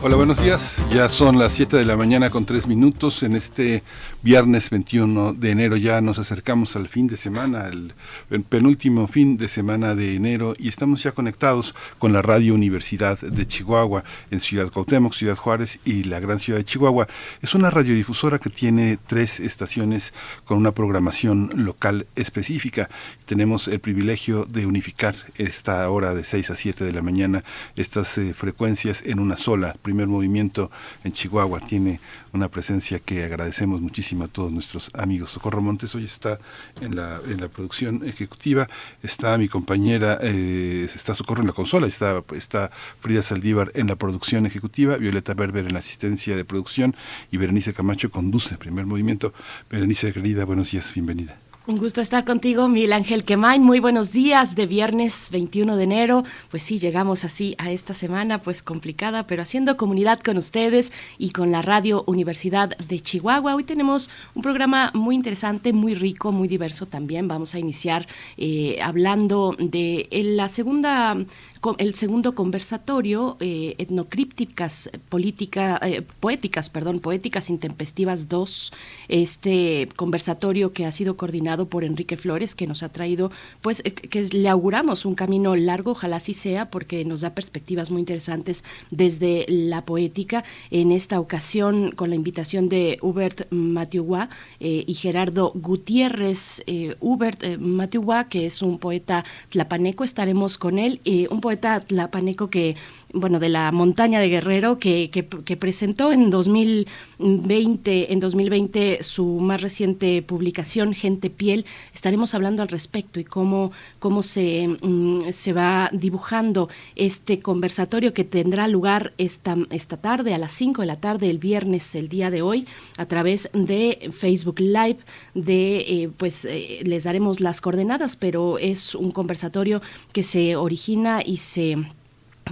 Hola, buenos días. Ya son las 7 de la mañana con 3 minutos. En este viernes 21 de enero ya nos acercamos al fin de semana, el, penúltimo fin de semana de enero y estamos ya conectados con la Radio Universidad de Chihuahua en Ciudad Cuauhtémoc, Ciudad Juárez y la gran ciudad de Chihuahua. Es una radiodifusora que tiene tres estaciones con una programación local específica. Tenemos el privilegio de unificar esta hora de 6 a 7 de la mañana estas eh, frecuencias en una sola primer movimiento en Chihuahua tiene una presencia que agradecemos muchísimo a todos nuestros amigos. Socorro Montes hoy está en la, en la producción ejecutiva, está mi compañera, eh, está Socorro en la consola, está, está Frida Saldívar en la producción ejecutiva, Violeta Berber en la asistencia de producción y Berenice Camacho conduce primer movimiento. Berenice, querida, buenos días, bienvenida. Un gusto estar contigo, Miguel Ángel Quemain. Muy buenos días de viernes 21 de enero. Pues sí, llegamos así a esta semana, pues complicada, pero haciendo comunidad con ustedes y con la Radio Universidad de Chihuahua. Hoy tenemos un programa muy interesante, muy rico, muy diverso también. Vamos a iniciar eh, hablando de la segunda el segundo conversatorio, eh, etnocrípticas política, eh, poéticas, perdón, poéticas intempestivas 2, este conversatorio que ha sido coordinado por Enrique Flores, que nos ha traído, pues, eh, que le auguramos un camino largo, ojalá así sea, porque nos da perspectivas muy interesantes desde la poética. En esta ocasión, con la invitación de Hubert Matiugua y Gerardo Gutiérrez, Hubert Matiugua, que es un poeta tlapaneco, estaremos con él, un poeta tlapaneco que bueno, de la montaña de Guerrero, que, que, presentó en 2020, en 2020 su más reciente publicación, Gente Piel. Estaremos hablando al respecto y cómo, cómo se, mm, se va dibujando este conversatorio que tendrá lugar esta, esta tarde, a las 5 de la tarde, el viernes, el día de hoy, a través de Facebook Live, de, eh, pues eh, les daremos las coordenadas, pero es un conversatorio que se origina y se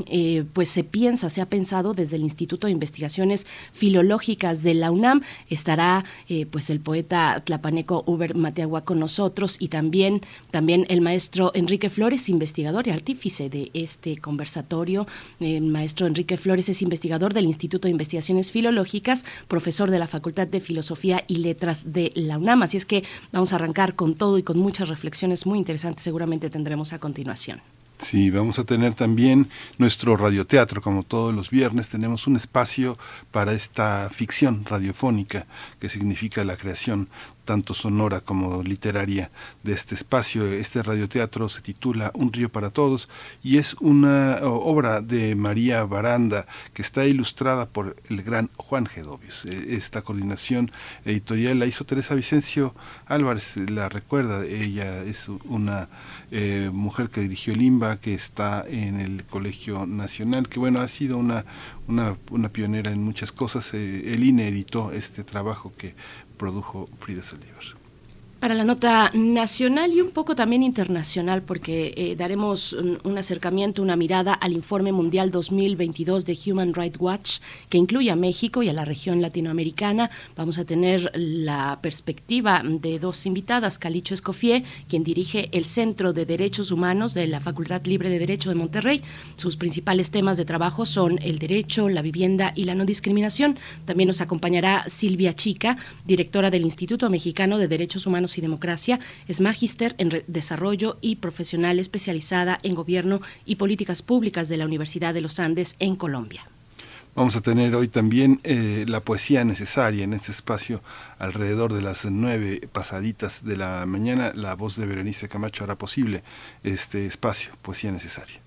eh, pues se piensa, se ha pensado desde el Instituto de Investigaciones Filológicas de la UNAM. Estará eh, pues el poeta tlapaneco Uber Mateagua con nosotros y también, también el maestro Enrique Flores, investigador y artífice de este conversatorio. El maestro Enrique Flores es investigador del Instituto de Investigaciones Filológicas, profesor de la Facultad de Filosofía y Letras de la UNAM. Así es que vamos a arrancar con todo y con muchas reflexiones muy interesantes seguramente tendremos a continuación. Sí, vamos a tener también nuestro radioteatro, como todos los viernes, tenemos un espacio para esta ficción radiofónica que significa la creación tanto sonora como literaria de este espacio. Este radioteatro se titula Un río para todos y es una obra de María Baranda que está ilustrada por el gran Juan Gedovius. E, esta coordinación editorial la hizo Teresa Vicencio Álvarez, la recuerda, ella es una eh, mujer que dirigió el IMBA, que está en el Colegio Nacional, que bueno, ha sido una, una, pionera en muchas cosas. Eh, el INE editó este trabajo que produjo Frida Saldívar. Para la nota nacional y un poco también internacional, porque eh, daremos un, acercamiento, una mirada al informe mundial 2022 de Human Rights Watch, que incluye a México y a la región latinoamericana. Vamos a tener la perspectiva de dos invitadas, Calicho Escofié, quien dirige el Centro de Derechos Humanos de la Facultad Libre de Derecho de Monterrey. Sus principales temas de trabajo son el derecho, la vivienda y la no discriminación. También nos acompañará Silvia Chica, directora del Instituto Mexicano de Derechos Humanos y Democracia, es magíster en desarrollo y profesional especializada en gobierno y políticas públicas de la Universidad de los Andes en Colombia. Vamos a tener hoy también eh, la poesía necesaria en este espacio alrededor de las nueve pasaditas de la mañana. La voz de Berenice Camacho hará posible este espacio, poesía necesaria.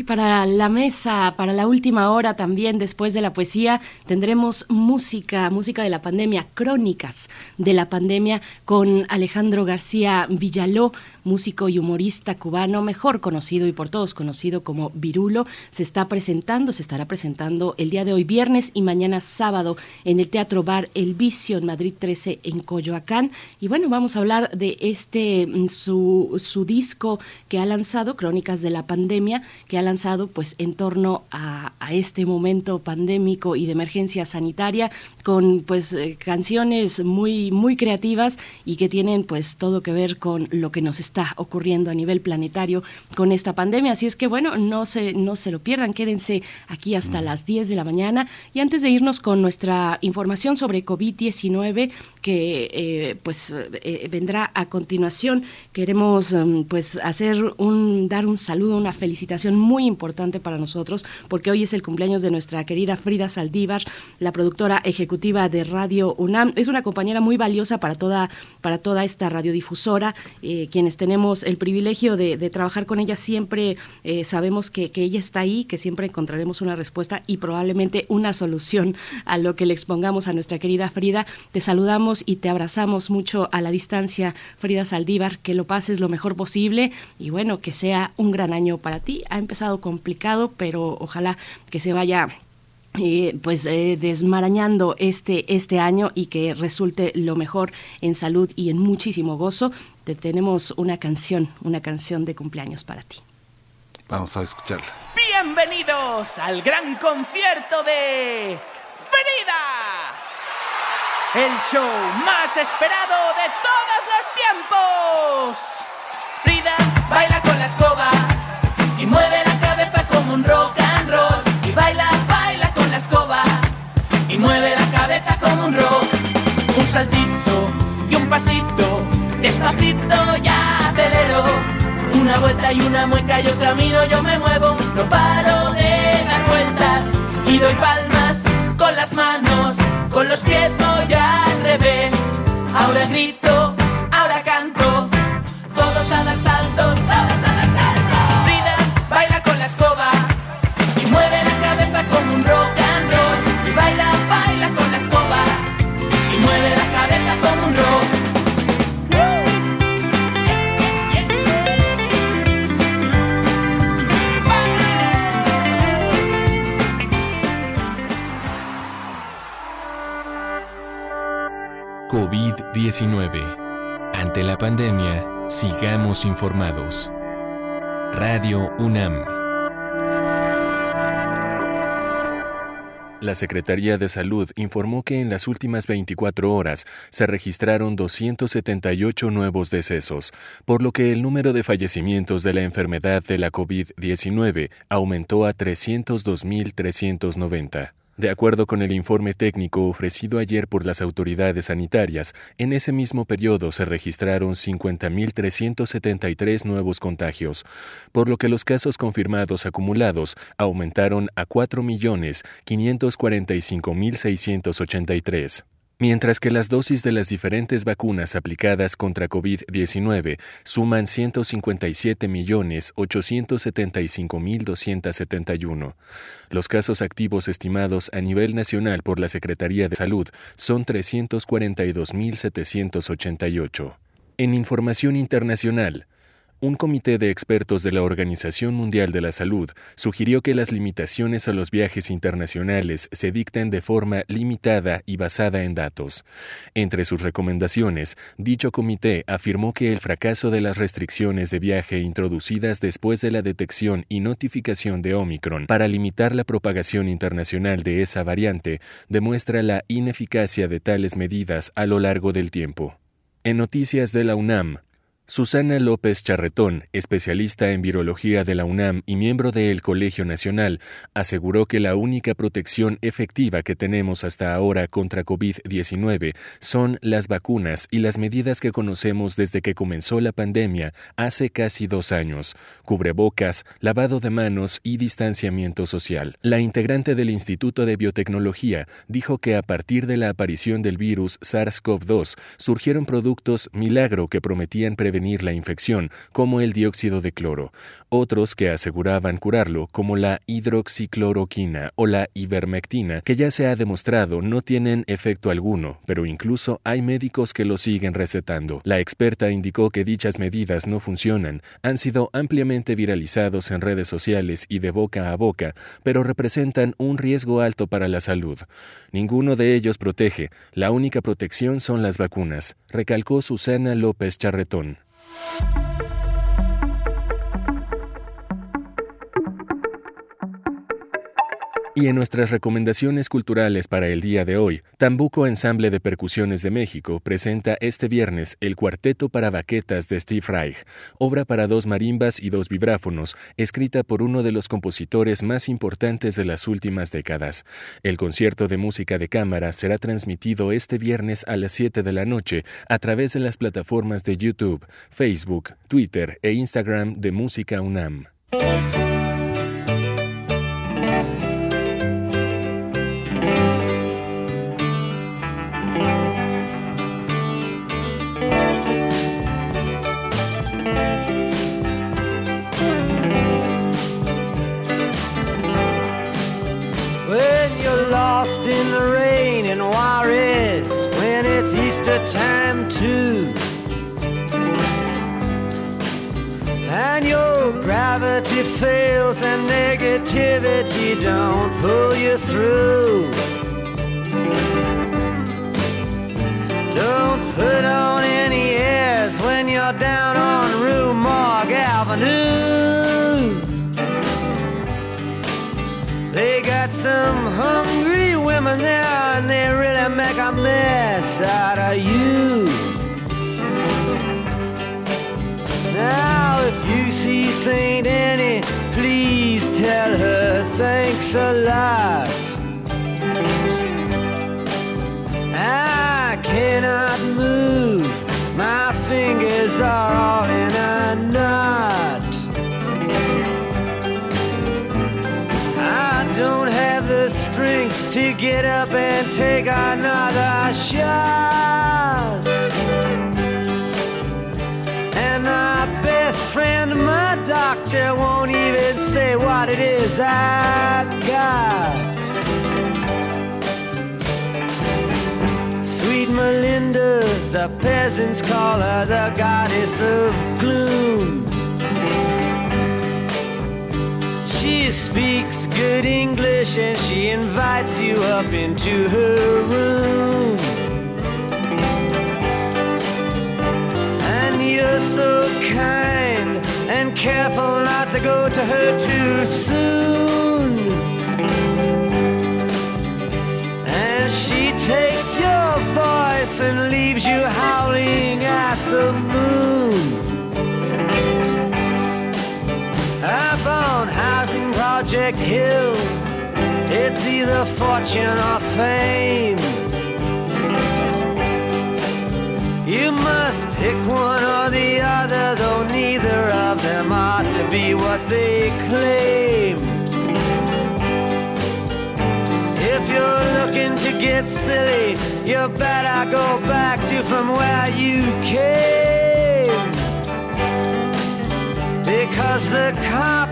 Y para la mesa, para la última hora también, después de la poesía, tendremos música, música de la pandemia, crónicas de la pandemia con Alejandro García Villaló, músico y humorista cubano, mejor conocido y por todos conocido como Virulo, se está presentando, se estará presentando el día de hoy viernes y mañana sábado en el Teatro Bar El Vicio en Madrid 13 en Coyoacán. Y bueno, vamos a hablar de este mm, su, su disco que ha lanzado, Crónicas de la Pandemia, que ha lanzado pues en torno a, a este momento pandémico y de emergencia sanitaria con pues eh, canciones muy muy creativas y que tienen pues todo que ver con lo que nos está ocurriendo a nivel planetario con esta pandemia. Así es que bueno, no se no se lo pierdan, quédense aquí hasta mm. las 10 de la mañana y antes de irnos con nuestra información sobre COVID-19 que eh, pues eh, vendrá a continuación, queremos mm, pues hacer un dar un saludo, una felicitación muy importante para nosotros porque hoy es el cumpleaños de nuestra querida Frida Saldívar, la productora ejecutiva de Radio UNAM. Es una compañera muy valiosa para toda, para toda esta radiodifusora. Eh, quienes tenemos el privilegio de, trabajar con ella siempre eh, sabemos que, ella está ahí, que siempre encontraremos una respuesta y probablemente una solución a lo que le expongamos a nuestra querida Frida. Te saludamos y te abrazamos mucho a la distancia, Frida Saldívar, que lo pases lo mejor posible y bueno, que sea un gran año para ti. Ha empezado complicado, pero ojalá que se vaya eh, pues eh, desmarañando este, este año y que resulte lo mejor en salud y en muchísimo gozo. Te tenemos una canción, una canción de cumpleaños para ti. Vamos a escucharla. Bienvenidos al gran concierto de Frida. El show más esperado de todos los tiempos. Frida baila con la escoba y mueve la cabeza como un rock mueve la cabeza como un rock. Un saltito y un pasito, despacito ya acelero. Una vuelta y una mueca yo camino, yo me muevo, no paro de dar vueltas y doy palmas con las manos, con los pies voy al revés. Ahora grito, ahora canto, COVID-19. Ante la pandemia, sigamos informados. Radio UNAM. La Secretaría de Salud informó que en las últimas 24 horas se registraron 278 nuevos decesos, por lo que el número de fallecimientos de la enfermedad de la COVID-19 aumentó a 302.390. De acuerdo con el informe técnico ofrecido ayer por las autoridades sanitarias, en ese mismo periodo se registraron 50.373 nuevos contagios, por lo que los casos confirmados acumulados aumentaron a 4.545.683 mientras que las dosis de las diferentes vacunas aplicadas contra COVID-19 suman 157.875.271. Los casos activos estimados a nivel nacional por la Secretaría de Salud son 342.788. En información internacional, un comité de expertos de la Organización Mundial de la Salud sugirió que las limitaciones a los viajes internacionales se dicten de forma limitada y basada en datos. Entre sus recomendaciones, dicho comité afirmó que el fracaso de las restricciones de viaje introducidas después de la detección y notificación de Omicron para limitar la propagación internacional de esa variante demuestra la ineficacia de tales medidas a lo largo del tiempo. En noticias de la UNAM, Susana López Charretón, especialista en virología de la UNAM y miembro del Colegio Nacional, aseguró que la única protección efectiva que tenemos hasta ahora contra COVID-19 son las vacunas y las medidas que conocemos desde que comenzó la pandemia hace casi dos años, cubrebocas, lavado de manos y distanciamiento social. La integrante del Instituto de Biotecnología dijo que a partir de la aparición del virus SARS-CoV-2 surgieron productos milagro que prometían prevenir prevenir la infección, como el dióxido de cloro, otros que aseguraban curarlo, como la hidroxicloroquina o la ivermectina, que ya se ha demostrado no tienen efecto alguno, pero incluso hay médicos que lo siguen recetando. La experta indicó que dichas medidas no funcionan, han sido ampliamente viralizados en redes sociales y de boca a boca, pero representan un riesgo alto para la salud. Ninguno de ellos protege, la única protección son las vacunas, recalcó Susana López Charretón. you Y en nuestras recomendaciones culturales para el día de hoy, Tambuco Ensamble de Percusiones de México presenta este viernes el Cuarteto para Baquetas de Steve Reich, obra para dos marimbas y dos vibráfonos, escrita por uno de los compositores más importantes de las últimas décadas. El concierto de música de cámara será transmitido este viernes a las 7 de la noche a través de las plataformas de YouTube, Facebook, Twitter e Instagram de Música UNAM. Easter time too. And your gravity fails and negativity don't pull you through. Don't put on any airs when you're down on Rue Morgue Avenue. They got some hungry women there a mess out of you. Now, if you see Saint Annie, please tell her thanks a lot. I cannot move, my fingers are all in to get up and take another shot. And my best friend, my doctor, won't even say what it is I got. Sweet Melinda, the peasants call her the goddess of gloom. She speaks good English and she invites you up into her room. And you're so kind and careful not to go to her too soon. And she takes your voice and leaves you howling at the moon. Project Hill, it's either fortune or fame. You must pick one or the other, though neither of them are to be what they claim. If you're looking to get silly, you better go back to from where you came. Because the don't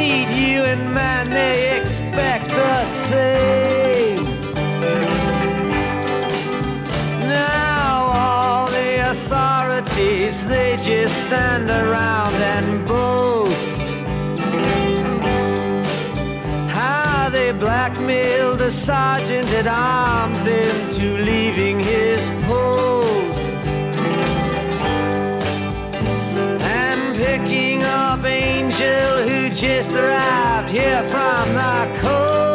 need you, and man, they expect the same. Now, all the authorities, they just stand around and boast. How they blackmailed the sergeant at arms into leaving his post. Who just arrived here from the coast.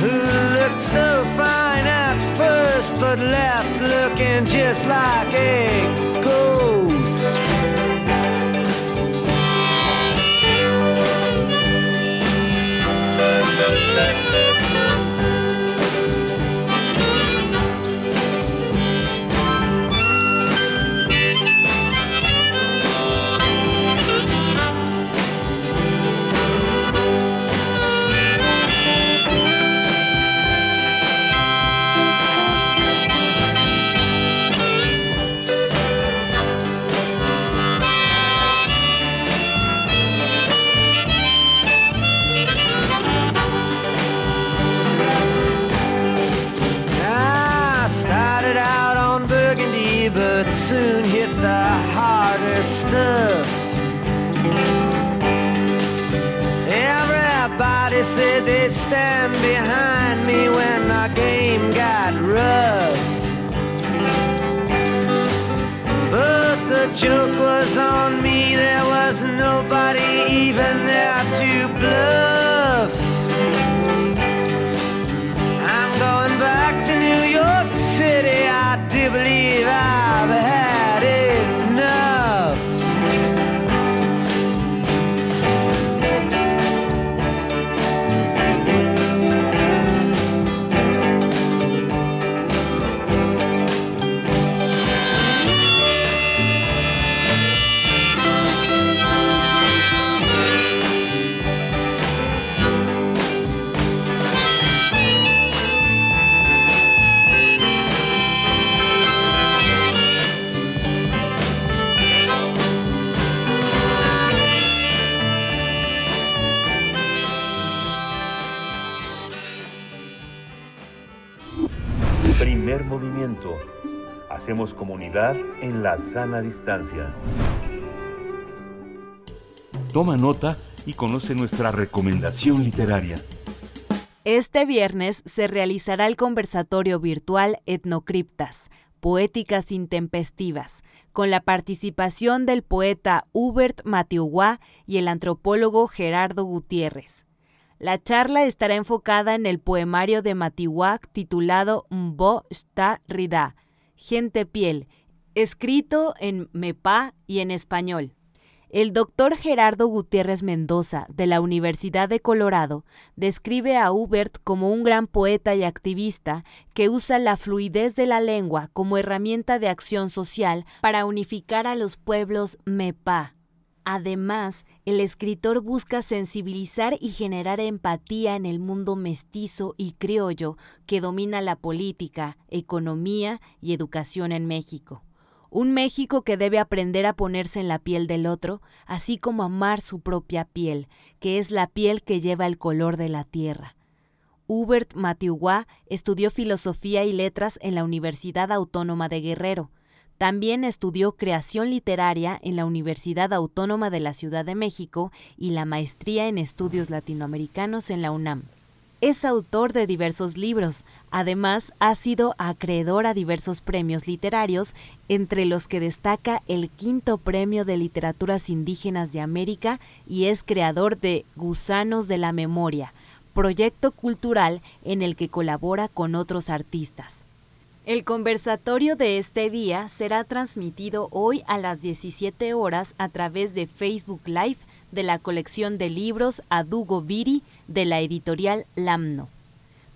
Who looked so fine at first but left looking just like a ghost. Behind me when the game got rough. But the joke was on me, there was nobody even there to bluff. Hacemos comunidad en la sana distancia. Toma nota y conoce nuestra recomendación literaria. Este viernes se realizará el conversatorio virtual Etnocriptas, Poéticas Intempestivas, con la participación del poeta Hubert Matiuguá y el antropólogo Gerardo Gutiérrez. La charla estará enfocada en el poemario de Matihuac titulado Mbo Sta Rida, Gente Piel, escrito en Mepá y en español. El doctor Gerardo Gutiérrez Mendoza, de la Universidad de Colorado, describe a Hubert como un gran poeta y activista que usa la fluidez de la lengua como herramienta de acción social para unificar a los pueblos Mepá. Además, el escritor busca sensibilizar y generar empatía en el mundo mestizo y criollo que domina la política, economía y educación en México. Un México que debe aprender a ponerse en la piel del otro, así como amar su propia piel, que es la piel que lleva el color de la tierra. Hubert Matiuguá estudió filosofía y letras en la Universidad Autónoma de Guerrero. También estudió creación literaria en la Universidad Autónoma de la Ciudad de México y la maestría en estudios latinoamericanos en la UNAM. Es autor de diversos libros, además ha sido acreedor a diversos premios literarios, entre los que destaca el quinto premio de literaturas indígenas de América y es creador de Gusanos de la Memoria, proyecto cultural en el que colabora con otros artistas. El conversatorio de este día será transmitido hoy a las 17 horas a través de Facebook Live de la colección de libros Adugo Viri de la editorial Lamno.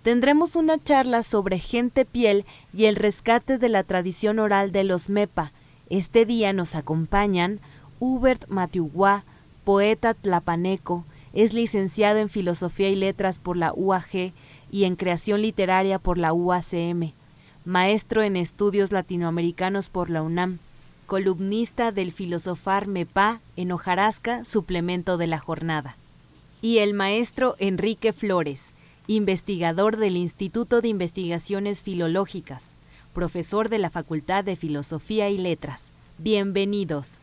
Tendremos una charla sobre gente piel y el rescate de la tradición oral de los MEPA. Este día nos acompañan Hubert Matiuguá, poeta tlapaneco, es licenciado en Filosofía y Letras por la UAG y en Creación Literaria por la UACM maestro en estudios latinoamericanos por la UNAM, columnista del Filosofar MEPA en Hojarasca, suplemento de la jornada. Y el maestro Enrique Flores, investigador del Instituto de Investigaciones Filológicas, profesor de la Facultad de Filosofía y Letras. Bienvenidos.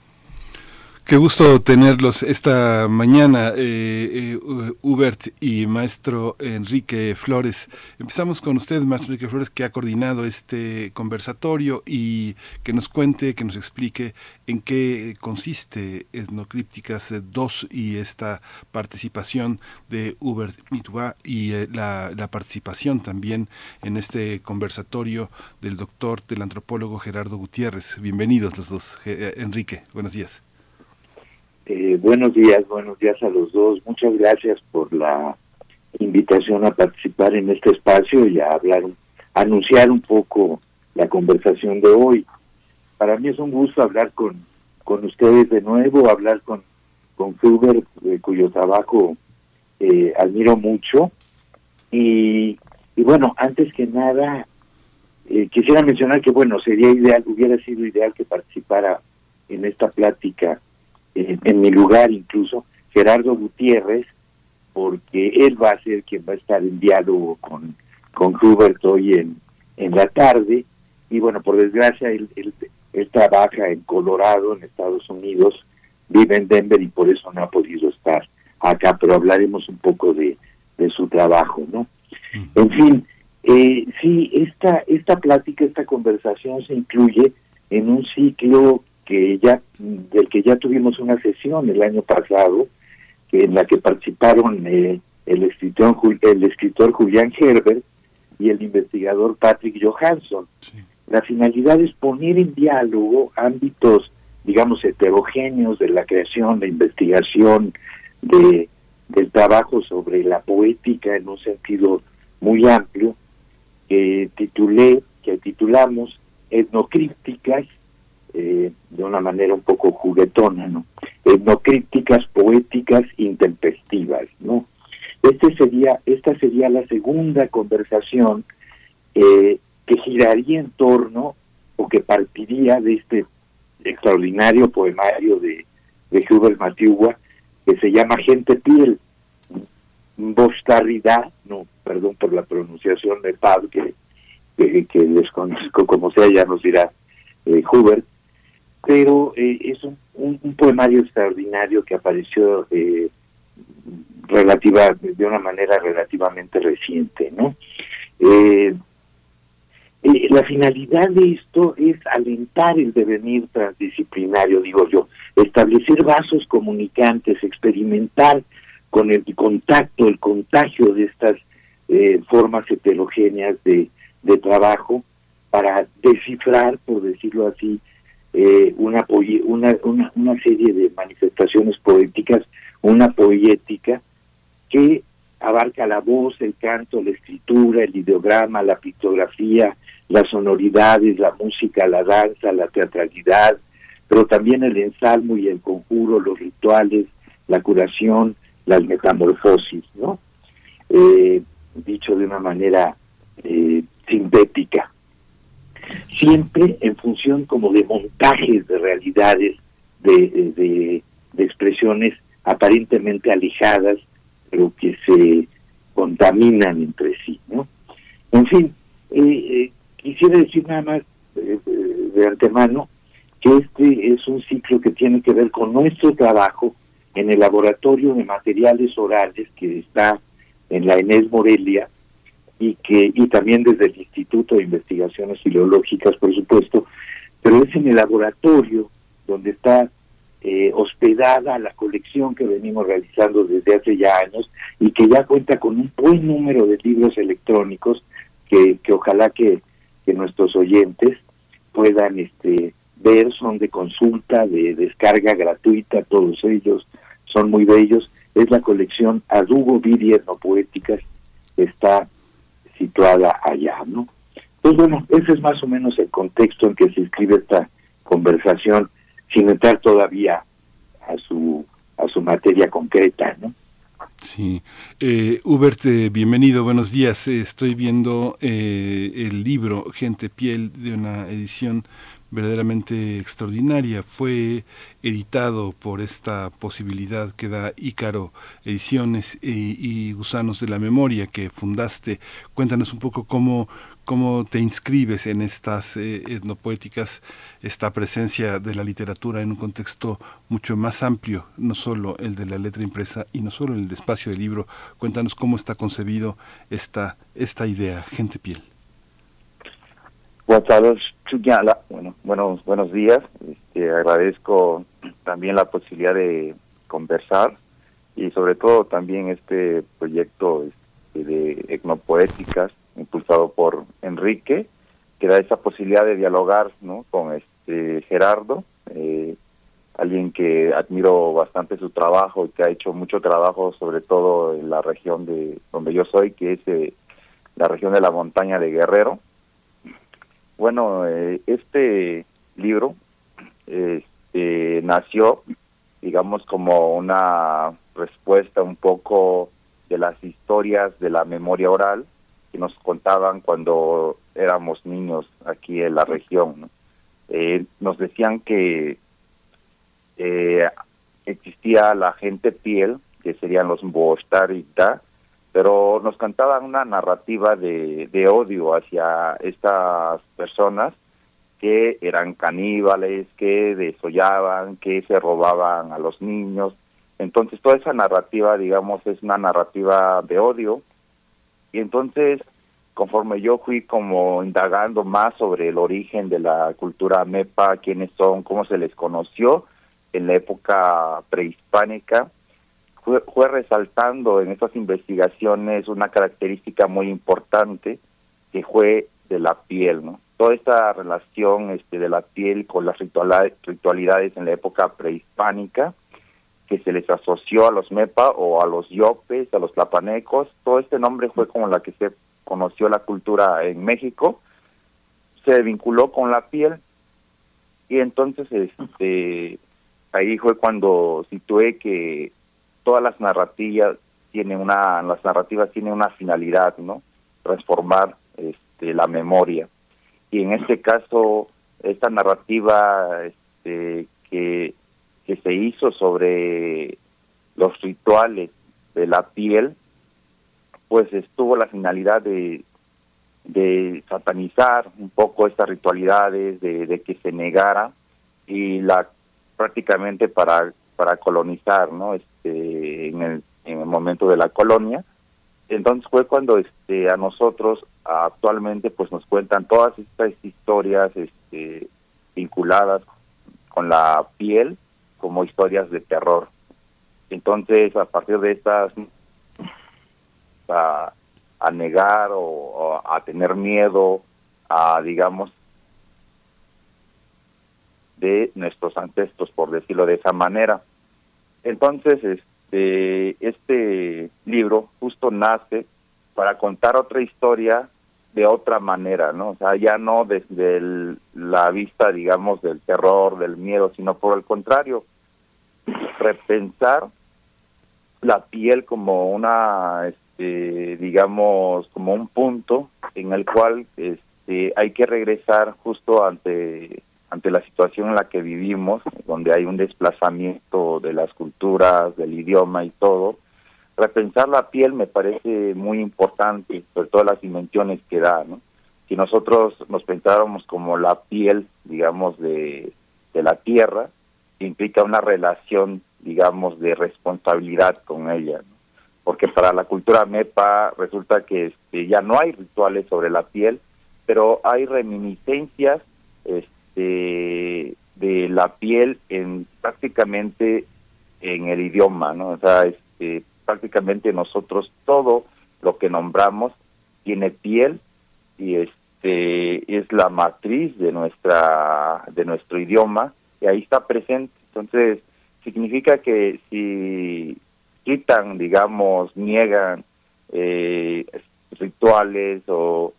Qué gusto tenerlos esta mañana, eh, eh, Hubert y maestro Enrique Flores. Empezamos con usted, maestro Enrique Flores, que ha coordinado este conversatorio y que nos cuente, que nos explique en qué consiste Etnocrípticas 2 y esta participación de Hubert Mitua y eh, la, la participación también en este conversatorio del doctor, del antropólogo Gerardo Gutiérrez. Bienvenidos los dos. Enrique, buenos días. Eh, buenos días, buenos días a los dos. Muchas gracias por la invitación a participar en este espacio y a hablar, anunciar un poco la conversación de hoy. Para mí es un gusto hablar con, con ustedes de nuevo, hablar con, con Huber, cuyo trabajo eh, admiro mucho. Y, y, bueno, antes que nada, eh, quisiera mencionar que, bueno, sería ideal, hubiera sido ideal que participara en esta plática en, mi lugar incluso, Gerardo Gutiérrez, porque él va a ser quien va a estar en diálogo con, con Hubert hoy en, en la tarde. Y bueno, por desgracia, él, él trabaja en Colorado, en Estados Unidos, vive en Denver y por eso no ha podido estar acá, pero hablaremos un poco de, de su trabajo, ¿no? En fin, eh, sí, esta, esta plática, esta conversación se incluye en un ciclo que ya, del que ya tuvimos una sesión el año pasado, en la que participaron eh, el escritor el escritor Julián Herbert y el investigador Patrick Johansson. La finalidad es poner en diálogo ámbitos, digamos, heterogéneos de la creación, la investigación, de, del trabajo sobre la poética en un sentido muy amplio, que titulé, que titulamos Etnocrípticas, eh, de una manera un poco juguetona, ¿no? Etnocrípticas poéticas intempestivas, ¿no? Este sería, esta sería la segunda conversación eh, que giraría en torno o que partiría de este extraordinario poemario de, de Hubert Matiugua que se llama Gente Piel, Bostarridad, no, perdón por la pronunciación de Pab, que, que, les conozco como sea, ya nos dirá eh, Hubert, pero eh, es un, un, poemario extraordinario que apareció eh, relativa de una manera relativamente reciente, ¿no? Eh, eh, la finalidad de esto es alentar el devenir transdisciplinario, digo yo, establecer vasos comunicantes, experimentar con el contacto, el contagio de estas eh, formas heterogéneas de, de, trabajo para descifrar, por decirlo así, eh, una, una, una, una serie de manifestaciones poéticas, una poética que abarca la voz, el canto, la escritura, el ideograma, la pictografía, las sonoridades, la música, la danza, la teatralidad, pero también el ensalmo y el conjuro, los rituales, la curación, las metamorfosis, ¿no? Eh, dicho de una manera eh, sintética. Siempre en función como de montajes de realidades, de, de, expresiones aparentemente alejadas, pero que se contaminan entre sí, ¿no? En fin, eh, eh quisiera decir nada más eh, de antemano que este es un ciclo que tiene que ver con nuestro trabajo en el laboratorio de materiales orales que está en la Enes Morelia y que y también desde el Instituto de Investigaciones Filológicas, por supuesto, pero es en el laboratorio donde está eh, hospedada la colección que venimos realizando desde hace ya años y que ya cuenta con un buen número de libros electrónicos que, que ojalá que que nuestros oyentes puedan este ver, son de consulta, de descarga gratuita, todos ellos son muy bellos. Es la colección Adugo Virierno Poéticas, está situada allá, ¿no? Pues bueno, ese es más o menos el contexto en que se escribe esta conversación, sin entrar todavía a su a su materia concreta, ¿no? Sí. Eh, Hubert, eh, bienvenido, buenos días. Eh, estoy viendo eh, el libro Gente Piel de una edición verdaderamente extraordinaria. Fue editado por esta posibilidad que da Ícaro Ediciones y, Gusanos de la Memoria que fundaste. Cuéntanos un poco cómo, cómo te inscribes en estas eh, etnopoéticas, esta presencia de la literatura en un contexto mucho más amplio, no solo el de la letra impresa y no solo el espacio del libro. Cuéntanos cómo está concebido esta, esta idea, Gente Piel. Bueno, buenos, buenos días. Este, agradezco también la posibilidad de conversar y sobre todo también este proyecto este, de etnopoéticas impulsado por Enrique, que da esa posibilidad de dialogar con este Gerardo, eh, alguien que admiro bastante su trabajo y que ha hecho mucho trabajo sobre todo en la región de donde yo soy, que es eh, la región de la montaña de Guerrero. Bueno, eh, este libro este, nació, digamos, como una respuesta un poco de las historias de la memoria oral que nos contaban cuando éramos niños aquí en la región. Eh, nos decían que eh, existía la gente piel, que serían los Bostarita, pero nos cantaban una narrativa de, odio hacia estas personas que eran caníbales, que desollaban, que se robaban a los niños. Entonces toda esa narrativa, digamos, es una narrativa de odio. Y entonces, conforme yo fui como indagando más sobre el origen de la cultura mepa, quiénes son, cómo se les conoció en la época prehispánica, fue, fue resaltando en estas investigaciones una característica muy importante que fue de la piel, ¿no? Toda esta relación este, de la piel con las ritualidades en la época prehispánica, que se les asoció a los mepa o a los yopes, a los tlapanecos, todo este nombre fue como la que se conoció la cultura en México, se vinculó con la piel y entonces este ahí fue cuando situé que todas las narrativas tienen una las narrativas tienen una finalidad, ¿no? Transformar este, la memoria. Y en este caso esta narrativa este, que que se hizo sobre los rituales de la piel, pues estuvo la finalidad de, de satanizar un poco estas ritualidades, de, de que se negara y la prácticamente para para colonizar, ¿no? Este en el en el momento de la colonia. Entonces fue cuando este a nosotros actualmente pues nos cuentan todas estas historias este vinculadas con la piel como historias de terror. Entonces, a partir de estas, a, a negar o, a tener miedo a, digamos, de nuestros ancestros, por decirlo de esa manera. Entonces, este, este libro justo nace para contar otra historia de otra manera, ¿no? O sea, ya no desde la vista, digamos, del terror, del miedo, sino por el contrario, repensar la piel como una, este, digamos, como un punto en el cual este, hay que regresar justo ante ante la situación en la que vivimos, donde hay un desplazamiento de las culturas, del idioma y todo, repensar la piel me parece muy importante, sobre todo las dimensiones que da, ¿no? Si nosotros nos pensáramos como la piel, digamos, de, de la tierra, implica una relación, digamos, de responsabilidad con ella. Porque para la cultura MEPA resulta que este, ya no hay rituales sobre la piel, pero hay reminiscencias este, de la piel en prácticamente en el idioma, ¿no? O sea, este, prácticamente nosotros todo lo que nombramos tiene piel y este es la matriz de nuestra de nuestro idioma y ahí está presente. Entonces, significa que si quitan, digamos, niegan eh, rituales o,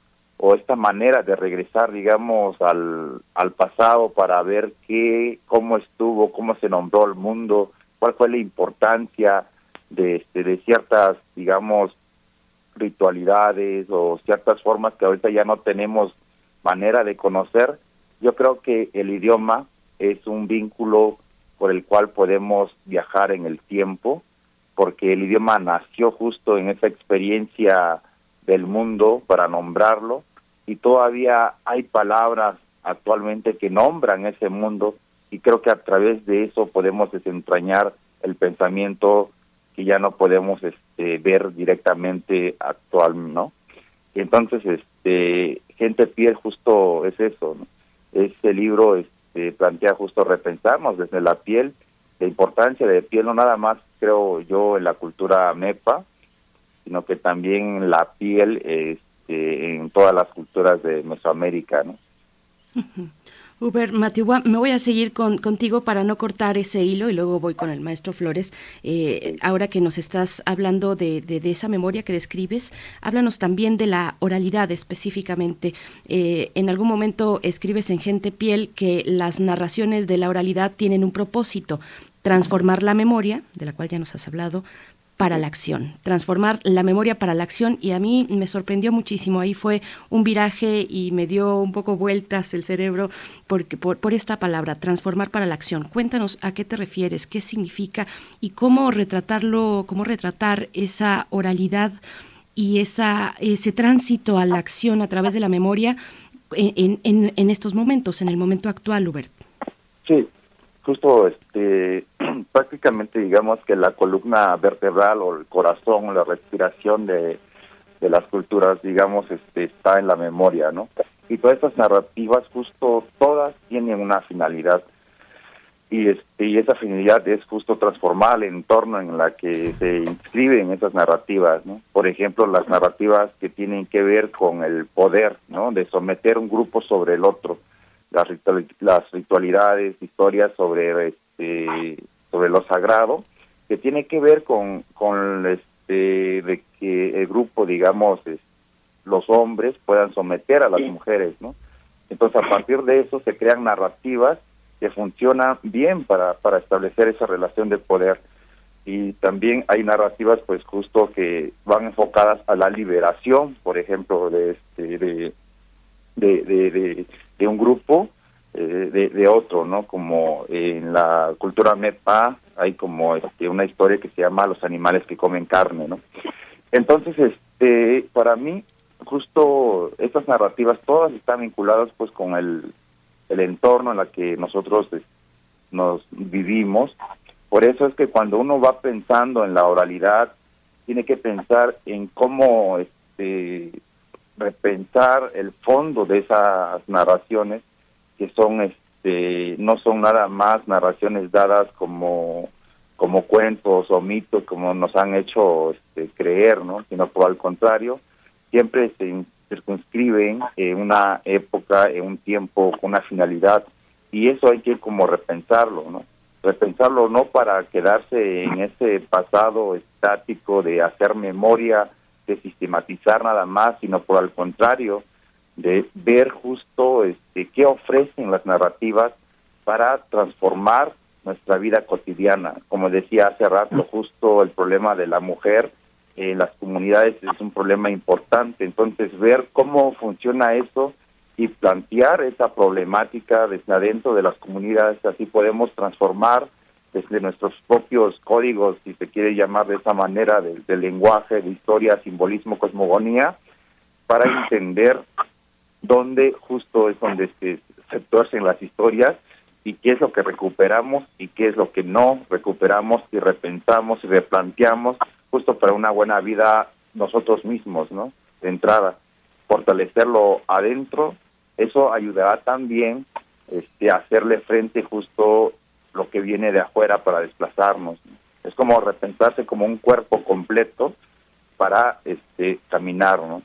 o esta manera de regresar, digamos, al, al pasado para ver qué, cómo estuvo, cómo se nombró el mundo, cuál fue la importancia de, este, de ciertas, digamos, ritualidades o ciertas formas que ahorita ya no tenemos manera de conocer, yo creo que el idioma es un vínculo por el cual podemos viajar en el tiempo, porque el idioma nació justo en esa experiencia del mundo para nombrarlo y todavía hay palabras actualmente que nombran ese mundo y creo que a través de eso podemos desentrañar el pensamiento que ya no podemos este, ver directamente actual, ¿no? Entonces, este, gente piel justo es eso, ¿no? Este libro, este, plantea justo repensarnos desde la piel, la importancia de piel no nada más creo yo en la cultura MEPA, sino que también la piel este, en todas las culturas de Mesoamérica, ¿no? Uber Matiwa, me voy a seguir con, contigo para no cortar ese hilo y luego voy con el maestro Flores. Eh, ahora que nos estás hablando de, de, esa memoria que describes, háblanos también de la oralidad específicamente. Eh, en algún momento escribes en Gente Piel que las narraciones de la oralidad tienen un propósito, transformar la memoria, de la cual ya nos has hablado, para la acción, transformar la memoria para la acción y a mí me sorprendió muchísimo, ahí fue un viraje y me dio un poco vueltas el cerebro porque, por, por esta palabra, transformar para la acción. Cuéntanos a qué te refieres, qué significa y cómo retratarlo, cómo retratar esa oralidad y esa, ese tránsito a la acción a través de la memoria en, en, en estos momentos, en el momento actual, Hubert. Sí, justo este prácticamente digamos que la columna vertebral o el corazón la respiración de, de las culturas digamos este está en la memoria no y todas estas narrativas justo todas tienen una finalidad. Y este y esa finalidad es justo transformar el entorno en la que se inscriben esas narrativas no por ejemplo las narrativas que tienen que ver con el poder no de someter un grupo sobre el otro las, las ritualidades, historias sobre este, sobre lo sagrado, que tiene que ver con, con este, de que el grupo, digamos, es, los hombres puedan someter a las mujeres, ¿no? Entonces, a partir de eso se crean narrativas que funcionan bien para, para establecer esa relación de poder. Y también hay narrativas, pues, justo que van enfocadas a la liberación, por ejemplo, de, este, de, de, de, de un grupo eh, de, de, otro, ¿no? Como en la cultura MEPA hay como este, una historia que se llama Los animales que comen carne, ¿no? Entonces, este, para mí, justo estas narrativas todas están vinculadas pues con el, el entorno en el que nosotros nos vivimos. Por eso es que cuando uno va pensando en la oralidad, tiene que pensar en cómo este, repensar el fondo de esas narraciones que son este no son nada más narraciones dadas como como cuentos o mitos como nos han hecho este, creer no sino por el contrario siempre se circunscriben en una época en un tiempo con una finalidad y eso hay que como repensarlo no repensarlo no para quedarse en ese pasado estático de hacer memoria de sistematizar nada más, sino por el contrario, de ver justo este, qué ofrecen las narrativas para transformar nuestra vida cotidiana. Como decía hace rato, justo el problema de la mujer en las comunidades es un problema importante. Entonces, ver cómo funciona eso y plantear esa problemática desde adentro de las comunidades, así podemos transformar desde nuestros propios códigos, si se quiere llamar de esa manera, del lenguaje, de historia, simbolismo, cosmogonía, para entender dónde justo es donde se, se torcen las historias y qué es lo que recuperamos y qué es lo que no recuperamos y repensamos y replanteamos justo para una buena vida nosotros mismos, ¿no? De entrada, fortalecerlo adentro, eso ayudará también este, a hacerle frente justo lo que viene de afuera para desplazarnos. Es como repensarse como un cuerpo completo para este caminar, ¿no?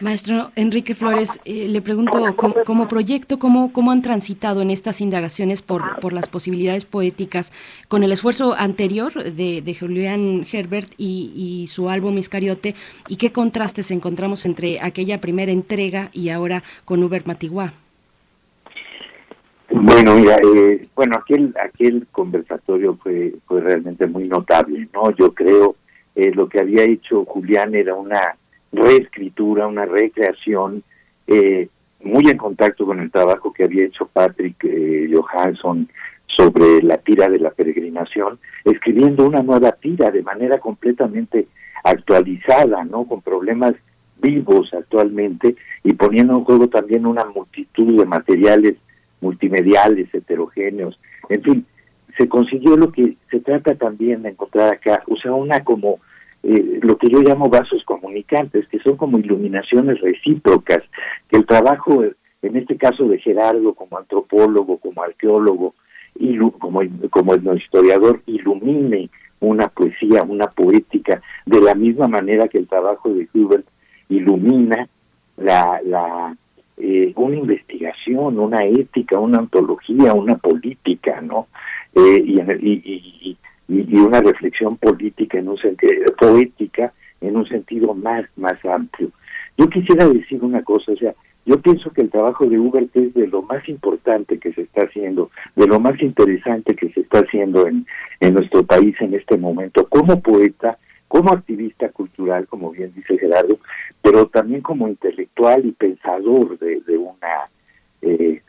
Maestro Enrique Flores, eh, le pregunto, como, proyecto, ¿cómo, ¿cómo han transitado en estas indagaciones por, por las posibilidades poéticas con el esfuerzo anterior de, de Julián Herbert y, y, su álbum Iscariote? ¿Y qué contrastes encontramos entre aquella primera entrega y ahora con Hubert Matiguá? Bueno, mira, eh, bueno, aquel aquel conversatorio fue fue realmente muy notable, ¿no? Yo creo eh, lo que había hecho Julián era una reescritura, una recreación eh, muy en contacto con el trabajo que había hecho Patrick eh, Johansson sobre la tira de la peregrinación, escribiendo una nueva tira de manera completamente actualizada, ¿no? Con problemas vivos actualmente y poniendo en juego también una multitud de materiales multimediales, heterogéneos, en fin, se consiguió lo que se trata también de encontrar acá, o sea, una como eh, lo que yo llamo vasos comunicantes, que son como iluminaciones recíprocas, que el trabajo, en este caso de Gerardo como antropólogo, como arqueólogo, y como, como historiador, ilumine una poesía, una poética, de la misma manera que el trabajo de Hubert ilumina la, la eh, una investigación, una ética, una antología, una política, ¿no? Eh, y, una reflexión política en un sentido, poética en un sentido más, más amplio. Yo quisiera decir una cosa, o sea, yo pienso que el trabajo de Hubert es de lo más importante que se está haciendo, de lo más interesante que se está haciendo en, en nuestro país en este momento, como poeta, como activista cultural, como bien dice Gerardo, pero también como intelectual y pensador de, una, eh,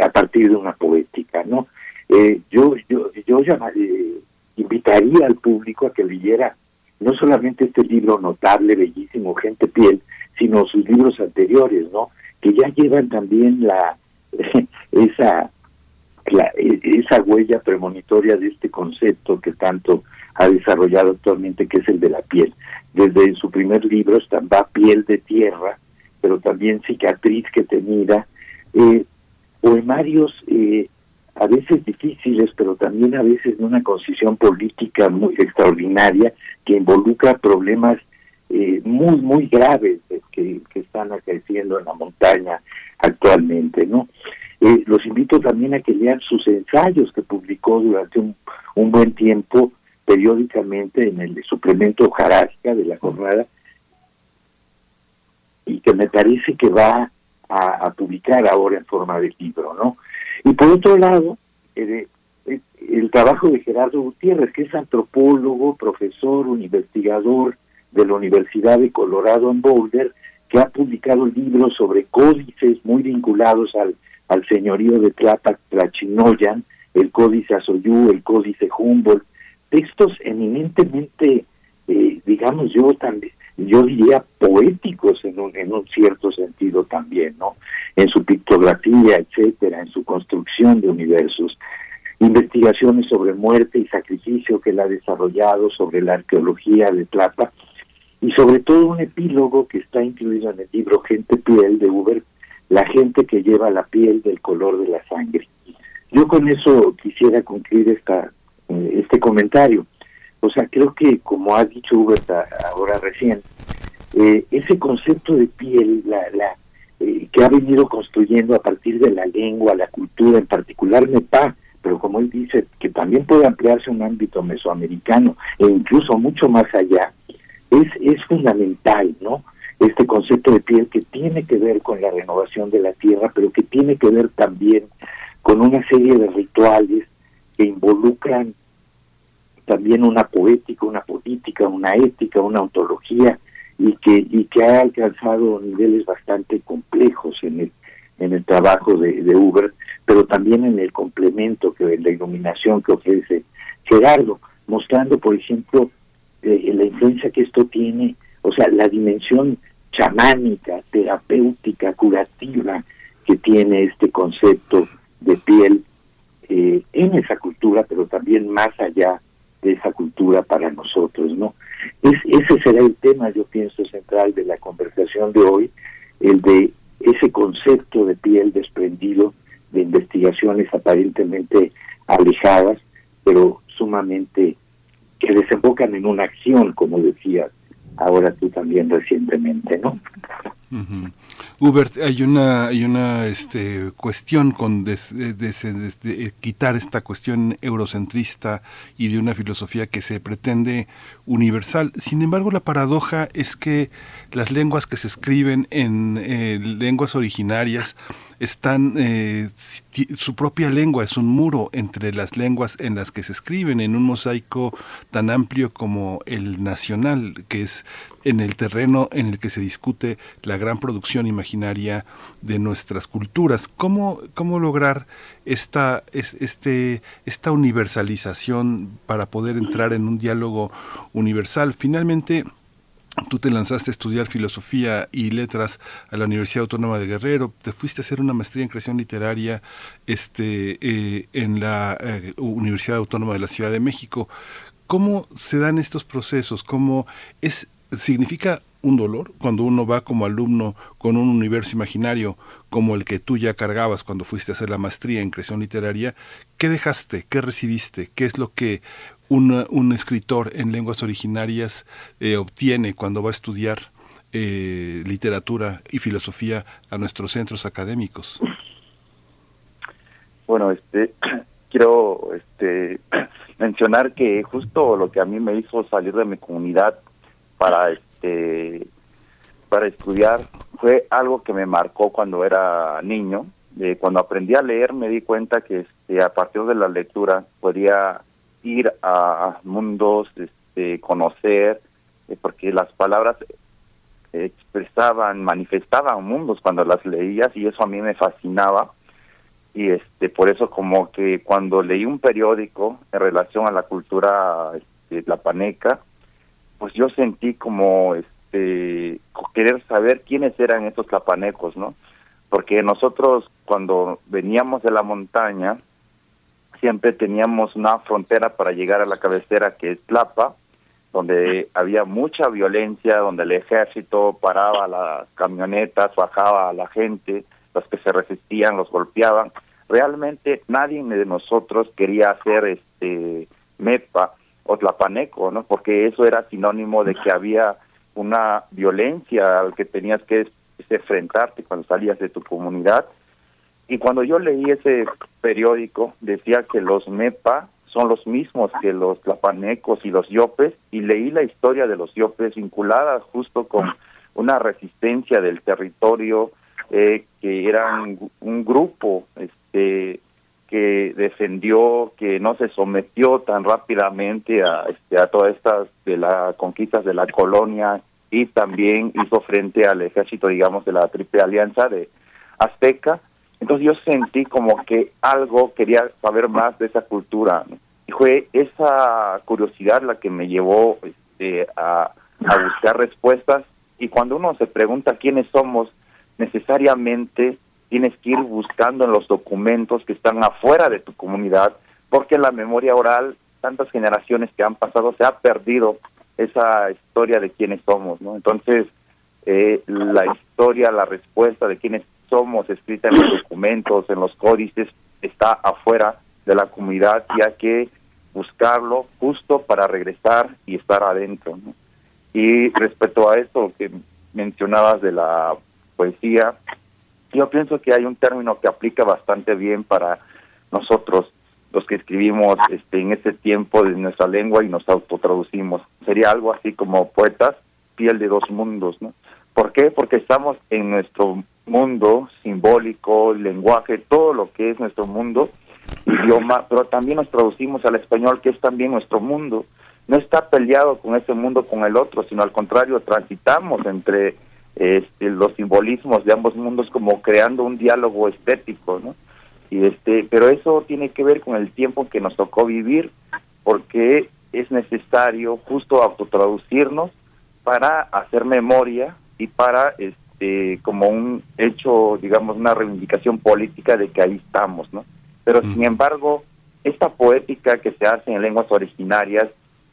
a partir de una poética, ¿no? Eh, yo yo, yo eh, invitaría al público a que leyera no solamente este libro notable, bellísimo, Gente Piel, sino sus libros anteriores, ¿no? Que ya llevan también la esa esa huella premonitoria de este concepto que tanto ha desarrollado actualmente, que es el de la piel. Desde su primer libro va Piel de Tierra, pero también Cicatriz que te mira, eh, poemarios eh, a veces difíciles, pero también a veces de una concisión política muy extraordinaria que involucra problemas eh, muy, muy graves que, que están acaeciendo en la montaña actualmente, ¿no? Eh, los invito también a que lean sus ensayos que publicó durante un buen tiempo periódicamente en el suplemento Jarasca de la jornada y que me parece que va a, publicar ahora en forma de libro, ¿no? Y por otro lado, eh, eh, el trabajo de Gerardo Gutiérrez, que es antropólogo, profesor, investigador de la Universidad de Colorado en Boulder, que ha publicado libros sobre códices muy vinculados al, al señorío de Tlapac Tlachinoyan, el códice Azoyú, el códice Humboldt, textos eminentemente, eh, digamos yo también, yo diría poéticos en un, en un cierto sentido también, ¿no? En su pictografía, etcétera, en su construcción de universos. Investigaciones sobre muerte y sacrificio que él ha desarrollado, sobre la arqueología de Tlapa, y sobre todo un epílogo que está incluido en el libro Gente Piel de Uber, la gente que lleva la piel del color de la sangre. Yo con eso quisiera concluir esta, eh, este comentario. O sea, creo que, como ha dicho Hubert ahora recién, eh, ese concepto de piel, la, la eh, que ha venido construyendo a partir de la lengua, la cultura, en particular Nepal, pero como él dice, que también puede ampliarse un ámbito mesoamericano e incluso mucho más allá, es, es fundamental, ¿no? Este concepto de piel que tiene que ver con la renovación de la tierra, pero que tiene que ver también con una serie de rituales que involucran también una poética, una política, una ética, una ontología y que y que ha alcanzado niveles bastante complejos en el en el trabajo de, de Uber, pero también en el complemento que la iluminación que ofrece Gerardo, mostrando por ejemplo eh, la influencia que esto tiene, o sea, la dimensión chamánica, terapéutica, curativa que tiene este concepto de piel eh, en esa cultura, pero también más allá de esa cultura para nosotros, ¿no? Es, ese será el tema, yo pienso, central de la conversación de hoy, el de ese concepto de piel desprendido de investigaciones aparentemente alejadas, pero sumamente que desembocan en una acción, como decías ahora tú también recientemente, ¿no? Hubert, hay una, hay una este, cuestión con de, quitar esta cuestión eurocentrista y de una filosofía que se pretende universal. Sin embargo, la paradoja es que las lenguas que se escriben en eh, lenguas originarias están eh, su propia lengua es un muro entre las lenguas en las que se escriben en un mosaico tan amplio como el nacional que es en el terreno en el que se discute la gran producción imaginaria de nuestras culturas. Cómo cómo lograr esta este esta universalización para poder entrar en un diálogo universal finalmente Tú te lanzaste a estudiar filosofía y letras a la Universidad Autónoma de Guerrero, te fuiste a hacer una maestría en creación literaria este, eh, en la eh, Universidad Autónoma de la Ciudad de México. ¿Cómo se dan estos procesos? ¿Cómo es, significa un dolor cuando uno va como alumno con un universo imaginario como el que tú ya cargabas cuando fuiste a hacer la maestría en creación literaria? ¿Qué dejaste? ¿Qué recibiste? ¿Qué es lo que un, escritor en lenguas originarias eh, obtiene cuando va a estudiar eh, literatura y filosofía a nuestros centros académicos? Bueno, este quiero este mencionar que justo lo que a mí me hizo salir de mi comunidad para este para estudiar fue algo que me marcó cuando era niño. Eh, cuando aprendí a leer me di cuenta que este, a partir de la lectura podía ir a mundos, este, conocer, eh, porque las palabras expresaban, manifestaban mundos cuando las leías y eso a mí me fascinaba y este por eso como que cuando leí un periódico en relación a la cultura este, paneca pues yo sentí como este querer saber quiénes eran estos tlapanecos, ¿no? Porque nosotros cuando veníamos de la montaña siempre teníamos una frontera para llegar a la cabecera que es Tlapa, donde había mucha violencia, donde el ejército paraba las camionetas, bajaba a la gente, los que se resistían los golpeaban. Realmente nadie de nosotros quería hacer este MEPA o Tlapaneco, ¿no? Porque eso era sinónimo de que había una violencia al que tenías que enfrentarte cuando salías de tu comunidad. Y cuando yo leí ese periódico, decía que los MEPA son los mismos que los tlapanecos y los yopes, y leí la historia de los yopes vinculada justo con una resistencia del territorio, eh, que eran un grupo este, que defendió, que no se sometió tan rápidamente a, este, a todas estas de las conquistas de la colonia y también hizo frente al ejército, digamos, de la Triple Alianza de Azteca. Entonces yo sentí como que algo quería saber más de esa cultura. Y fue esa curiosidad la que me llevó este, a, buscar respuestas. Y cuando uno se pregunta quiénes somos, necesariamente tienes que ir buscando en los documentos que están afuera de tu comunidad, porque la memoria oral, tantas generaciones que han pasado, se ha perdido esa historia de quiénes somos, ¿no? Entonces, eh, la historia, la respuesta de quiénes somos, escrita en los documentos, en los códices, está afuera de la comunidad y hay que buscarlo justo para regresar y estar adentro, ¿no? Y respecto a esto que mencionabas de la poesía, yo pienso que hay un término que aplica bastante bien para nosotros, los que escribimos este, en ese tiempo de nuestra lengua y nos autotraducimos. Sería algo así como poetas, piel de dos mundos, ¿no? ¿Por qué? Porque estamos en nuestro mundo simbólico, lenguaje, todo lo que es nuestro mundo, idioma, pero también nos traducimos al español, que es también nuestro mundo. No está peleado con ese mundo con el otro, sino al contrario, transitamos entre este, los simbolismos de ambos mundos como creando un diálogo estético, ¿no? Y este, pero eso tiene que ver con el tiempo que nos tocó vivir, porque es necesario justo autotraducirnos para hacer memoria y para este como un hecho, digamos, una reivindicación política de que ahí estamos, ¿no? Pero sin embargo, esta poética que se hace en lenguas originarias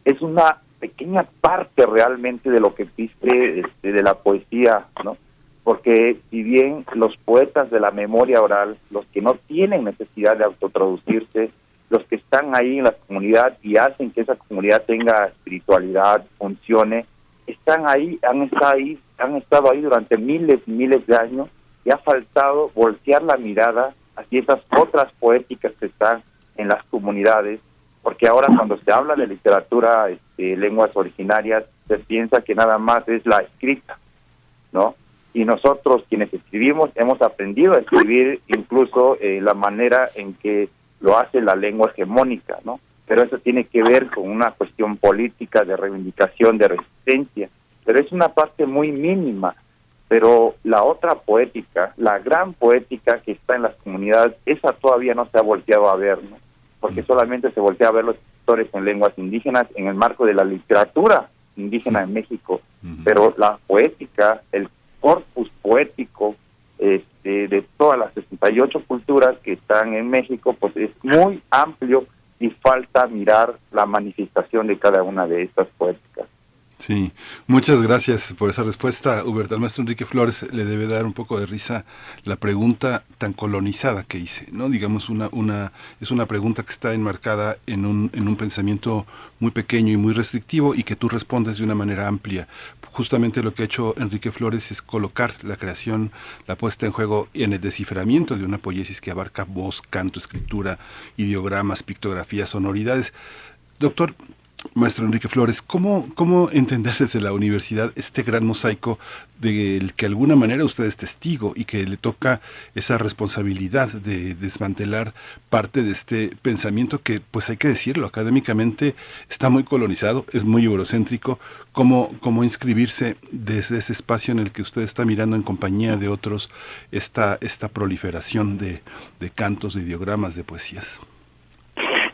es una pequeña parte realmente de lo que existe este, de la poesía, ¿no? Porque si bien los poetas de la memoria oral, los que no tienen necesidad de autotraducirse, los que están ahí en la comunidad y hacen que esa comunidad tenga espiritualidad, funcione, están ahí, han estado ahí, han estado ahí durante miles y miles de años y ha faltado voltear la mirada hacia esas otras poéticas que están en las comunidades porque ahora cuando se habla de literatura, este, lenguas originarias, se piensa que nada más es la escrita, ¿no? Y nosotros quienes escribimos hemos aprendido a escribir incluso eh, la manera en que lo hace la lengua hegemónica, ¿no? Pero eso tiene que ver con una cuestión política de reivindicación, de resistencia, pero es una parte muy mínima. Pero la otra poética, la gran poética que está en las comunidades, esa todavía no se ha volteado a ver, ¿no? porque solamente se voltea a ver los escritores en lenguas indígenas en el marco de la literatura indígena en México, pero la poética, el corpus poético este, de todas las 68 culturas que están en México, pues es muy amplio y falta mirar la manifestación de cada una de estas poéticas. Sí, muchas gracias por esa respuesta, Hubert. Al maestro Enrique Flores le debe dar un poco de risa la pregunta tan colonizada que hice, ¿no? Digamos, una, una, es una pregunta que está enmarcada en un, en un pensamiento muy pequeño y muy restrictivo y que tú respondes de una manera amplia. Justamente lo que ha hecho Enrique Flores es colocar la creación, la puesta en juego en el desciframiento de una poiesis que abarca voz, canto, escritura, ideogramas, pictografías, sonoridades. Doctor, Maestro Enrique Flores, ¿cómo, ¿cómo entender desde la universidad este gran mosaico del que de alguna manera usted es testigo y que le toca esa responsabilidad de desmantelar parte de este pensamiento que, pues hay que decirlo, académicamente está muy colonizado, es muy eurocéntrico, cómo, cómo inscribirse desde ese espacio en el que usted está mirando en compañía de otros esta, esta proliferación de, de cantos, de ideogramas, de poesías?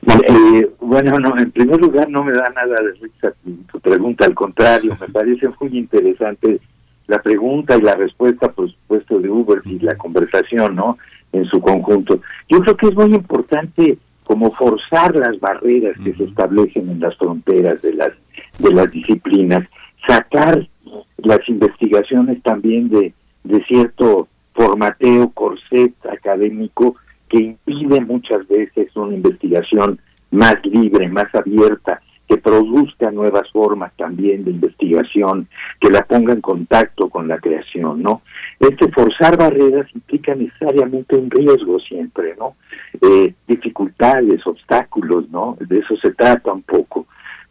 Eh, bueno, no, en primer lugar no me da nada de risa tu, pregunta, al contrario, me parece muy interesante la pregunta y la respuesta, por supuesto, de Uber y la conversación, ¿no? En su conjunto. Yo creo que es muy importante como forzar las barreras que se establecen en las fronteras de las de las disciplinas, sacar las investigaciones también de, de cierto formateo, corset académico que impide muchas veces una investigación más libre, más abierta, que produzca nuevas formas también de investigación, que la ponga en contacto con la creación, ¿no? Este forzar barreras implica necesariamente un riesgo siempre, ¿no? Eh, dificultades, obstáculos, ¿no? De eso se trata un poco.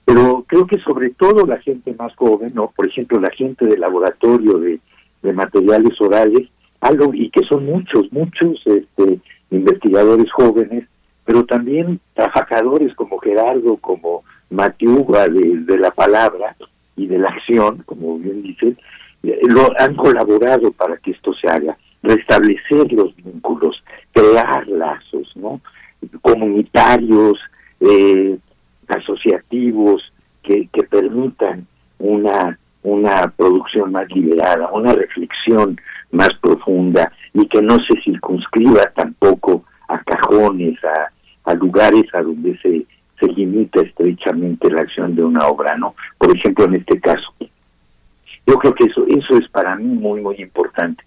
Pero creo que sobre todo la gente más joven, ¿no? Por ejemplo, la gente del laboratorio de, de materiales orales, algo, y que son muchos, muchos este, investigadores jóvenes, pero también trabajadores como Gerardo, como Matiuga de, la palabra y de la acción, como bien dicen, eh, lo han colaborado para que esto se haga, restablecer los vínculos, crear lazos, ¿no? Comunitarios, eh, asociativos que, que permitan una una producción más liberada, una reflexión más profunda y que no se circunscriba tampoco a cajones, a, lugares a donde se, se limita estrechamente la acción de una obra, ¿no? Por ejemplo, en este caso. Yo creo que eso, eso es para mí muy, muy importante.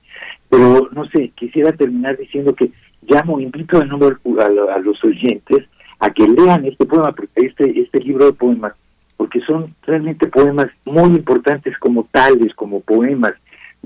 Pero, no sé, quisiera terminar diciendo que llamo, invito de nuevo a, a los oyentes a que lean este poema, este, este libro de poemas, porque son realmente poemas muy importantes como tales, como poemas,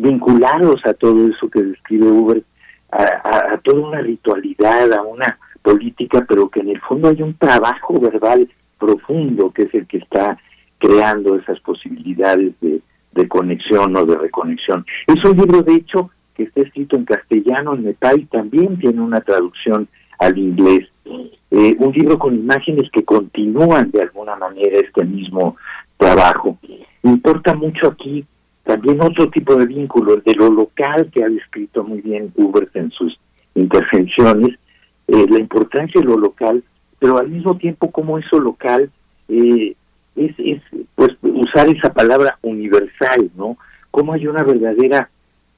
vinculados a todo eso que describe Uber, a, toda una ritualidad, a una política, pero que en el fondo hay un trabajo verbal profundo que es el que está creando esas posibilidades de, conexión o de reconexión. Es un libro, de hecho, que está escrito en castellano, en metal, y también tiene una traducción al inglés. Eh, un libro con imágenes que continúan de alguna manera este mismo trabajo. Importa mucho aquí también otro tipo de vínculo, el de lo local que ha descrito muy bien Hubert en sus intervenciones, eh, la importancia de lo local, pero al mismo tiempo como eso local eh, es, es pues usar esa palabra universal, ¿no? Cómo hay una verdadera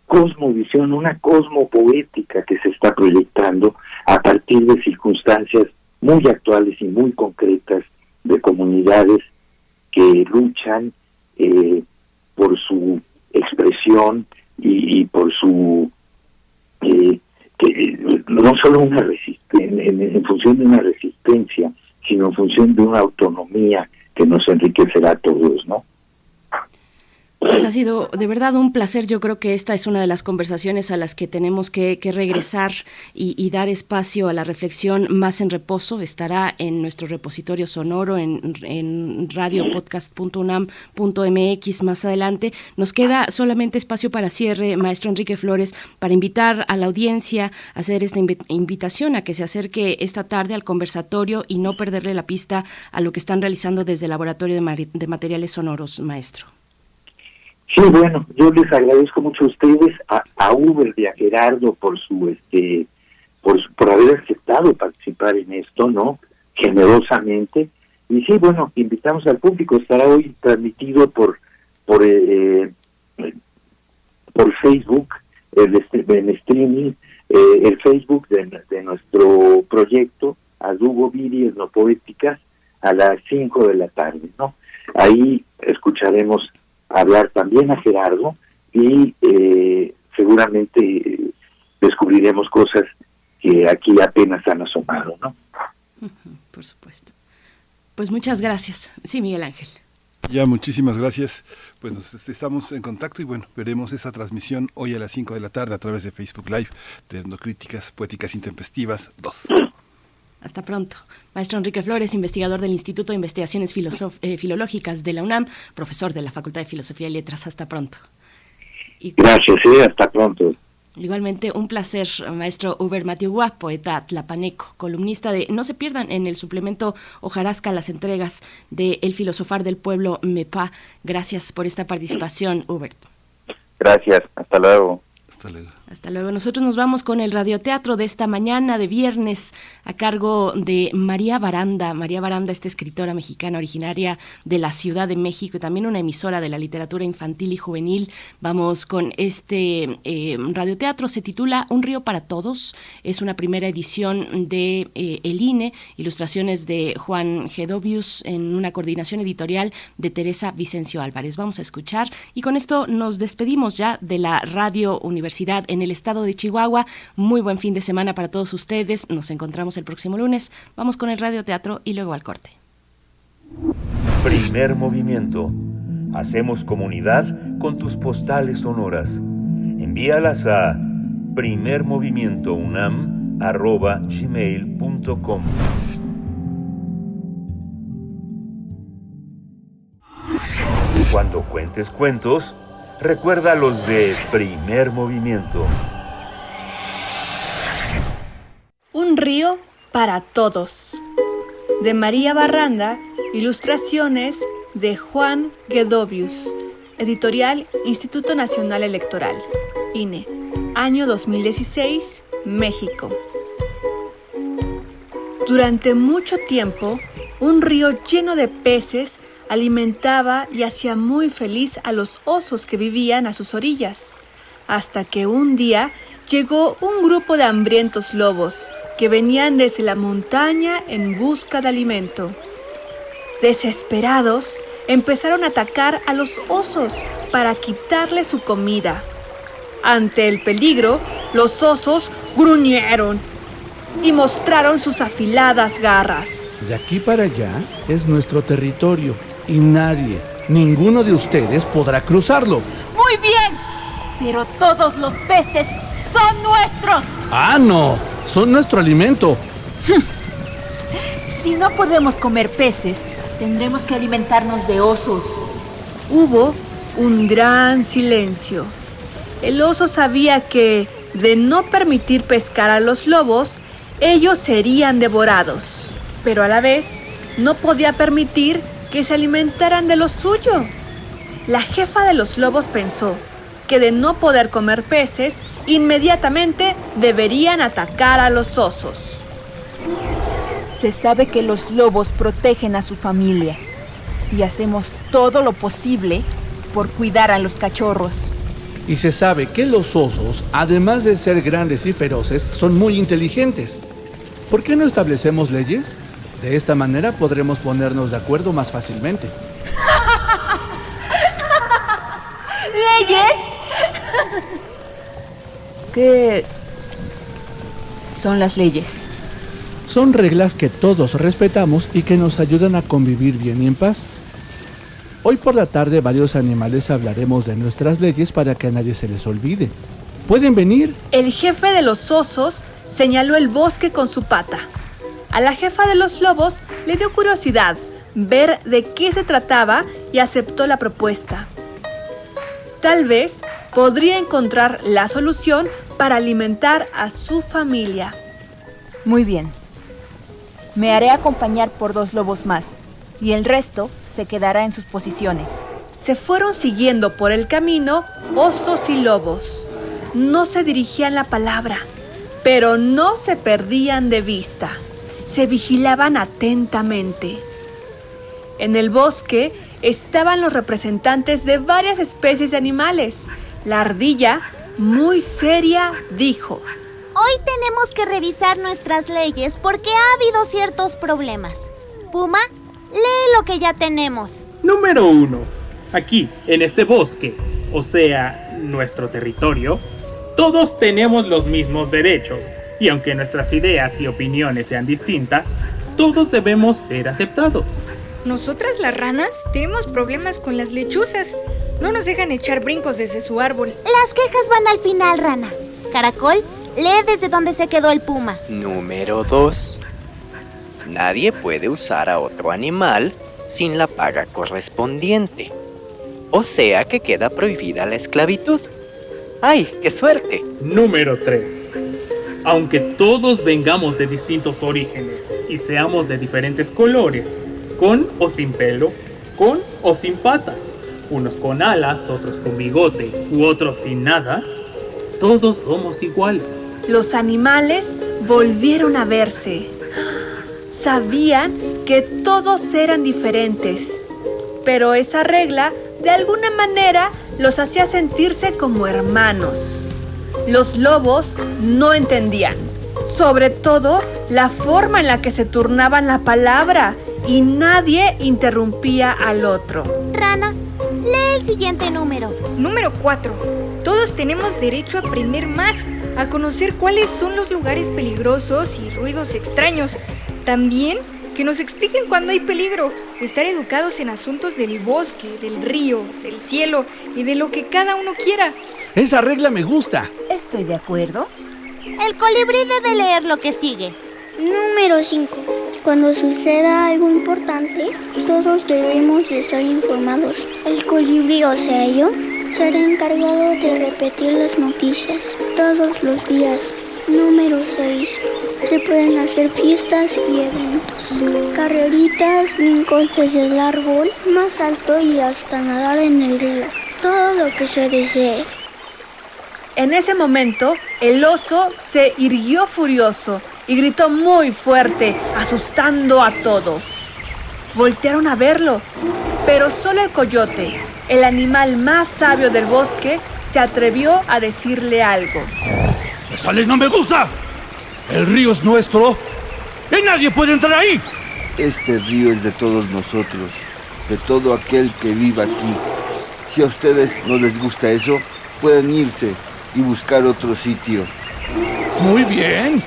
cosmovisión, una cosmopoética que se está proyectando a partir de circunstancias muy actuales y muy concretas de comunidades que luchan eh, por su expresión y, por su eh, que no solo una resistencia en, función de una resistencia sino en función de una autonomía que nos enriquecerá a todos no pues ha sido de verdad un placer. Yo creo que esta es una de las conversaciones a las que tenemos que, regresar y, dar espacio a la reflexión más en reposo. Estará en nuestro repositorio sonoro en, en radiopodcast.unam.mx más adelante. Nos queda solamente espacio para cierre, maestro Enrique Flores, para invitar a la audiencia a hacer esta invitación a que se acerque esta tarde al conversatorio y no perderle la pista a lo que están realizando desde el Laboratorio de Materiales Sonoros, maestro. Sí, bueno, yo les agradezco mucho a ustedes, a, a Uber y a Gerardo por su, este, por, por haber aceptado participar en esto, ¿no? Generosamente. Y sí, bueno, invitamos al público, estará hoy transmitido por, por, eh, por Facebook, el, en streaming, eh, el Facebook de, de nuestro proyecto, Adugo Viri Poéticas, a las 5 de la tarde, ¿no? Ahí escucharemos hablar también a Gerardo y eh, seguramente descubriremos cosas que aquí apenas han asomado, ¿no? Por supuesto. Pues muchas gracias. Sí, Miguel Ángel. Ya, muchísimas gracias. Pues nos, este, estamos en contacto y bueno, veremos esa transmisión hoy a las 5 de la tarde a través de Facebook Live de Críticas Poéticas Intempestivas 2. Hasta pronto. Maestro Enrique Flores, investigador del Instituto de Investigaciones eh, Filológicas de la UNAM, profesor de la Facultad de Filosofía y Letras. Hasta pronto. Gracias, sí, hasta pronto. Igualmente, un placer, maestro Uber Matiugua, poeta tlapaneco, columnista de No se pierdan en el suplemento Ojarasca las entregas de El Filosofar del Pueblo MEPA. Gracias por esta participación, Hubert. Gracias, hasta luego. Hasta luego. Hasta luego. Nosotros nos vamos con el radioteatro de esta mañana de viernes a cargo de María Baranda. María Baranda, esta escritora mexicana originaria de la Ciudad de México y también una emisora de la literatura infantil y juvenil. Vamos con este eh, radioteatro. Se titula Un río para todos. Es una primera edición de eh, El INE, ilustraciones de Juan Gedovius en una coordinación editorial de Teresa Vicencio Álvarez. Vamos a escuchar y con esto nos despedimos ya de la Radio Universidad en el estado de Chihuahua. Muy buen fin de semana para todos ustedes. Nos encontramos el próximo lunes. Vamos con el radioteatro y luego al corte. Primer movimiento. Hacemos comunidad con tus postales sonoras. Envíalas a primermovimientounam.gmail.com Cuando cuentes cuentos, recuerda los de primer movimiento. Un río para todos. De María Barranda, ilustraciones de Juan Guedovius. Editorial Instituto Nacional Electoral. INE. Año 2016, México. Durante mucho tiempo, un río lleno de peces alimentaba y hacía muy feliz a los osos que vivían a sus orillas, hasta que un día llegó un grupo de hambrientos lobos que venían desde la montaña en busca de alimento. Desesperados, empezaron a atacar a los osos para quitarles su comida. Ante el peligro, los osos gruñeron y mostraron sus afiladas garras. De aquí para allá es nuestro territorio y nadie, ninguno de ustedes podrá cruzarlo. Muy bien, pero todos los peces son nuestros. Ah, no, son nuestro alimento. si no podemos comer peces, tendremos que alimentarnos de osos. Hubo un gran silencio. El oso sabía que, de no permitir pescar a los lobos, ellos serían devorados, pero a la vez no podía permitir que se alimentaran de lo suyo. La jefa de los lobos pensó que de no poder comer peces, inmediatamente deberían atacar a los osos. Se sabe que los lobos protegen a su familia y hacemos todo lo posible por cuidar a los cachorros. Y se sabe que los osos, además de ser grandes y feroces, son muy inteligentes. ¿Por qué no establecemos leyes? De esta manera podremos ponernos de acuerdo más fácilmente. ¿Leyes? ¿Qué son las leyes? Son reglas que todos respetamos y que nos ayudan a convivir bien y en paz. Hoy por la tarde varios animales hablaremos de nuestras leyes para que a nadie se les olvide. ¿Pueden venir? El jefe de los osos señaló el bosque con su pata. A la jefa de los lobos le dio curiosidad ver de qué se trataba y aceptó la propuesta. Tal vez podría encontrar la solución para alimentar a su familia. Muy bien. Me haré acompañar por dos lobos más y el resto se quedará en sus posiciones. Se fueron siguiendo por el camino osos y lobos. No se dirigían la palabra, pero no se perdían de vista se vigilaban atentamente. En el bosque estaban los representantes de varias especies de animales. La ardilla, muy seria, dijo, Hoy tenemos que revisar nuestras leyes porque ha habido ciertos problemas. Puma, lee lo que ya tenemos. Número uno. Aquí, en este bosque, o sea, nuestro territorio, todos tenemos los mismos derechos y aunque nuestras ideas y opiniones sean distintas, todos debemos ser aceptados. Nosotras las ranas tenemos problemas con las lechuzas. No nos dejan echar brincos desde su árbol. Las quejas van al final, rana. Caracol, lee desde donde se quedó el puma. Número 2. Nadie puede usar a otro animal sin la paga correspondiente. O sea que queda prohibida la esclavitud. ¡Ay, qué suerte! Número 3. Aunque todos vengamos de distintos orígenes y seamos de diferentes colores, con o sin pelo, con o sin patas, unos con alas, otros con bigote u otros sin nada, todos somos iguales. Los animales volvieron a verse. Sabían que todos eran diferentes, pero esa regla de alguna manera los hacía sentirse como hermanos. Los lobos no entendían, sobre todo la forma en la que se turnaban la palabra y nadie interrumpía al otro. Rana, lee el siguiente número. Número 4. Todos tenemos derecho a aprender más, a conocer cuáles son los lugares peligrosos y ruidos extraños. También que nos expliquen cuándo hay peligro, estar educados en asuntos del bosque, del río, del cielo y de lo que cada uno quiera. Esa regla me gusta. Estoy de acuerdo. El colibrí debe leer lo que sigue. Número 5. Cuando suceda algo importante, todos debemos de estar informados. El colibrí, o sea yo, será encargado de repetir las noticias todos los días. Número 6. Se pueden hacer fiestas y eventos, carreritas, brincos desde el árbol más alto y hasta nadar en el río. Todo lo que se desee. En ese momento, el oso se irguió furioso y gritó muy fuerte, asustando a todos. Voltearon a verlo, pero solo el coyote, el animal más sabio del bosque, se atrevió a decirle algo. ¡Esa ley no me gusta! El río es nuestro y nadie puede entrar ahí. Este río es de todos nosotros, de todo aquel que viva aquí. Si a ustedes no les gusta eso, pueden irse y buscar otro sitio. Muy bien.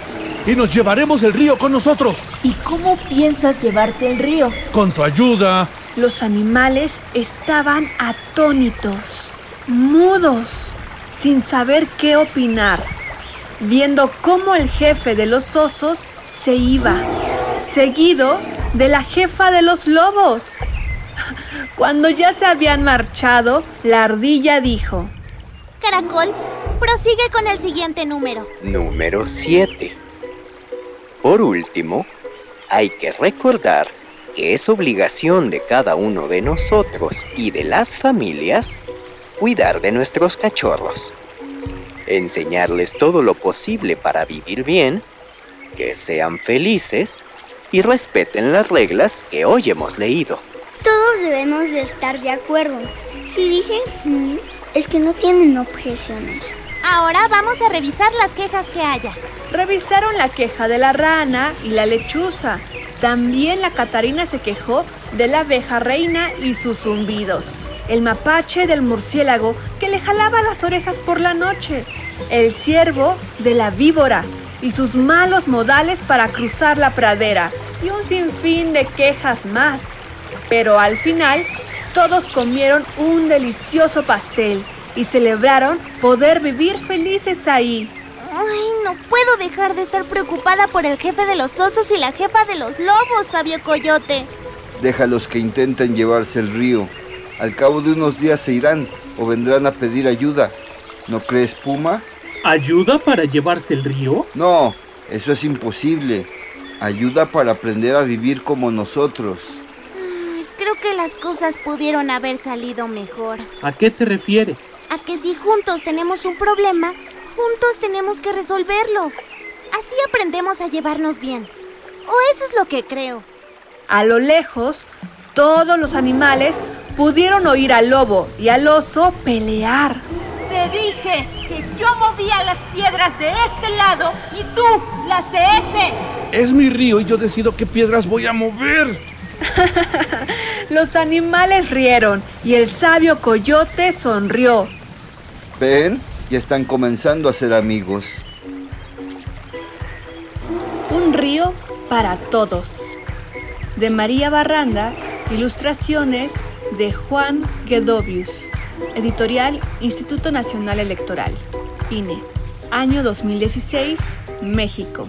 Y nos llevaremos el río con nosotros. ¿Y cómo piensas llevarte el río? Con tu ayuda. Los animales estaban atónitos, mudos, sin saber qué opinar, viendo cómo el jefe de los osos se iba, seguido de la jefa de los lobos. Cuando ya se habían marchado, la ardilla dijo, Caracol, prosigue con el siguiente número. Número 7. Por último, hay que recordar que es obligación de cada uno de nosotros y de las familias cuidar de nuestros cachorros, enseñarles todo lo posible para vivir bien, que sean felices y respeten las reglas que hoy hemos leído. Todos debemos de estar de acuerdo. Si dicen "Mm", es que no tienen objeciones. Ahora vamos a revisar las quejas que haya. Revisaron la queja de la rana y la lechuza. También la Catarina se quejó de la abeja reina y sus zumbidos. El mapache del murciélago que le jalaba las orejas por la noche. El ciervo de la víbora y sus malos modales para cruzar la pradera. Y un sinfín de quejas más. Pero al final, todos comieron un delicioso pastel y celebraron poder vivir felices ahí. Ay, no puedo dejar de estar preocupada por el jefe de los osos y la jefa de los lobos, sabio coyote. Déjalos que intenten llevarse el río. Al cabo de unos días se irán o vendrán a pedir ayuda. ¿No crees, Puma? ¿Ayuda para llevarse el río? No, eso es imposible. Ayuda para aprender a vivir como nosotros. Ay, Creo que las cosas pudieron haber salido mejor. ¿A qué te refieres? A que si juntos tenemos un problema, juntos tenemos que resolverlo. Así aprendemos a llevarnos bien. O eso es lo que creo. A lo lejos, todos los animales pudieron oír al lobo y al oso pelear. Te dije que yo movía las piedras de este lado y tú las de ese. Es mi río y yo decido qué piedras voy a mover. Los animales rieron y el sabio coyote sonrió. ¿Ven? Ya están comenzando a ser amigos. Un río para todos. De María Barranda, ilustraciones de Juan Guedovius. Editorial Instituto Nacional Electoral. INE. Año 2016, México.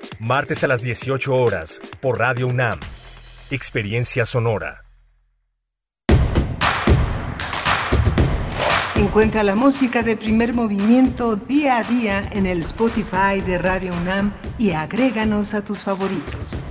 martes a las 18 horas, por Radio UNAM. Experiencia Sonora. Encuentra la música de primer movimiento día a día en el Spotify de Radio UNAM y agréganos a tus favoritos.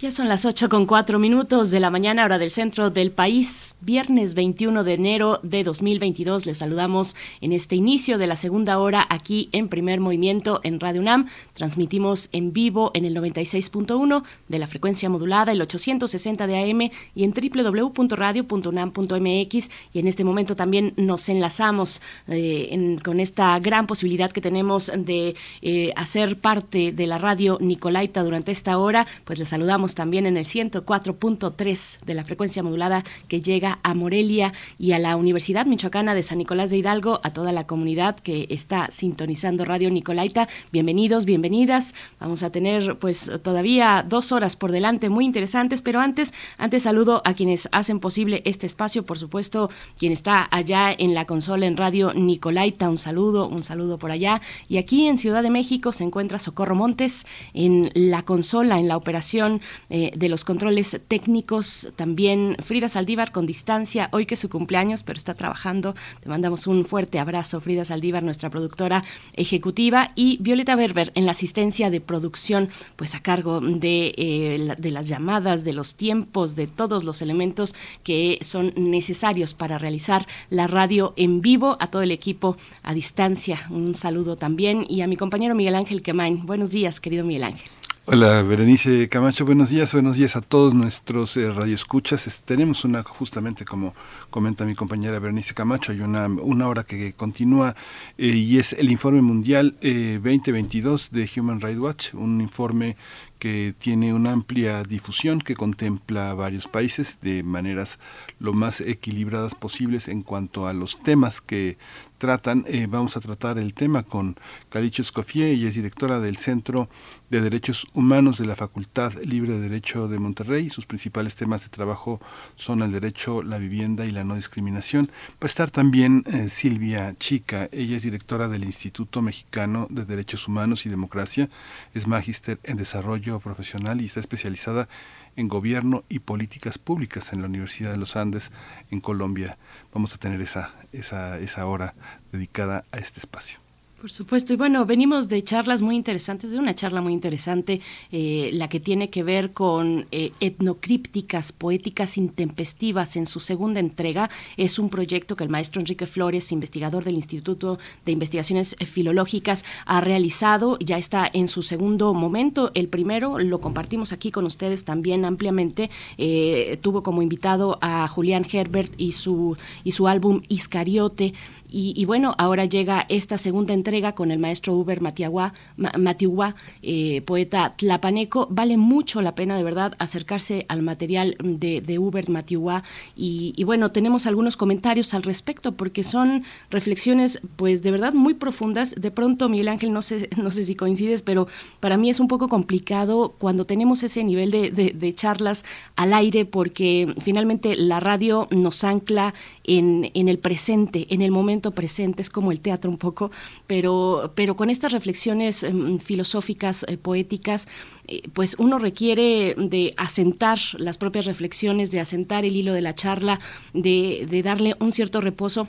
Ya son las 8 con 4 minutos de la mañana, hora del centro del país. Viernes 21 de enero de 2022. Les saludamos en este inicio de la segunda hora aquí en Primer Movimiento en Radio UNAM. Transmitimos en vivo en el 96.1 de la frecuencia modulada, el 860 de AM y en www.radio.unam.mx. Y en este momento también nos enlazamos eh, con esta gran posibilidad que tenemos de eh, hacer parte de la radio Nicolaita durante esta hora. Pues les saludamos también en el 104.3 de la frecuencia modulada que llega a Morelia y a la Universidad Michoacana de San Nicolás de Hidalgo, a toda la comunidad que está sintonizando Radio Nicolaita. Bienvenidos, bienvenidas. Vamos a tener pues todavía dos horas por delante muy interesantes, pero antes, antes saludo a quienes hacen posible este espacio, por supuesto, quien está allá en la consola en Radio Nicolaita, un saludo, un saludo por allá. Y aquí en Ciudad de México se encuentra Socorro Montes en la consola, en la operación eh, de los controles técnicos. También Frida Saldívar con distancia, hoy que es su cumpleaños, pero está trabajando. Te mandamos un fuerte abrazo, Frida Saldívar, nuestra productora ejecutiva, y Violeta Berber en la asistencia de producción, pues a cargo de, eh, la- de las llamadas, de los tiempos, de todos los elementos que son necesarios para realizar la radio en vivo. A todo el equipo a distancia, un saludo también. Y a mi compañero Miguel Ángel Quemain. Buenos días, querido Miguel Ángel. Hola, Berenice Camacho, buenos días, buenos días a todos nuestros eh, radioescuchas. Es- tenemos una, justamente como comenta mi compañera Berenice Camacho, hay una, una hora que continúa eh, y es el informe mundial eh, 2022 de Human Rights Watch, un informe que tiene una amplia difusión que contempla varios países de maneras lo más equilibradas posibles en cuanto a los temas que tratan. Eh, vamos a tratar el tema con Calicho Escoffier, ella es directora del Centro de Derechos Humanos de la Facultad Libre de Derecho de Monterrey. Sus principales temas de trabajo son el derecho, la vivienda y la no discriminación. Va a estar también eh, Silvia Chica, ella es directora del Instituto Mexicano de Derechos Humanos y Democracia, es magíster en desarrollo profesional y está especializada en gobierno y políticas públicas en la Universidad de los Andes en Colombia. Vamos a tener esa, esa, esa hora dedicada a este espacio. Por supuesto, y bueno, venimos de charlas muy interesantes, de una charla muy interesante, eh, la que tiene que ver con eh, etnocrípticas, poéticas intempestivas en su segunda entrega. Es un proyecto que el maestro Enrique Flores, investigador del Instituto de Investigaciones Filológicas, ha realizado. Ya está en su segundo momento. El primero lo compartimos aquí con ustedes también ampliamente. Eh, tuvo como invitado a Julián Herbert y su, y su álbum Iscariote Y, bueno, ahora llega esta segunda entrega con el maestro Uber Matiagua, Matiugua, eh, poeta tlapaneco. Vale mucho la pena, de verdad, acercarse al material de, de Uber Matiugua. Y, bueno, tenemos algunos comentarios al respecto, porque son reflexiones, pues de verdad muy profundas. De pronto, Miguel Ángel, no sé, no sé si coincides, pero para mí es un poco complicado cuando tenemos ese nivel de, de charlas al aire, porque finalmente la radio nos ancla en, en, el presente, en el momento presente, es como el teatro un poco, pero, pero con estas reflexiones em, filosóficas, eh, poéticas, eh, pues uno requiere de asentar las propias reflexiones, de asentar el hilo de la charla, de darle un cierto reposo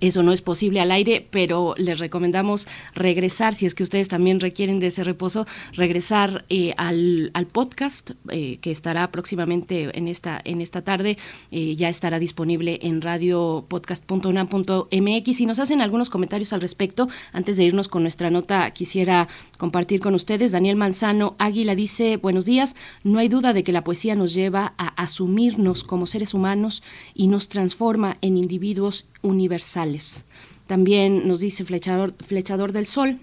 eso no es posible al aire, pero les recomendamos regresar, si es que ustedes también requieren de ese reposo, regresar eh, al, podcast eh, que estará próximamente en esta, en esta tarde. Eh, ya estará disponible en radiopodcast.unam.mx. Y nos hacen algunos comentarios al respecto. Antes de irnos con nuestra nota, quisiera compartir con ustedes. Daniel Manzano Águila dice, buenos días, no hay duda de que la poesía nos lleva a asumirnos como seres humanos y nos transforma en individuos universales. También nos dice Flechador, Flechador del Sol,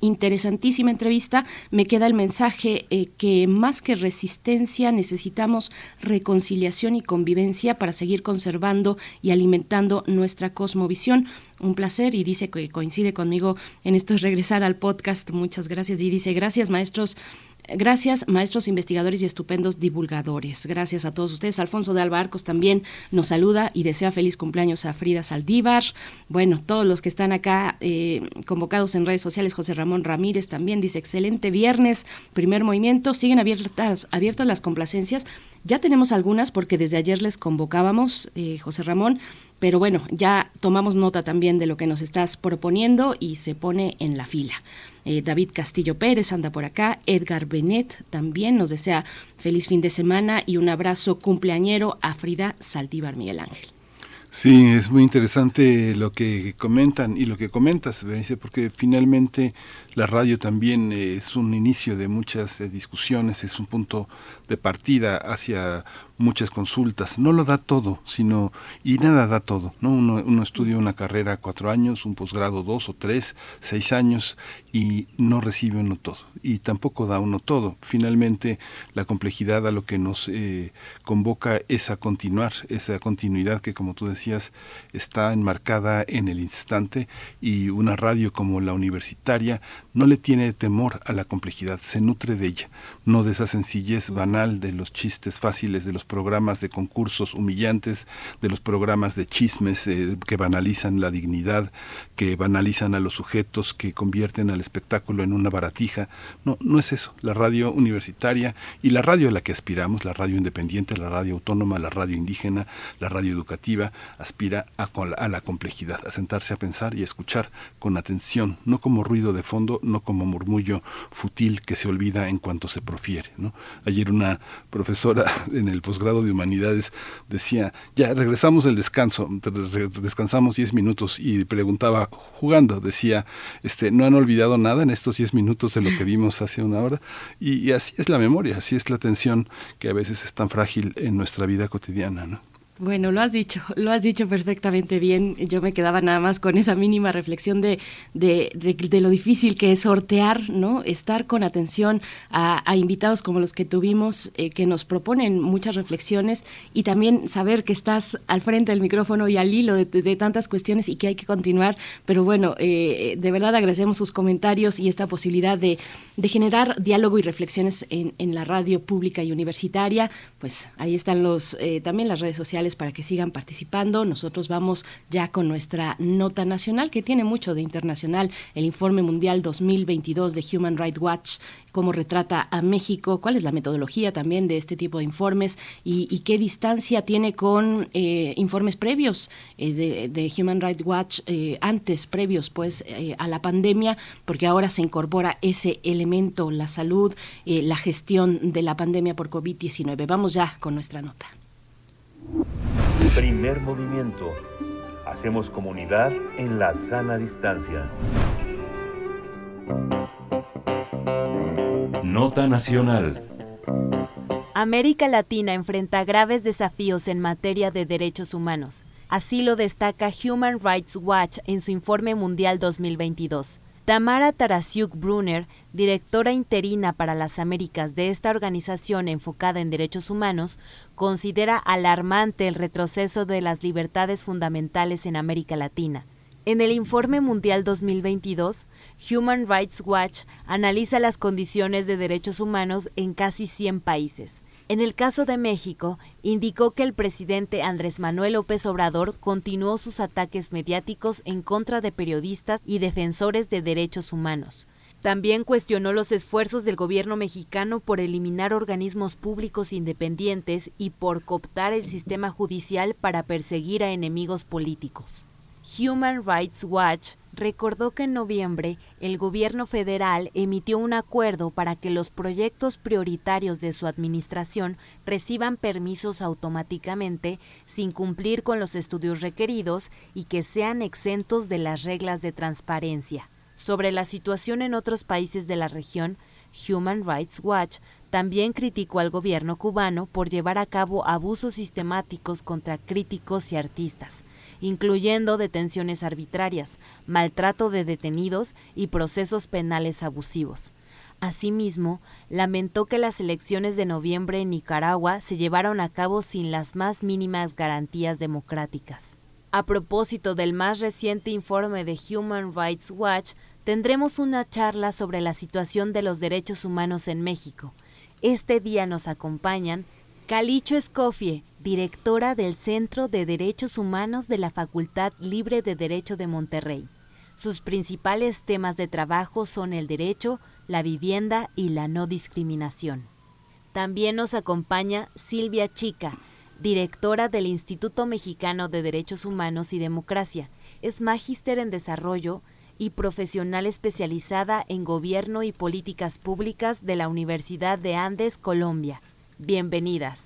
interesantísima entrevista. Me queda el mensaje eh, que más que resistencia necesitamos reconciliación y convivencia para seguir conservando y alimentando nuestra cosmovisión. Un placer y dice que coincide conmigo en esto es regresar al podcast. Muchas gracias y dice gracias maestros Gracias, maestros investigadores y estupendos divulgadores. Gracias a todos ustedes. Alfonso de Albarcos también nos saluda y desea feliz cumpleaños a Frida Saldívar. Bueno, todos los que están acá eh, convocados en redes sociales, José Ramón Ramírez también dice excelente viernes, primer movimiento. Siguen abiertas, abiertas las complacencias. Ya tenemos algunas porque desde ayer les convocábamos, eh, José Ramón, pero bueno, ya tomamos nota también de lo que nos estás proponiendo y se pone en la fila. Eh, David Castillo Pérez anda por acá, Edgar Benet también nos desea feliz fin de semana y un abrazo cumpleañero a Frida Saldívar Miguel Ángel. Sí, es muy interesante lo que comentan y lo que comentas, porque finalmente la radio también es un inicio de muchas eh, discusiones, es un punto de partida hacia muchas consultas. No lo da todo, sino, y nada da todo, ¿no? Uno, estudia una carrera cuatro años, un posgrado dos o tres, seis años, y no recibe uno todo, y tampoco da uno todo. Finalmente, la complejidad a lo que nos eh, convoca es a continuar, esa continuidad que, como tú decías, está enmarcada en el instante, y una radio como la universitaria no le tiene temor a la complejidad, se nutre de ella, no de esa sencillez banal de los chistes fáciles, de los programas de concursos humillantes, de los programas de chismes eh, que banalizan la dignidad, que banalizan a los sujetos, que convierten al espectáculo en una baratija. No, no es eso. La radio universitaria y la radio a la que aspiramos, la radio independiente, la radio autónoma, la radio indígena, la radio educativa, aspira a, a la complejidad, a sentarse a pensar y a escuchar con atención, no como ruido de fondo, no como murmullo futil que se olvida en cuanto se profiere. Ayer una profesora en el posgrado de humanidades decía, ya regresamos del descanso, descansamos 10 minutos y preguntaba jugando, decía, este, no han olvidado nada en estos 10 minutos de lo que vimos hace una hora. Y, así es la memoria, así es la atención que a veces es tan frágil en nuestra vida cotidiana. Bueno, lo has dicho, lo has dicho perfectamente bien. Yo me quedaba nada más con esa mínima reflexión de, de, lo difícil que es sortear, ¿no? Estar con atención a, a invitados como los que tuvimos, eh, que nos proponen muchas reflexiones y también saber que estás al frente del micrófono y al hilo de, tantas cuestiones y que hay que continuar. Pero bueno, eh, de verdad agradecemos sus comentarios y esta posibilidad de, generar diálogo y reflexiones en, en, la radio pública y universitaria. Pues ahí están los eh, también las redes sociales para que sigan participando. Nosotros vamos ya con nuestra nota nacional que tiene mucho de internacional, el informe mundial 2022 de Human Rights Watch cómo retrata a México, cuál es la metodología también de este tipo de informes y, qué distancia tiene con eh, informes previos eh, de, Human Rights Watch eh, antes, previos pues a la pandemia, porque ahora se incorpora ese elemento, la salud, la gestión de la pandemia por COVID-19. Vamos ya con nuestra nota. Primer movimiento. Hacemos comunidad en la sana distancia. Nota Nacional. América Latina enfrenta graves desafíos en materia de derechos humanos. Así lo destaca Human Rights Watch en su informe mundial 2022. Tamara Tarasiuk Brunner, directora interina para las Américas de esta organización enfocada en derechos humanos, considera alarmante el retroceso de las libertades fundamentales en América Latina. En el informe mundial 2022, Human Rights Watch analiza las condiciones de derechos humanos en casi 100 países. En el caso de México, indicó que el presidente Andrés Manuel López Obrador continuó sus ataques mediáticos en contra de periodistas y defensores de derechos humanos. También cuestionó los esfuerzos del gobierno mexicano por eliminar organismos públicos independientes y por cooptar el sistema judicial para perseguir a enemigos políticos. Human Rights Watch recordó que en noviembre el gobierno federal emitió un acuerdo para que los proyectos prioritarios de su administración reciban permisos automáticamente sin cumplir con los estudios requeridos y que sean exentos de las reglas de transparencia. Sobre la situación en otros países de la región, Human Rights Watch también criticó al gobierno cubano por llevar a cabo abusos sistemáticos contra críticos y artistas incluyendo detenciones arbitrarias, maltrato de detenidos y procesos penales abusivos. Asimismo, lamentó que las elecciones de noviembre en Nicaragua se llevaron a cabo sin las más mínimas garantías democráticas. A propósito del más reciente informe de Human Rights Watch, tendremos una charla sobre la situación de los derechos humanos en México. Este día nos acompañan Calicho Escofie, directora del Centro de Derechos Humanos de la Facultad Libre de Derecho de Monterrey. Sus principales temas de trabajo son el derecho, la vivienda y la no discriminación. También nos acompaña Silvia Chica, directora del Instituto Mexicano de Derechos Humanos y Democracia. Es magíster en desarrollo y profesional especializada en gobierno y políticas públicas de la Universidad de Andes, Colombia bienvenidas.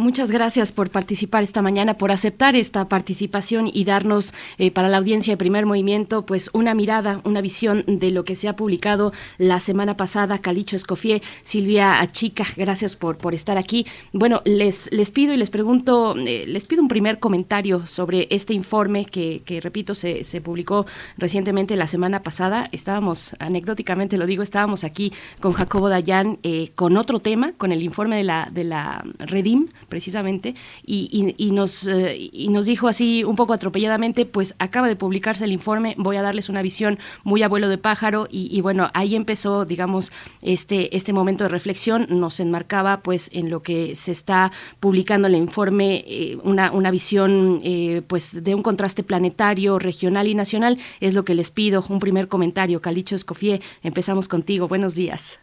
Muchas gracias por participar esta mañana, por aceptar esta participación y darnos eh, para la audiencia de primer movimiento pues una mirada, una visión de lo que se ha publicado la semana pasada. Calicho Escofié, Silvia Achica, gracias por, por estar aquí. Bueno, les, les pido y les pregunto, eh, les pido un primer comentario sobre este informe que, que repito, se, se, publicó recientemente la semana pasada. Estábamos, anecdóticamente lo digo, estábamos aquí con Jacobo Dayan eh, con otro tema, con el informe de la, de la Redim precisamente, y, y, nos, eh, y nos dijo así un poco atropelladamente, pues acaba de publicarse el informe, voy a darles una visión muy abuelo de pájaro, y, bueno, ahí empezó, digamos, este, este momento de reflexión, nos enmarcaba pues en lo que se está publicando en el informe, eh, una, una visión eh, pues de un contraste planetario, regional y nacional, es lo que les pido, un primer comentario, Calicho Escofié, empezamos contigo, buenos días.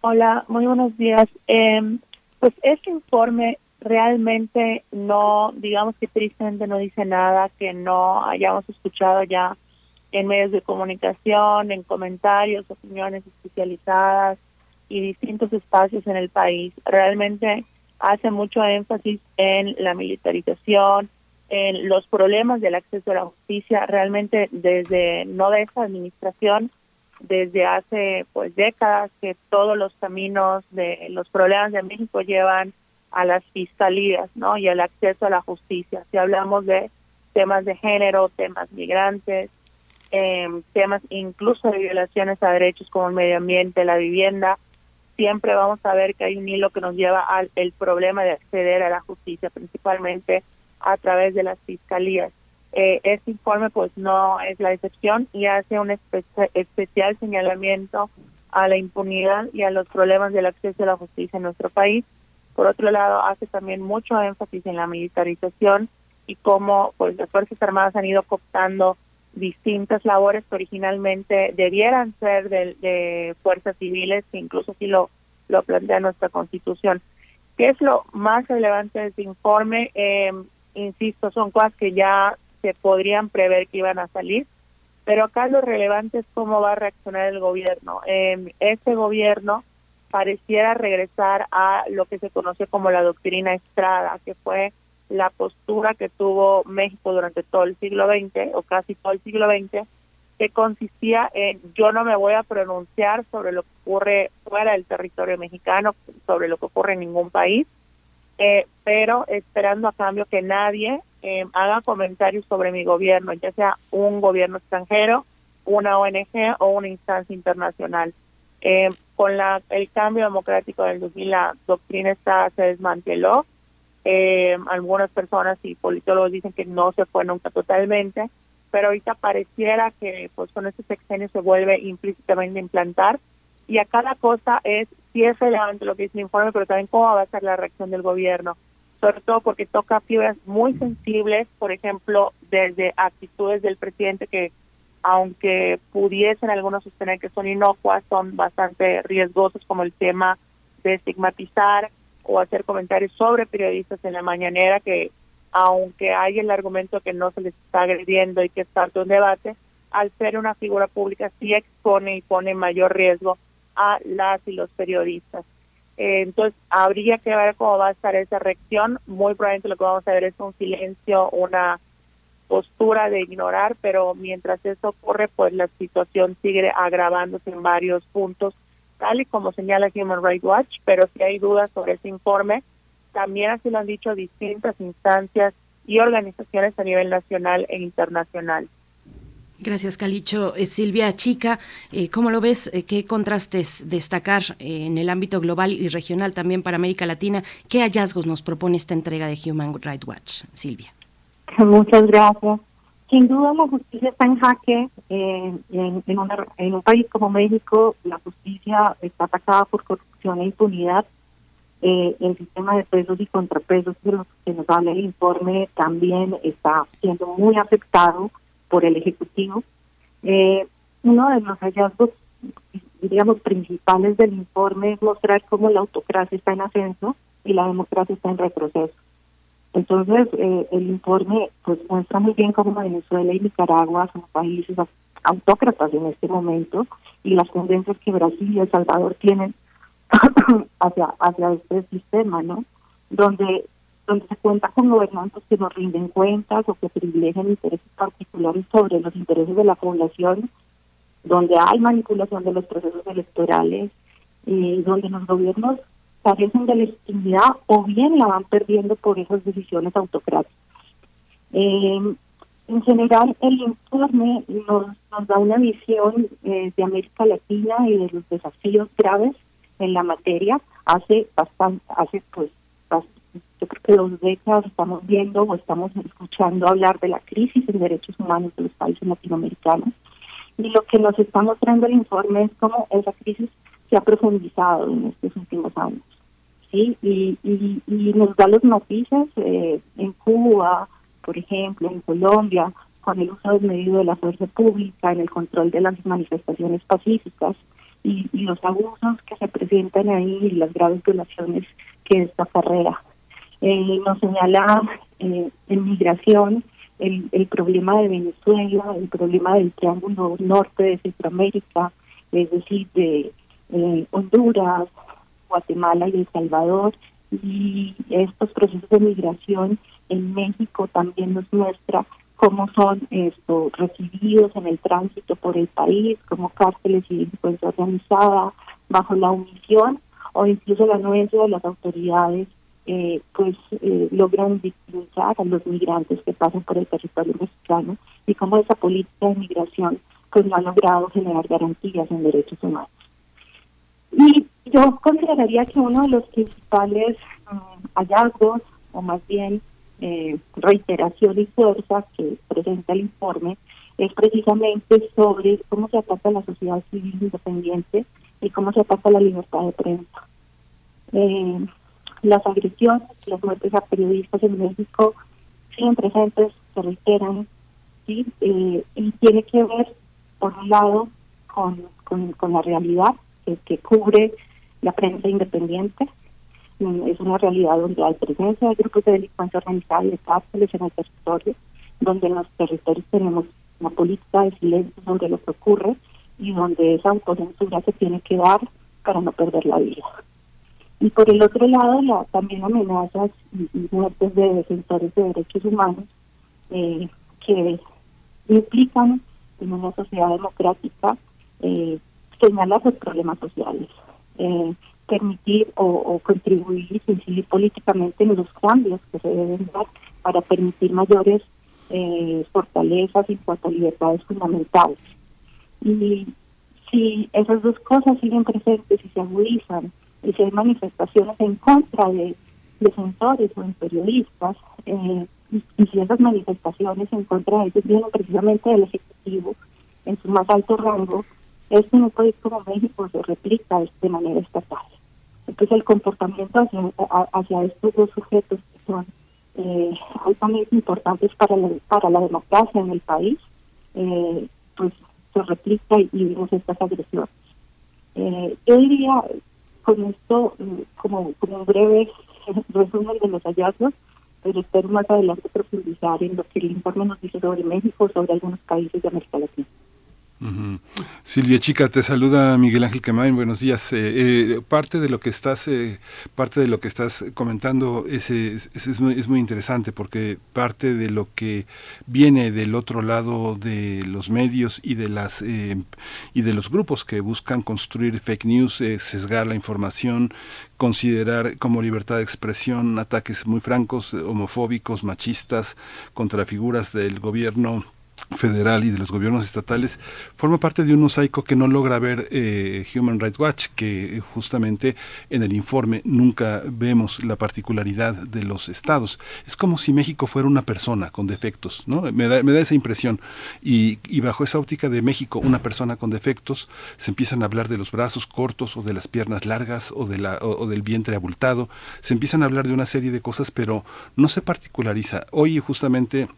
Hola, muy buenos días. Eh, pues este informe realmente no, digamos que tristemente no dice nada que no hayamos escuchado ya en medios de comunicación, en comentarios, opiniones especializadas y distintos espacios en el país. Realmente hace mucho énfasis en la militarización, en los problemas del acceso a la justicia, realmente desde no de esta administración, desde hace pues décadas que todos los caminos de los problemas de México llevan a las fiscalías, ¿no? Y al acceso a la justicia. Si hablamos de temas de género, temas migrantes, eh, temas incluso de violaciones a derechos como el medio ambiente, la vivienda, siempre vamos a ver que hay un hilo que nos lleva al el problema de acceder a la justicia, principalmente a través de las fiscalías. Eh, este informe pues no es la excepción y hace un especial señalamiento a la impunidad y a los problemas del acceso a la justicia en nuestro país. Por otro lado, hace también mucho énfasis en la militarización y cómo pues las Fuerzas Armadas han ido cooptando distintas labores que originalmente debieran ser de, de fuerzas civiles, que incluso así lo, lo plantea nuestra Constitución. ¿Qué es lo más relevante de este informe? Eh, insisto, son cosas que ya se podrían prever que iban a salir, pero acá lo relevante es cómo va a reaccionar el gobierno. Eh, este gobierno pareciera regresar a lo que se conoce como la doctrina Estrada, que fue la postura que tuvo México durante todo el siglo XX o casi todo el siglo XX, que consistía en yo no me voy a pronunciar sobre lo que ocurre fuera del territorio mexicano, sobre lo que ocurre en ningún país, eh, pero esperando a cambio que nadie eh, haga comentarios sobre mi gobierno, ya sea un gobierno extranjero, una ONG o una instancia internacional. Eh, con la, el cambio democrático del 2000 la doctrina está, se desmanteló. Eh, algunas personas y politólogos dicen que no se fue nunca totalmente, pero ahorita pareciera que pues con este sexenio se vuelve implícitamente a implantar y a cada cosa es si es relevante lo que dice el informe, pero también cómo va a ser la reacción del gobierno, sobre todo porque toca fibras muy sensibles, por ejemplo, desde actitudes del presidente que aunque pudiesen algunos sostener que son inocuas, son bastante riesgosos como el tema de estigmatizar o hacer comentarios sobre periodistas en la mañanera que aunque hay el argumento que no se les está agrediendo y que es de un debate, al ser una figura pública sí expone y pone mayor riesgo a las y los periodistas. Eh, entonces, habría que ver cómo va a estar esa reacción. Muy probablemente lo que vamos a ver es un silencio, una postura de ignorar, pero mientras eso ocurre, pues la situación sigue agravándose en varios puntos, tal y como señala Human Rights Watch, pero si hay dudas sobre ese informe, también así lo han dicho distintas instancias y organizaciones a nivel nacional e internacional. Gracias, Calicho. Eh, Silvia Chica, eh, ¿cómo lo ves? Eh, ¿Qué contrastes destacar en el ámbito global y regional también para América Latina? ¿Qué hallazgos nos propone esta entrega de Human Rights Watch, Silvia? Muchas gracias. Sin duda la justicia está en jaque. en, en, un país como México, la justicia está atacada por corrupción e impunidad. Eh, el sistema de pesos y contrapesos de los que nos habla el informe también está siendo muy afectado por el Ejecutivo. Eh, uno de los hallazgos, digamos, principales del informe es mostrar cómo la autocracia está en ascenso y la democracia está en retroceso. Entonces, eh, el informe pues muestra muy bien cómo Venezuela y Nicaragua son países autócratas en este momento y las tendencias que Brasil y El Salvador tienen hacia hacia este sistema, ¿no? Donde donde se cuenta con gobernantes que no rinden cuentas o que privilegian intereses particulares sobre los intereses de la población, donde hay manipulación de los procesos electorales, y donde los gobiernos carecen de legitimidad o bien la van perdiendo por esas decisiones autocráticas. Eh, en general, el informe nos, nos da una visión eh, de América Latina y de los desafíos graves en la materia. Hace bastante, hace pues, yo creo que dos décadas estamos viendo o estamos escuchando hablar de la crisis en derechos humanos de los países latinoamericanos. Y lo que nos está mostrando el informe es cómo esa crisis se ha profundizado en estos últimos años. ¿sí? Y, nos da los noticias eh, en Cuba, por ejemplo, en Colombia, con el uso desmedido de la fuerza pública, en el control de las manifestaciones pacíficas y los abusos que se presentan ahí y las graves violaciones que esta carrera eh, nos señala eh, en migración el, el problema de Venezuela, el problema del Triángulo Norte de Centroamérica, es decir, de eh, Honduras, Guatemala y El Salvador, y estos procesos de migración en México también nos muestra cómo son esto, recibidos en el tránsito por el país, como cárceles y delincuencia organizada, bajo la omisión o incluso la anuencia de las autoridades, eh, pues eh, logran victimizar a los migrantes que pasan por el territorio mexicano y cómo esa política de migración pues no ha logrado generar garantías en derechos humanos. Y yo consideraría que uno de los principales mm, hallazgos, o más bien eh, reiteración y fuerza que presenta el informe, es precisamente sobre cómo se ataca la sociedad civil independiente y cómo se ataca la libertad de prensa. Eh, las agresiones, las muertes a periodistas en México siguen presentes, se reiteran. Eh, y tiene que ver, por un lado, con, con la realidad que cubre la prensa independiente. Mm, es una realidad donde hay presencia de grupos de delincuencia organizada y de cárceles en el territorio, donde en los territorios tenemos una política de silencio sobre lo que ocurre y donde esa autocensura se tiene que dar para no perder la vida. Y por el otro lado, la, también amenazas y, muertes de defensores de derechos humanos eh, que implican en una sociedad democrática eh, señalar los problemas sociales, eh, permitir o, contribuir y incidir políticamente en los cambios que se deben dar para permitir mayores fortalezas y cuanto libertades fundamentales. Y si esas dos cosas siguen presentes y se agudizan, y si hay manifestaciones en contra de defensores o en periodistas, eh, y, si esas manifestaciones en contra de ellos vienen precisamente del Ejecutivo en su más alto rango, es que en un país como México se replica de manera estatal. Entonces el comportamiento hacia, hacia estos dos sujetos que son eh, altamente importantes para la, para la democracia en el país, eh, pues se replica y, vimos estas agresiones. Eh, yo diría con esto eh, como, como un breve resumen de los hallazgos, pero espero más adelante profundizar en lo que el informe nos dice sobre México, sobre algunos países de América Latina. Silvia Chica, te saluda Miguel Ángel Quemain, buenos días. Eh, eh, parte de lo que estás, eh, parte de lo que estás comentando es, muy, interesante porque parte de lo que viene del otro lado de los medios y de las y de los grupos que buscan construir fake news, sesgar la información, considerar como libertad de expresión ataques muy francos, homofóbicos, machistas contra figuras del gobierno federal y de los gobiernos estatales forma parte de un mosaico que no logra ver eh, Human Rights Watch, que justamente en el informe nunca vemos la particularidad de los estados. Es como si México fuera una persona con defectos, ¿no? Me da, me da esa impresión. Y, y, bajo esa óptica de México, una persona con defectos, se empiezan a hablar de los brazos cortos o de las piernas largas o, de la, o del vientre abultado, se empiezan a hablar de una serie de cosas, pero no se particulariza. Hoy justamente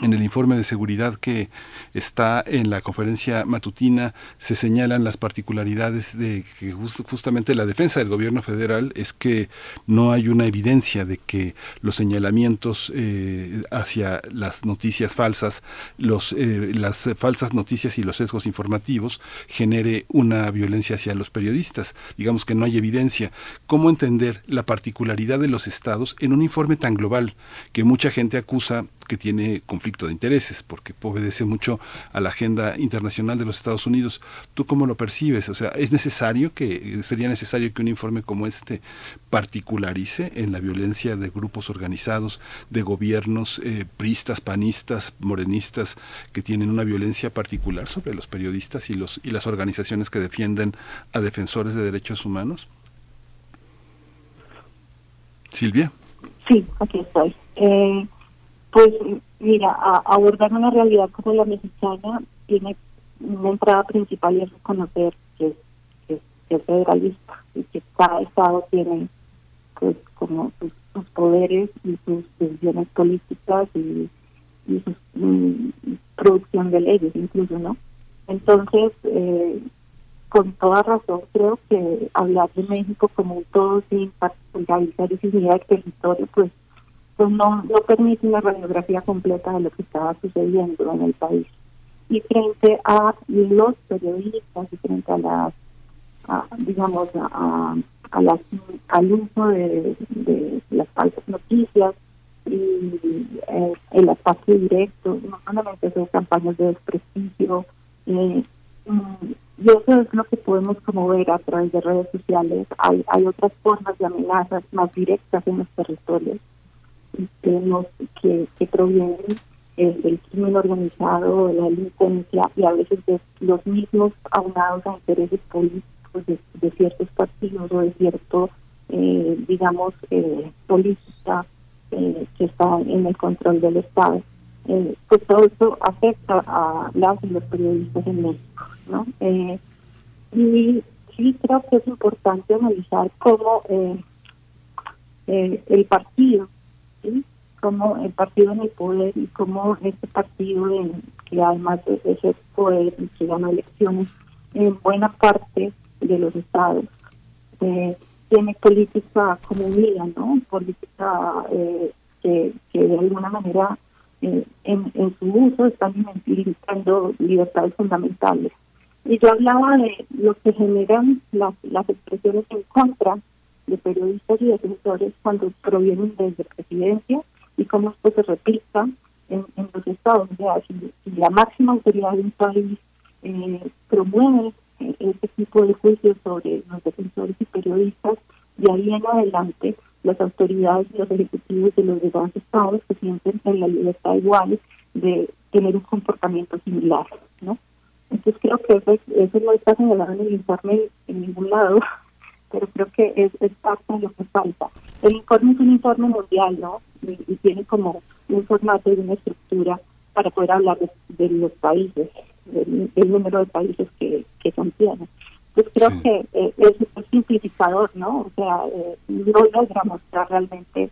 en el informe de seguridad que está en la conferencia matutina se señalan las particularidades de que justamente la defensa del gobierno federal es que no hay una evidencia de que los señalamientos eh, hacia las noticias falsas, los, eh, las falsas noticias y los sesgos informativos genere una violencia hacia los periodistas. Digamos que no hay evidencia. ¿Cómo entender la particularidad de los estados en un informe tan global que mucha gente acusa que tiene conflicto de intereses, porque obedece mucho a la agenda internacional de los Estados Unidos. ¿Tú cómo lo percibes? O sea, ¿es necesario que, sería necesario que un informe como este particularice en la violencia de grupos organizados, de gobiernos eh, pristas, panistas, morenistas, que tienen una violencia particular sobre los periodistas y, los, y las organizaciones que defienden a defensores de derechos humanos? Silvia. Sí, aquí estoy. Eh, pues mira, abordar una realidad como la mexicana tiene una entrada principal y es reconocer que, es federalista y que cada estado tiene pues como sus, poderes y sus decisiones políticas y, su mm, producción de leyes incluso, ¿no? Entonces, eh, con toda razón creo que hablar de México como un todo sin particularizar y sin idea de territorio, pues pues no, no permite una radiografía completa de lo que estaba sucediendo en el país. Y frente a los periodistas y frente a las, digamos, a, a las, al uso de, las falsas noticias y eh, el ataque directo, no solamente son campañas de desprestigio, eh, y eso es lo que podemos como ver a través de redes sociales. Hay, hay otras formas de amenazas más directas en los territorios que, que provienen eh, del crimen organizado, de la delincuencia y a veces de los mismos aunados a intereses políticos de, ciertos partidos o de cierto, eh, digamos, eh, política eh, que está en el control del Estado. pues todo esto afecta a los periodistas en México, ¿no? y sí creo que es importante analizar cómo el partido como el partido en el poder y como este partido en, que además de ese poder y que gana elecciones en buena parte de los estados eh, tiene política como ¿no? Política eh, que, de alguna manera eh, en, su uso están limitando libertades fundamentales. Y yo hablaba de lo que generan las, las expresiones en contra de periodistas y defensores cuando provienen desde presidencia y cómo esto se replica en, los estados. O sea, si, la máxima autoridad de un país eh, promueve eh, este tipo de juicios sobre los defensores y periodistas, de ahí en adelante las autoridades y los ejecutivos de los demás estados que sienten en la libertad igual de tener un comportamiento similar, ¿no? Entonces creo que eso, eso no está señalado en el informe en ningún lado, pero creo que es, es parte de lo que falta. El informe es un informe mundial, ¿no? Y, tiene como un formato y una estructura para poder hablar de, los países, del, número de países que, que contiene. Entonces creo que eh, es, un simplificador, ¿no? O sea, eh, no logra mostrar realmente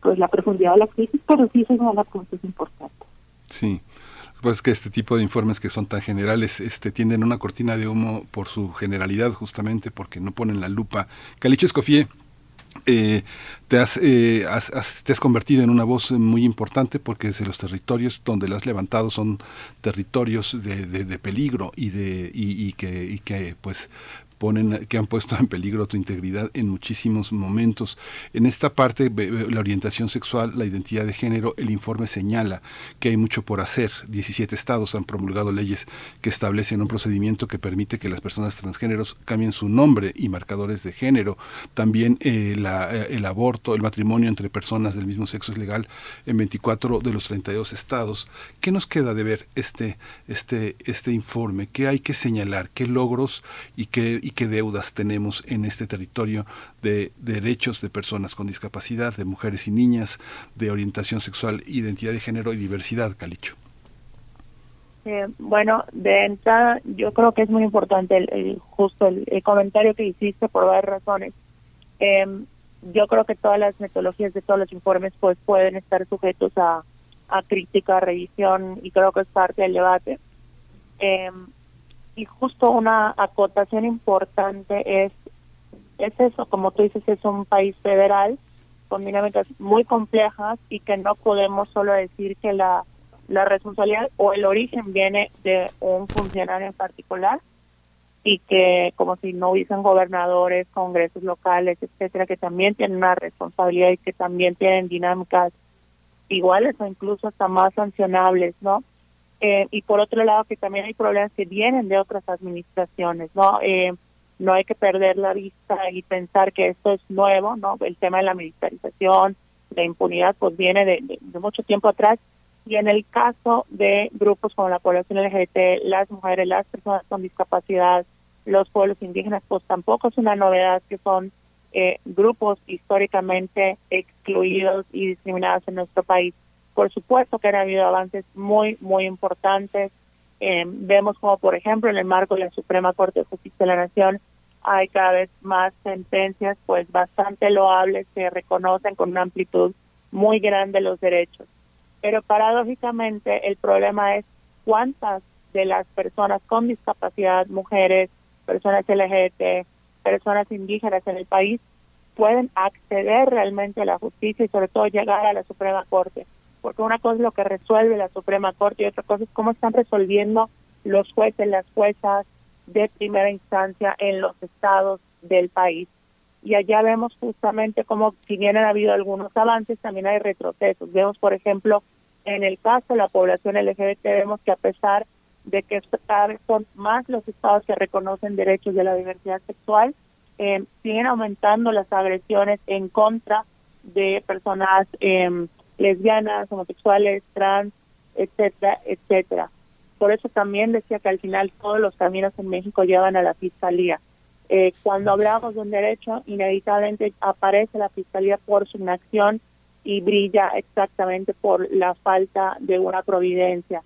pues la profundidad de la crisis, pero sí señala puntos importantes. Sí. Pues que este tipo de informes que son tan generales este, tienden una cortina de humo por su generalidad, justamente porque no ponen la lupa. Calicho Escofié, eh, te, has, eh, te has convertido en una voz muy importante porque desde los territorios donde la has levantado son territorios de, de, peligro y de y, y, que, y que pues que han puesto en peligro tu integridad en muchísimos momentos. En esta parte, la orientación sexual, la identidad de género, el informe señala que hay mucho por hacer. 17 estados han promulgado leyes que establecen un procedimiento que permite que las personas transgéneros cambien su nombre y marcadores de género. También eh, eh, el aborto, el matrimonio entre personas del mismo sexo es legal en 24 de los 32 estados. ¿Qué nos queda de ver este, este, este informe? ¿Qué hay que señalar? ¿Qué logros y qué, qué deudas tenemos en este territorio de, derechos de personas con discapacidad, de mujeres y niñas, de orientación sexual, identidad de género y diversidad, Calicho. Eh, bueno, de entrada yo creo que es muy importante el, justo el, comentario que hiciste por varias razones. Em, yo creo que todas las metodologías de todos los informes pues pueden estar sujetos a, a crítica, revisión y creo que es parte del debate. Eh, y justo una acotación importante es es eso, como tú dices, es un país federal con dinámicas muy complejas y que no podemos solo decir que la, la responsabilidad o el origen viene de un funcionario en particular y que como si no hubiesen gobernadores, congresos locales, etcétera, que también tienen una responsabilidad y que también tienen dinámicas iguales o incluso hasta más sancionables, ¿no? Eh, y por otro lado que también hay problemas que vienen de otras administraciones, ¿no? Eh, no hay que perder la vista y pensar que esto es nuevo, ¿no? El tema de la militarización, la impunidad, pues viene de, mucho tiempo atrás. Y en el caso de grupos como la población LGBT, las mujeres, las personas con discapacidad, los pueblos indígenas, pues tampoco es una novedad que son eh, grupos históricamente excluidos y discriminados en nuestro país. Por supuesto que han habido avances muy, muy importantes. Eh, vemos como, por ejemplo, en el marco de la Suprema Corte de Justicia de la Nación, hay cada vez más sentencias, pues bastante loables que reconocen con una amplitud muy grande los derechos. Pero paradójicamente el problema es cuántas de las personas con discapacidad, mujeres, personas LGBT, personas indígenas en el país, pueden acceder realmente a la justicia y sobre todo llegar a la Suprema Corte porque una cosa es lo que resuelve la Suprema Corte y otra cosa es cómo están resolviendo los jueces, las juezas de primera instancia en los estados del país. Y allá vemos justamente cómo, si bien han habido algunos avances, también hay retrocesos. Vemos, por ejemplo, en el caso de la población LGBT, vemos que a pesar de que cada vez son más los estados que reconocen derechos de la diversidad sexual, eh, siguen aumentando las agresiones en contra de personas eh, lesbianas, homosexuales, trans, etcétera, etcétera. Por eso también decía que al final todos los caminos en México llevan a la fiscalía. Eh, cuando hablamos de un derecho, inevitablemente aparece la fiscalía por su inacción y brilla exactamente por la falta de una providencia.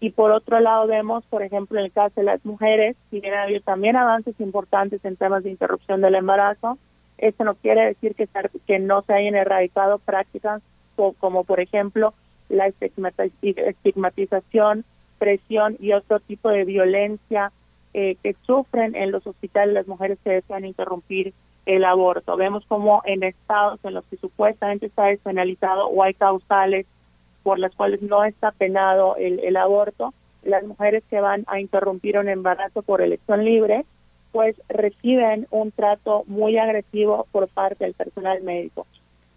Y por otro lado vemos, por ejemplo, en el caso de las mujeres, si bien ha habido también avances importantes en temas de interrupción del embarazo, eso no quiere decir que, que no se hayan erradicado prácticas como por ejemplo la estigmatización, presión y otro tipo de violencia eh, que sufren en los hospitales las mujeres que desean interrumpir el aborto. Vemos como en estados en los que supuestamente está despenalizado o hay causales por las cuales no está penado el, el aborto, las mujeres que van a interrumpir un embarazo por elección libre, pues reciben un trato muy agresivo por parte del personal médico.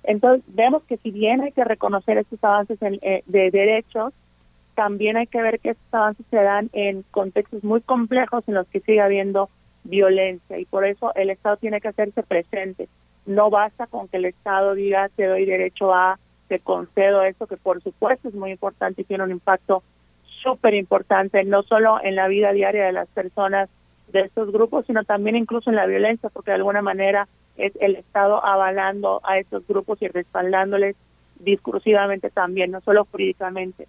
Entonces, vemos que si bien hay que reconocer estos avances eh, de derechos, también hay que ver que estos avances se dan en contextos muy complejos en los que sigue habiendo violencia y por eso el Estado tiene que hacerse presente. no basta con que el Estado diga te doy derecho a, te concedo esto, que por supuesto es muy importante y tiene un impacto súper importante, no solo en la vida diaria de las personas de estos grupos, sino también incluso en la violencia, porque de alguna manera es el Estado avalando a estos grupos y respaldándoles discursivamente también, no solo jurídicamente.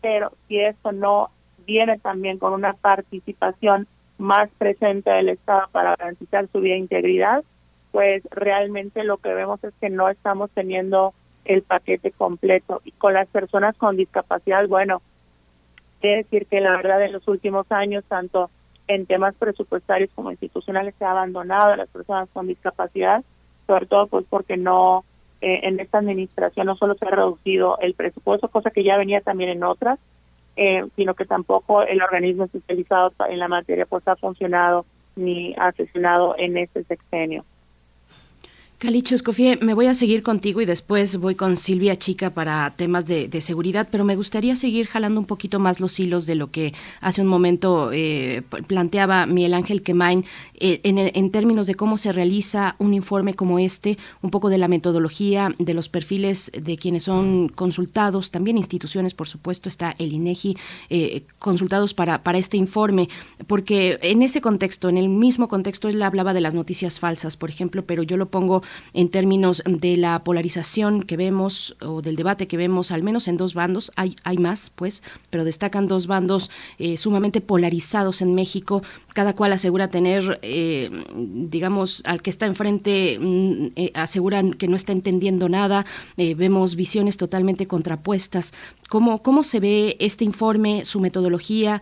Pero si esto no viene también con una participación más presente del Estado para garantizar su vida e integridad, pues realmente lo que vemos es que no estamos teniendo el paquete completo. Y con las personas con discapacidad, bueno, quiere decir que la verdad en los últimos años, tanto en temas presupuestarios como institucionales, se ha abandonado a las personas con discapacidad, sobre todo pues porque no, eh, en esta administración no solo se ha reducido el presupuesto, cosa que ya venía también en otras, eh, sino que tampoco el organismo especializado en la materia pues ha funcionado ni ha sesionado en este sexenio. Calicho Escofie, me voy a seguir contigo y después voy con Silvia Chica para temas de, seguridad, pero me gustaría seguir jalando un poquito más los hilos de lo que hace un momento eh, planteaba Miguel Ángel Quemain eh, en, en, términos de cómo se realiza un informe como este, un poco de la metodología, de los perfiles de quienes son consultados, también instituciones, por supuesto, está el INEGI, eh, consultados para, para este informe, porque en ese contexto, en el mismo contexto, él hablaba de las noticias falsas, por ejemplo, pero yo lo pongo en términos de la polarización que vemos o del debate que vemos, al menos en dos bandos, hay, hay más, pues, pero destacan dos bandos eh, sumamente polarizados en México, cada cual asegura tener, eh, digamos, al que está enfrente, mm, eh, aseguran que no está entendiendo nada, vemos visiones totalmente contrapuestas. ¿Cómo, ¿Cómo se ve este informe, su metodología,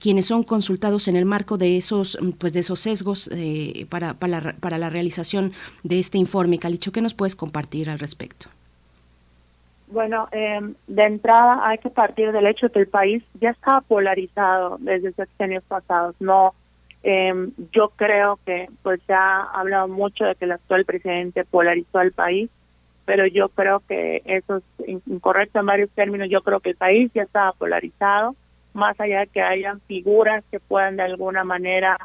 quienes son consultados en el marco de esos, pues, de esos sesgos para, para, la, para la realización de este informe. Calicho, ¿qué nos puedes compartir al respecto? Bueno, em, de entrada hay que partir del hecho que el país ya estaba polarizado desde años pasados. No, eh, yo creo que pues se ha hablado mucho de que el actual presidente polarizó al país, pero yo creo que eso es incorrecto en varios términos. Yo creo que el país ya estaba polarizado, más allá de que hayan figuras que puedan de alguna manera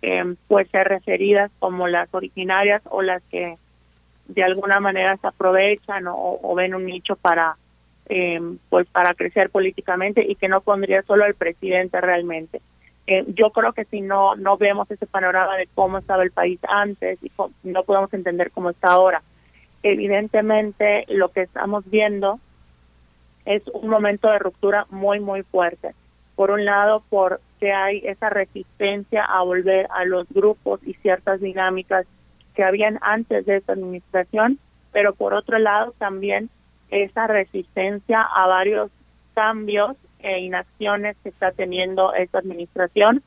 eh, pues ser referidas como las originarias o las que de alguna manera se aprovechan o, ven un nicho para eh, pues para crecer políticamente y que no pondría solo al presidente realmente eh, yo creo que si no no vemos ese panorama de cómo estaba el país antes y no podemos entender cómo está ahora evidentemente lo que estamos viendo es un momento de ruptura muy muy fuerte. Por un lado por que hay esa resistencia a volver a los grupos y ciertas dinámicas que habían antes de esta administración, pero por otro lado también esa resistencia a varios cambios e inacciones que está teniendo esta administración,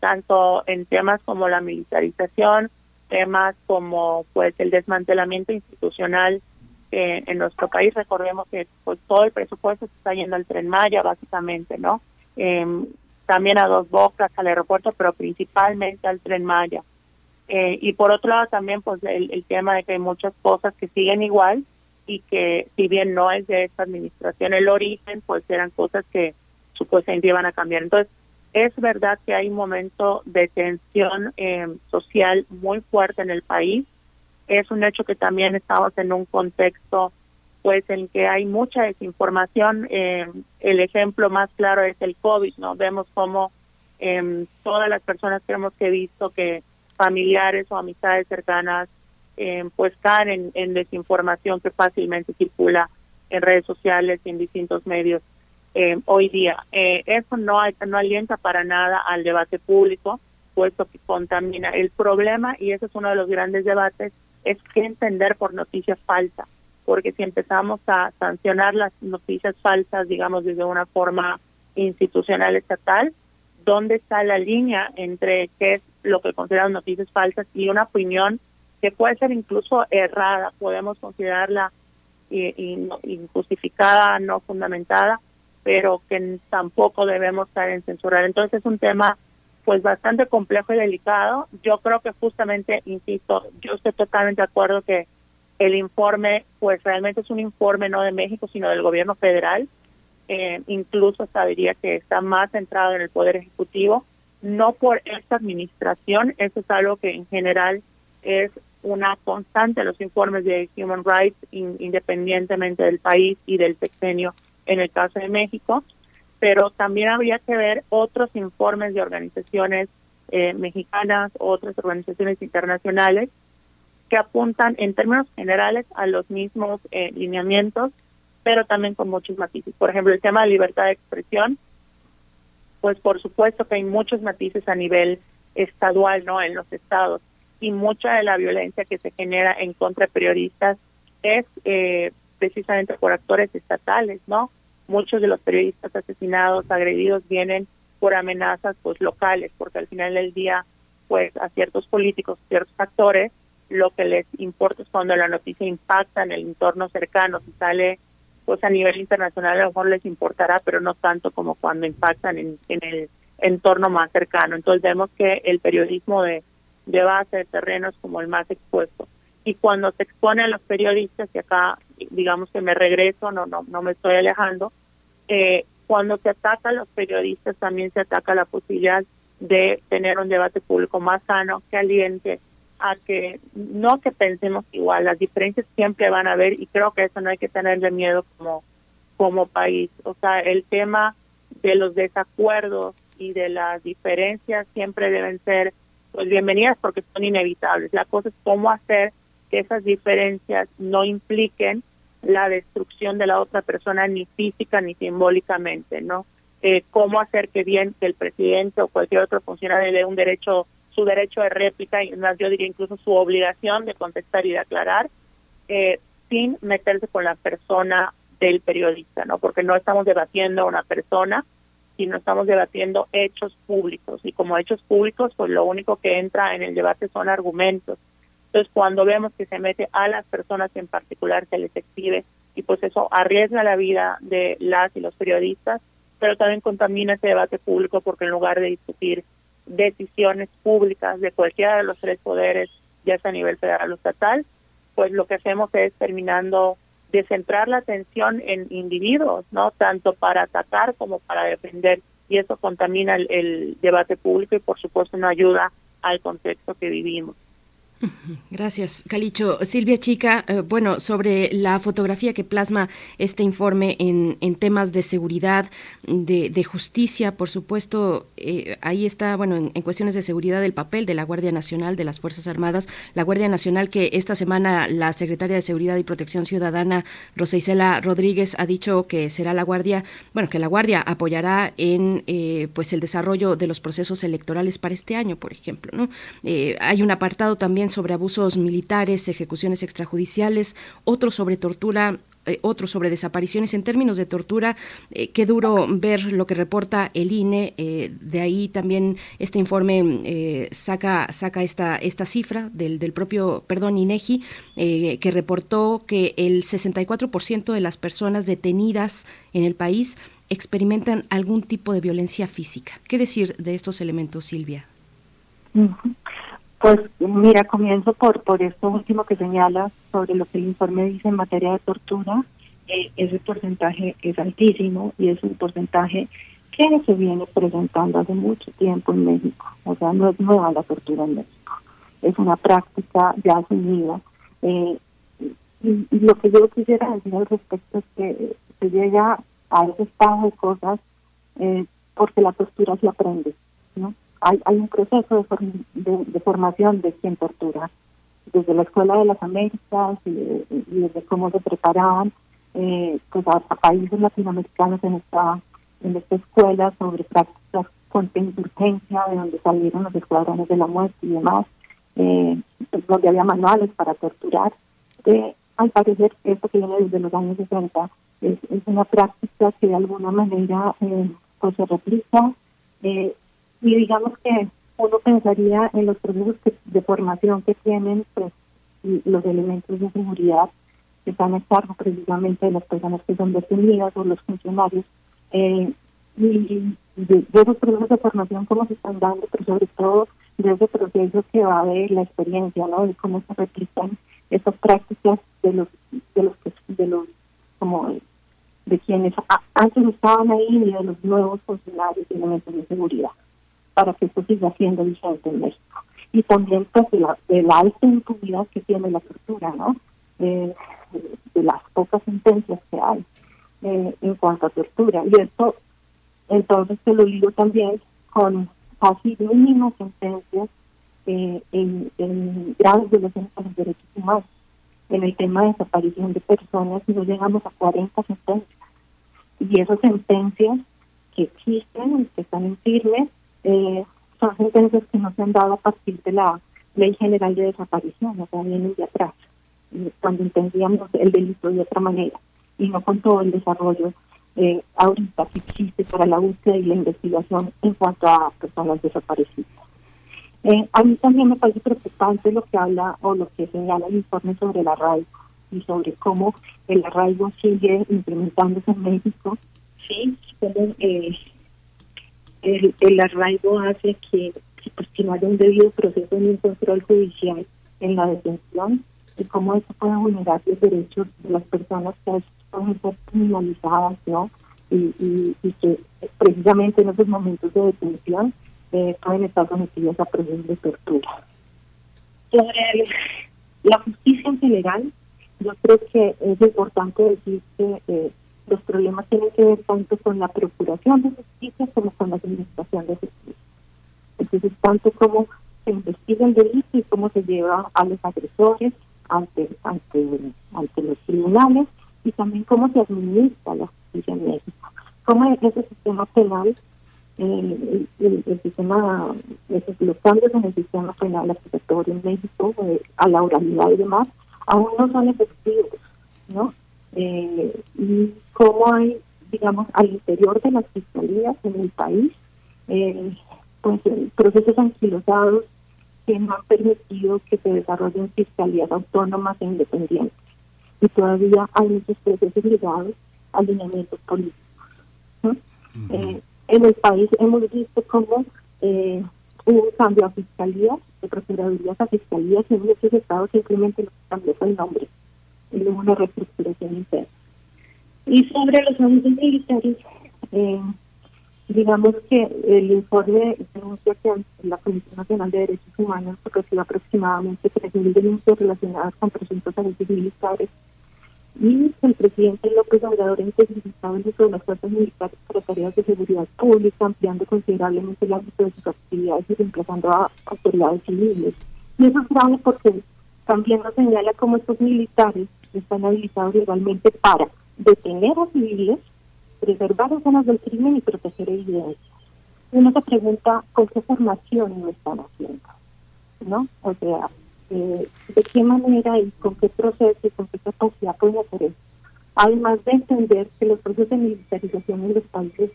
tanto en temas como la militarización, temas como pues el desmantelamiento institucional eh, en nuestro país. Recordemos que pues todo el presupuesto se está yendo al tren Maya, básicamente, ¿no? Eh, también a Dos Bocas, al aeropuerto, pero principalmente al Tren Maya. Eh, y por otro lado también pues el, tema de que hay muchas cosas que siguen igual y que si bien no es de esta administración el origen, pues eran cosas que supuestamente iban a cambiar. Entonces, es verdad que hay un momento de tensión eh, social muy fuerte en el país. Es un hecho que también estamos en un contexto pues en que hay mucha desinformación. Eh, el ejemplo más claro es el COVID, ¿no? Vemos cómo eh, todas las personas que hemos que visto que familiares o amistades cercanas eh, pues caen en, desinformación que fácilmente circula en redes sociales y en distintos medios eh, hoy día. Eh, eso no, no alienta para nada al debate público, puesto que contamina. El problema, y ese es uno de los grandes debates, es qué entender por noticias falsas porque si empezamos a sancionar las noticias falsas, digamos, desde una forma institucional estatal, ¿dónde está la línea entre qué es lo que consideran noticias falsas y una opinión que puede ser incluso errada, podemos considerarla injustificada, no fundamentada, pero que tampoco debemos estar en censurar. Entonces es un tema pues bastante complejo y delicado. Yo creo que justamente, insisto, yo estoy totalmente de acuerdo que el informe, pues realmente es un informe no de México, sino del gobierno federal. Eh, incluso sabría que está más centrado en el Poder Ejecutivo, no por esta administración, eso es algo que en general es una constante los informes de Human Rights, independientemente del país y del sexenio en el caso de México, pero también habría que ver otros informes de organizaciones eh, mexicanas, otras organizaciones internacionales que apuntan en términos generales a los mismos eh, lineamientos, pero también con muchos matices. Por ejemplo, el tema de libertad de expresión, pues por supuesto que hay muchos matices a nivel estadual, ¿no? En los estados y mucha de la violencia que se genera en contra de periodistas es eh, precisamente por actores estatales, ¿no? Muchos de los periodistas asesinados, agredidos, vienen por amenazas pues locales, porque al final del día, pues a ciertos políticos, ciertos actores, lo que les importa es cuando la noticia impacta en el entorno cercano, si sale pues a nivel internacional a lo mejor les importará, pero no tanto como cuando impactan en, en el entorno más cercano. Entonces vemos que el periodismo de de base de terrenos como el más expuesto. Y cuando se expone a los periodistas, y acá digamos que me regreso, no, no, no me estoy alejando, eh, cuando se ataca a los periodistas también se ataca la posibilidad de tener un debate público más sano, caliente, a que no que pensemos igual, las diferencias siempre van a haber y creo que eso no hay que tenerle miedo como, como país. O sea, el tema de los desacuerdos y de las diferencias siempre deben ser pues bienvenidas porque son inevitables. La cosa es cómo hacer que esas diferencias no impliquen la destrucción de la otra persona ni física ni simbólicamente, ¿no? Eh, cómo hacer que bien que el presidente o cualquier otro funcionario le dé un derecho, su derecho de réplica y más yo diría incluso su obligación de contestar y de aclarar, eh, sin meterse con la persona del periodista, ¿no? Porque no estamos debatiendo a una persona, no estamos debatiendo hechos públicos. Y como hechos públicos, pues lo único que entra en el debate son argumentos. Entonces, cuando vemos que se mete a las personas en particular, se les exhibe, y pues eso arriesga la vida de las y los periodistas, pero también contamina ese debate público porque en lugar de discutir decisiones públicas de cualquiera de los tres poderes, ya sea a nivel federal o estatal, pues lo que hacemos es terminando de centrar la atención en individuos, ¿no? Tanto para atacar como para defender. Y eso contamina el, el debate público y, por supuesto, no ayuda al contexto que vivimos. Gracias, Calicho. Silvia Chica, eh, bueno, sobre la fotografía que plasma este informe en, temas de seguridad, de, de justicia, por supuesto, eh, ahí está, bueno, en, cuestiones de seguridad el papel de la Guardia Nacional, de las Fuerzas Armadas, la Guardia Nacional que esta semana la Secretaria de Seguridad y Protección Ciudadana, Rosa Isela Rodríguez, ha dicho que será la Guardia, bueno, que la Guardia apoyará en eh, pues el desarrollo de los procesos electorales para este año, por ejemplo, ¿no? hay un apartado también sobre abusos militares, ejecuciones extrajudiciales, otro sobre tortura eh, otro sobre desapariciones. En términos de tortura, eh, qué duro ver lo que reporta el INE. Eh, de ahí también este informe saca, saca esta, esta cifra del, del propio, perdón, INEGI, que reportó que el 64% de las personas detenidas en el país experimentan algún tipo de violencia física. ¿Qué decir de estos elementos, Silvia? Pues mira, comienzo por, por esto último que señala sobre lo que el informe dice en materia de tortura. Eh, ese porcentaje es altísimo y es un porcentaje que se viene presentando hace mucho tiempo en México. O sea, no es nueva la tortura en México. Es una práctica ya asumida. Eh, y, lo que yo quisiera decir al respecto es que se llega a ese estado de cosas eh, porque la tortura se aprende, ¿no? Hay, hay un proceso de, de, formación de quien tortura, desde la Escuela de las Américas y, desde cómo se preparaban eh, pues a, países latinoamericanos en esta, en esta escuela sobre prácticas con urgencia, de donde salieron los escuadrones de la muerte y demás, eh, pues, donde había manuales para torturar. Eh, al parecer, esto que viene desde los años 60 es, es una práctica que de alguna manera eh, pues se replica eh, y digamos que uno pensaría en los procesos de formación que tienen pues, los elementos de seguridad que están a cargo precisamente de las personas que son detenidas o los funcionarios. Eh, y de, esos procesos de formación cómo se están dando pero sobre todo de ese proceso que va a haber la experiencia no de cómo se replican esas prácticas de los de los de los como de quienes antes estaban ahí y de los nuevos funcionarios y elementos de seguridad para que esto siga siendo vigente en México. y también pues de la, de la alta impunidad que tiene la tortura, ¿no? Eh, de las pocas sentencias que hay eh, en cuanto a tortura. Y esto, entonces, se lo digo también con casi mínimas sentencias eh, en, en graves violaciones a los derechos humanos. En el tema de desaparición de personas no llegamos a 40 sentencias. Y esas sentencias que existen, que están en firme, eh, son sentencias que no se han dado a partir de la Ley General de Desaparición, o sea, vienen de atrás, cuando entendíamos el delito de otra manera, y no con todo el desarrollo eh, ahorita que existe para la búsqueda y la investigación en cuanto a personas desaparecidas. Eh, a mí también me parece preocupante lo que habla o lo que señala el informe sobre el arraigo y sobre cómo el arraigo sigue implementándose en México. Sí, como eh, el, el arraigo hace que, pues, que no haya un debido proceso ni un control judicial en la detención y cómo eso puede vulnerar los derechos de las personas que pueden ser criminalizadas, ¿no? Y, y, y que precisamente en esos momentos de detención eh, pueden estar sometidos a procesos de tortura. Sobre la justicia en general, yo creo que es importante decir que eh, los problemas tienen que ver tanto con la procuración de justicia como con la administración de justicia. Entonces, tanto como se investiga el delito y cómo se lleva a los agresores ante, ante, ante los tribunales y también cómo se administra la justicia en México. Cómo ese sistema penal el, el, sistema, los cambios en el sistema penal acusatorio en México, eh, a la oralidad y demás, aún no son efectivos, ¿no? Eh, y cómo hay, digamos, al interior de las fiscalías en el país, eh, pues procesos anquilosados que no han permitido que se desarrollen fiscalías autónomas e independientes. Y todavía hay muchos procesos ligados a lineamientos políticos. ¿no? en el país hemos visto cómo eh, hubo un cambio a fiscalía, de procuradurías a fiscalías, y en muchos estados simplemente cambió el nombre y hubo una reestructuración interna. Y sobre los abusos militares, eh, digamos que el informe denuncia que la Comisión Nacional de Derechos Humanos recibe aproximadamente 3.000 denuncias relacionadas con presuntos abusos militares y el presidente López Obrador ha intensificado el uso de las fuerzas militares para tareas de seguridad pública, ampliando considerablemente el ámbito de sus actividades y reemplazando a autoridades civiles. Y eso es grave porque también nos señala cómo estos militares están habilitados legalmente para detener a civiles, preservar escenas del crimen y proteger evidencias. Uno se pregunta con qué formación lo están haciendo, ¿no? O sea, eh, de qué manera y con qué proceso y con qué capacidad pueden hacer eso. Además de entender que los procesos de militarización en los países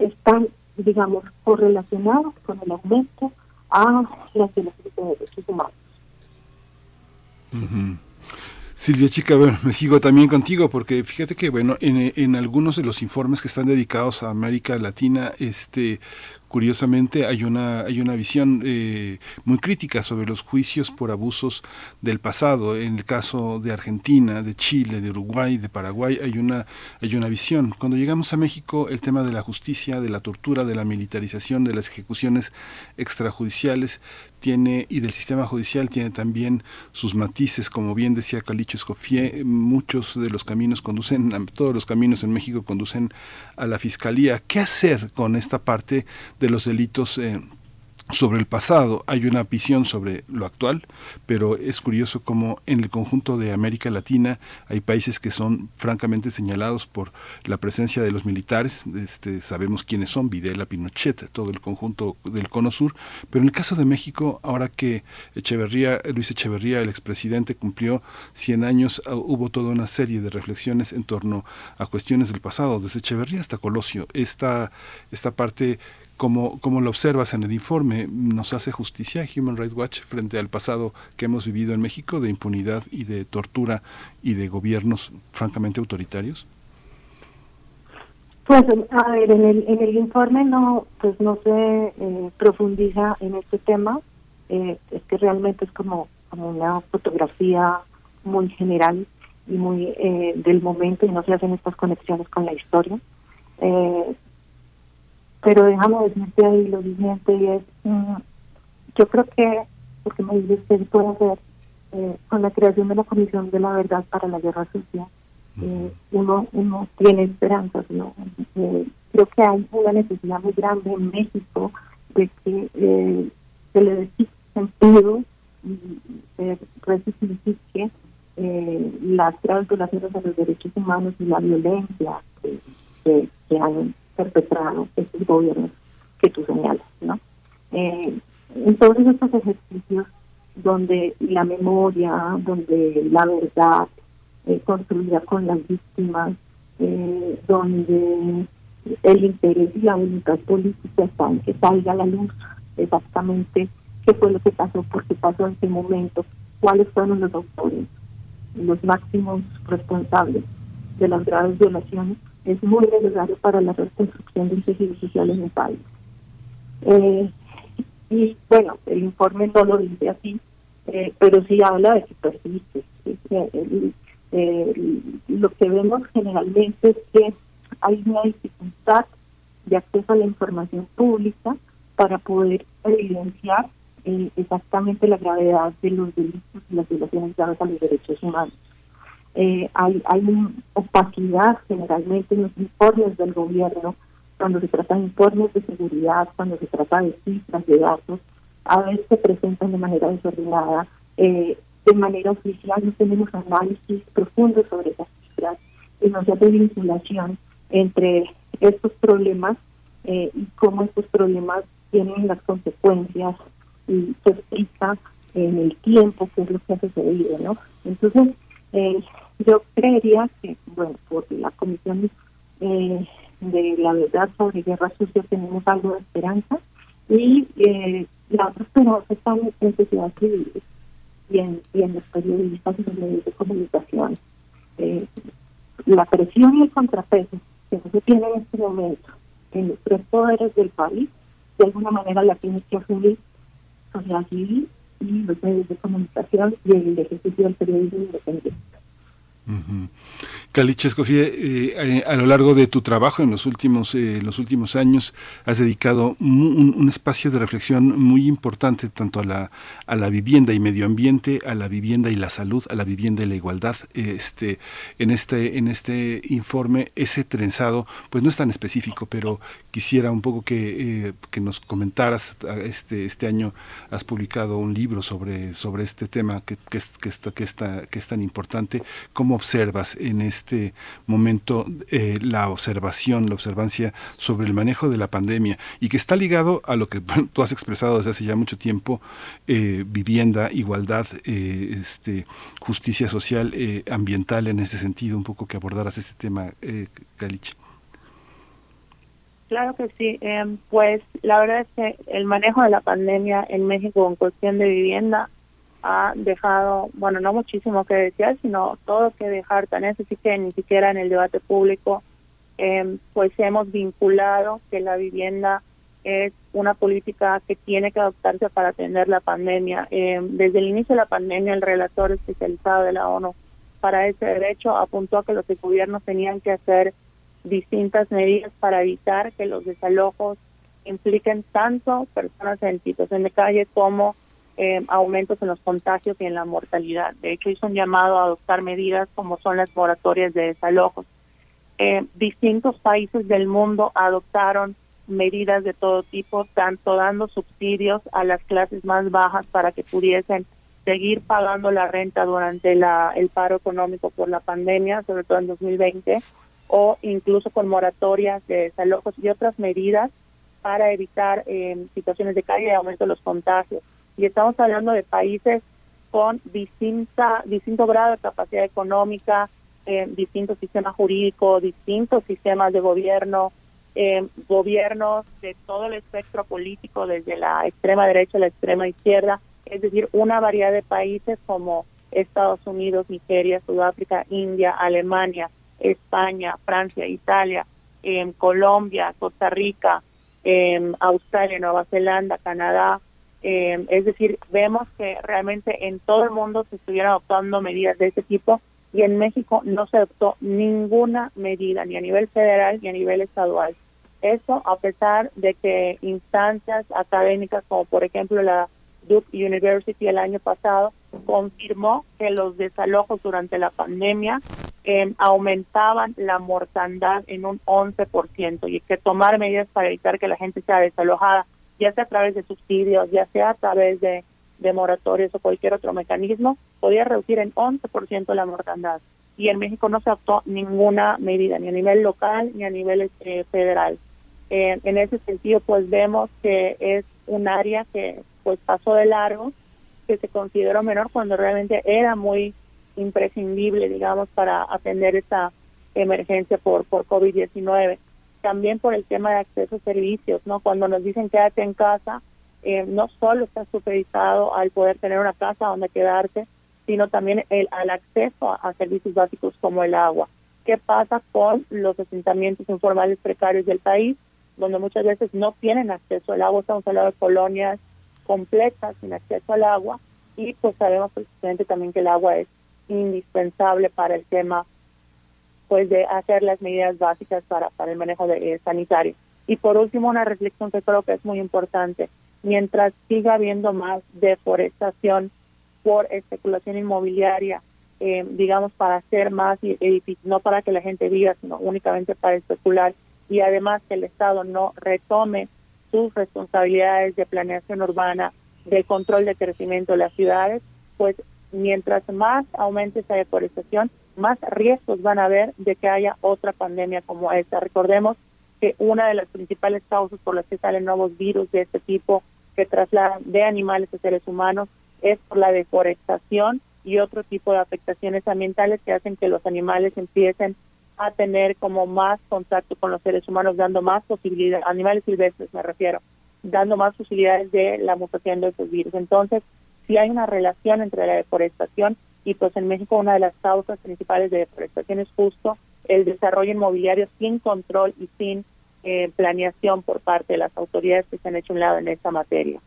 están, digamos, correlacionados con el aumento a las violaciones de derechos humanos. Silvia Chica, bueno, me sigo también contigo porque fíjate que bueno, en, en, algunos de los informes que están dedicados a América Latina, este curiosamente hay una, hay una visión eh, muy crítica sobre los juicios por abusos del pasado. En el caso de Argentina, de Chile, de Uruguay, de Paraguay, hay una, hay una visión. Cuando llegamos a México, el tema de la justicia, de la tortura, de la militarización, de las ejecuciones extrajudiciales, tiene y del sistema judicial tiene también sus matices, como bien decía Calicho Escofié, muchos de los caminos conducen, todos los caminos en México conducen a la fiscalía. ¿Qué hacer con esta parte de los delitos? Eh, sobre el pasado, hay una visión sobre lo actual, pero es curioso como en el conjunto de América Latina hay países que son francamente señalados por la presencia de los militares, este, sabemos quiénes son, Videla, Pinochet, todo el conjunto del Cono Sur, pero en el caso de México, ahora que Echeverría, Luis Echeverría, el expresidente, cumplió 100 años, ah, hubo toda una serie de reflexiones en torno a cuestiones del pasado, desde Echeverría hasta Colosio, esta, esta parte como, como lo observas en el informe, nos hace justicia Human Rights Watch frente al pasado que hemos vivido en México de impunidad y de tortura y de gobiernos francamente autoritarios? Pues a ver, en el, en el informe no, pues no se eh, profundiza en este tema, eh, es que realmente es como, como una fotografía muy general y muy eh, del momento y no se hacen estas conexiones con la historia. Eh, pero déjame decirte ahí lo siguiente y es, mm, yo creo que porque me dice se puede hacer eh, con la creación de la Comisión de la Verdad para la Guerra Sucia. Eh, uno, uno tiene esperanzas, ¿no? Eh, creo que hay una necesidad muy grande en México de que eh, se le dé sentido y se resignifique eh, las violaciones a los derechos humanos y la violencia que, que, que han perpetrado estos gobiernos que tú señalas, ¿no? Eh, en todos estos ejercicios donde la memoria, donde la verdad construida con las víctimas, eh, donde el interés y la voluntad política están salga a la luz exactamente qué fue lo que pasó, por qué pasó en ese momento, cuáles fueron los autores, los máximos responsables de las graves violaciones, es muy necesario para la reconstrucción del tejido social en el país. Eh, y bueno, el informe no lo dice así, eh, pero sí habla de que persiste. Lo que vemos generalmente es que hay una dificultad de acceso a la información pública para poder evidenciar eh, exactamente la gravedad de los delitos y las violaciones graves a los derechos humanos. Eh, hay, hay opacidad generalmente en los informes del gobierno cuando se trata de informes de seguridad, cuando se trata de cifras, de datos, a veces se presentan de manera desordenada. Eh, de manera oficial no tenemos análisis profundos sobre esas cifras y no se hace vinculación entre estos problemas eh, y cómo estos problemas tienen las consecuencias y se explica en el tiempo qué es lo que ha sucedido, ¿no? Entonces, eh, yo creería que, bueno, por la Comisión eh, de la Verdad sobre Guerra Sucia tenemos algo de esperanza y eh, la otra esperanza está en sociedad civil y en, los periodistas y los medios de comunicación. Eh, la presión y el contrapeso que se tiene en este momento en los tres poderes del país, de alguna manera la tiene que asumir sociedad civil y los medios de comunicación y el ejercicio del periodismo independiente. Uh Caliche eh, a lo largo de tu trabajo en los últimos, eh, los últimos años has dedicado un, un, espacio de reflexión muy importante tanto a la, a la vivienda y medio ambiente, a la vivienda y la salud, a la vivienda y la igualdad. Este, en, este, en este informe, ese trenzado, pues no es tan específico, pero quisiera un poco que, eh, que nos comentaras. Este, este año has publicado un libro sobre, sobre este tema que, que, que, está, que, está, que es tan importante. ¿Cómo observas en este momento eh, la observación, la observancia sobre el manejo de la pandemia y que está ligado a lo que tú has expresado desde hace ya mucho tiempo, eh, vivienda, igualdad, eh, este, justicia social, eh, ambiental en ese sentido, un poco que abordaras este tema, eh, Caliche. Claro que sí, eh, pues la verdad es que el manejo de la pandemia en México en cuestión de vivienda ha dejado, bueno, no muchísimo que decir, sino todo que dejar, tan es así que ni siquiera en el debate público eh, pues hemos vinculado que la vivienda es una política que tiene que adoptarse para atender la pandemia. Eh, desde el inicio de la pandemia, el relator especializado de la ONU para ese derecho apuntó a que los gobiernos tenían que hacer distintas medidas para evitar que los desalojos impliquen tanto personas en situación de calle como eh, aumentos en los contagios y en la mortalidad. De hecho, hizo un llamado a adoptar medidas como son las moratorias de desalojos. Eh, distintos países del mundo adoptaron medidas de todo tipo, tanto dando subsidios a las clases más bajas para que pudiesen seguir pagando la renta durante la, el paro económico por la pandemia, sobre todo en 2020, o incluso con moratorias de desalojos y otras medidas para evitar eh, situaciones de calle y aumento de los contagios. Y estamos hablando de países con distinta, distinto grado de capacidad económica, eh, distintos sistemas jurídicos, distintos sistemas de gobierno, eh, gobiernos de todo el espectro político, desde la extrema derecha a la extrema izquierda, es decir, una variedad de países como Estados Unidos, Nigeria, Sudáfrica, India, Alemania, España, Francia, Italia, eh, Colombia, Costa Rica, eh, Australia, Nueva Zelanda, Canadá. Eh, es decir, vemos que realmente en todo el mundo se estuvieron adoptando medidas de este tipo y en México no se adoptó ninguna medida, ni a nivel federal ni a nivel estadual. Eso a pesar de que instancias académicas como por ejemplo la Duke University el año pasado confirmó que los desalojos durante la pandemia eh, aumentaban la mortandad en un 11% y que tomar medidas para evitar que la gente sea desalojada, ya sea a través de subsidios, ya sea a través de, moratorios o cualquier otro mecanismo, podía reducir en 11% la mortandad. Y en México no se adoptó ninguna medida, ni a nivel local ni a nivel eh, federal. En ese sentido, pues vemos que es un área que pues pasó de largo, que se consideró menor cuando realmente era muy imprescindible, digamos, para atender esta emergencia por, por COVID-19. También por el tema de acceso a servicios, ¿no? Cuando nos dicen quédate en casa, eh, no solo está supeditado al poder tener una casa donde quedarte, sino también el, al acceso a, servicios básicos como el agua. ¿Qué pasa con los asentamientos informales precarios del país, donde muchas veces no tienen acceso al agua? Estamos hablando de colonias completas sin acceso al agua y pues sabemos precisamente también que el agua es indispensable para el tema pues de hacer las medidas básicas para, para el manejo de, eh, sanitario. Y por último, una reflexión que creo que es muy importante. Mientras siga habiendo más deforestación por especulación inmobiliaria, eh, digamos, para hacer más edificios, no para que la gente viva, sino únicamente para especular, y además que el Estado no retome sus responsabilidades de planeación urbana, de control de crecimiento de las ciudades, pues mientras más aumente esa deforestación, más riesgos van a haber de que haya otra pandemia como esta. Recordemos que una de las principales causas por las que salen nuevos virus de este tipo que trasladan de animales a seres humanos es por la deforestación y otro tipo de afectaciones ambientales que hacen que los animales empiecen a tener como más contacto con los seres humanos, dando más posibilidades, animales silvestres me refiero, dando más posibilidades de la mutación de esos virus. Entonces, si hay una relación entre la deforestación y pues en México una de las causas principales de deforestación es justo el desarrollo inmobiliario sin control y sin eh, planeación por parte de las autoridades que se han hecho un lado en esta materia.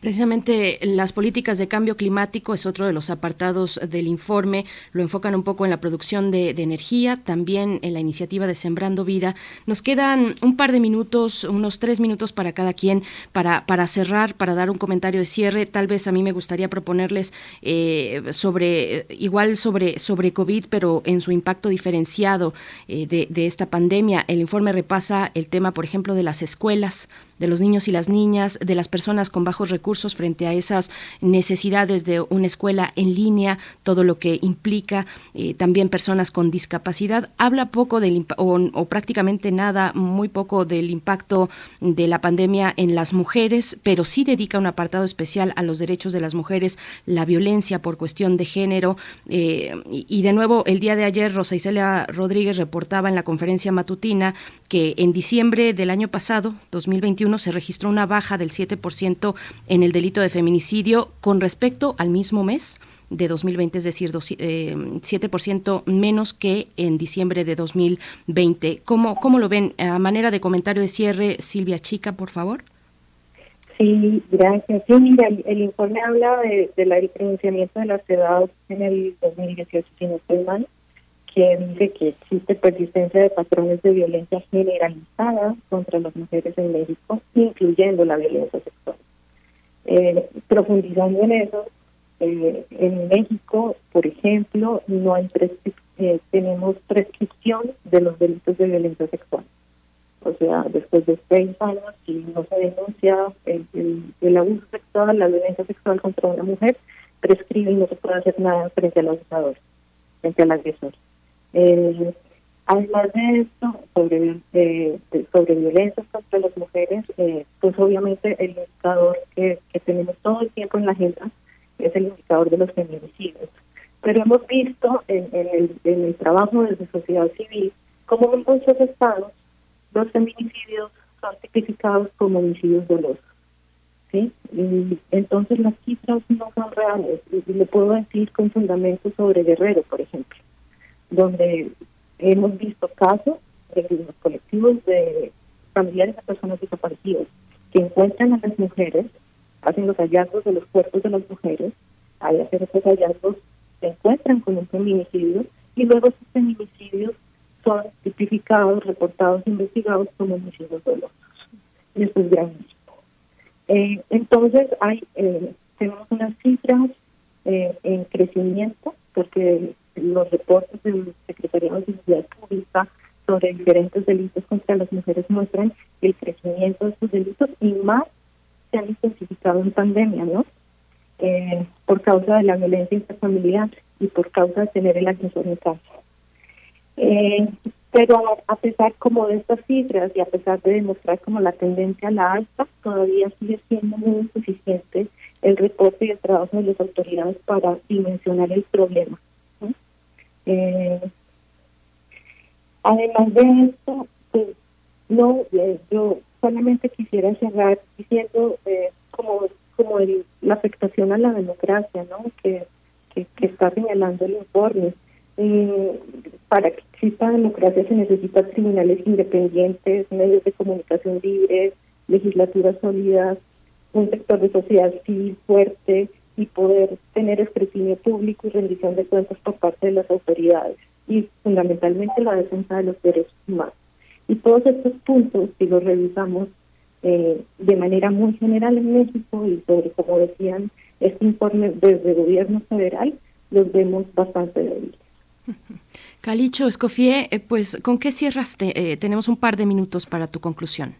Precisamente las políticas de cambio climático es otro de los apartados del informe. Lo enfocan un poco en la producción de, energía, también en la iniciativa de Sembrando Vida. Nos quedan un par de minutos, unos tres minutos para cada quien, para, para cerrar, para dar un comentario de cierre. Tal vez a mí me gustaría proponerles eh, sobre, igual sobre, sobre COVID, pero en su impacto diferenciado eh, de, de esta pandemia. El informe repasa el tema, por ejemplo, de las escuelas de los niños y las niñas, de las personas con bajos recursos frente a esas necesidades de una escuela en línea, todo lo que implica, eh, también personas con discapacidad. Habla poco del, o, prácticamente nada, muy poco del impacto de la pandemia en las mujeres, pero sí dedica un apartado especial a los derechos de las mujeres, la violencia por cuestión de género. Eh, y, de nuevo, el día de ayer, Rosa Isela Rodríguez reportaba en la conferencia matutina que en diciembre del año pasado, 2021, se registró una baja del 7% en el delito de feminicidio con respecto al mismo mes de 2020, es decir, 7% eh, menos que en diciembre de 2020. ¿Cómo, ¿Cómo lo ven? A manera de comentario de cierre, Silvia Chica, por favor. Sí, gracias. Sí, mira, el, informe habla de, del pronunciamiento de las edades en el 2018, si no estoy mal que dice que existe persistencia de patrones de violencia generalizada contra las mujeres en México, incluyendo la violencia sexual. Eh, profundizando en eso, eh, en México, por ejemplo, no hay eh, tenemos prescripción de los delitos de violencia sexual. O sea, después de seis años, si no se denuncia el, el, abuso sexual, la violencia sexual contra una mujer, prescribe y no se puede hacer nada frente al abusador, frente al agresor. Eh, además de esto, sobre, eh, sobre violencia contra las mujeres, eh, pues obviamente el indicador que, tenemos todo el tiempo en la agenda es el indicador de los feminicidios. Pero hemos visto en, el, en el trabajo desde sociedad civil como en muchos estados los feminicidios son tipificados como homicidios dolosos. ¿sí? Y entonces las cifras no son reales. Y le puedo decir con fundamento sobre Guerrero, por ejemplo donde hemos visto casos de los colectivos de familiares de personas desaparecidas que encuentran a las mujeres, hacen los hallazgos de los cuerpos de las mujeres, al hacer esos hallazgos se encuentran con un feminicidio y luego esos feminicidios son tipificados, reportados, investigados como homicidios dolosos. Y esto es gravísimo. Eh, entonces, hay eh, tenemos unas cifras eh, en crecimiento, porque los reportes del Secretariado de Seguridad Pública sobre diferentes delitos contra las mujeres muestran el crecimiento de estos delitos y más se han intensificado en pandemia, ¿no? Eh, por causa de la violencia intrafamiliar y por causa de tener el agresor en casa. Eh, pero a, pesar como de estas cifras y a pesar de demostrar como la tendencia a la alta, todavía sigue siendo muy insuficiente el reporte y el trabajo de las autoridades para dimensionar el problema. Eh, además de esto, pues, no, eh, yo solamente quisiera cerrar diciendo eh, como como la afectación a la democracia, ¿no? Que, que, está señalando el informe. para que exista democracia se necesitan tribunales independientes, medios de comunicación libres, legislaturas sólidas, un sector de sociedad civil fuerte y poder tener escrutinio público y rendición de cuentas por parte de las autoridades y fundamentalmente la defensa de los derechos humanos. Y todos estos puntos, si los revisamos eh, de manera muy general en México y sobre, como decían, este informe desde el gobierno federal, los vemos bastante débiles. Calicho, Escofié, eh, pues ¿con qué cierras? Eh, tenemos un par de minutos para tu conclusión.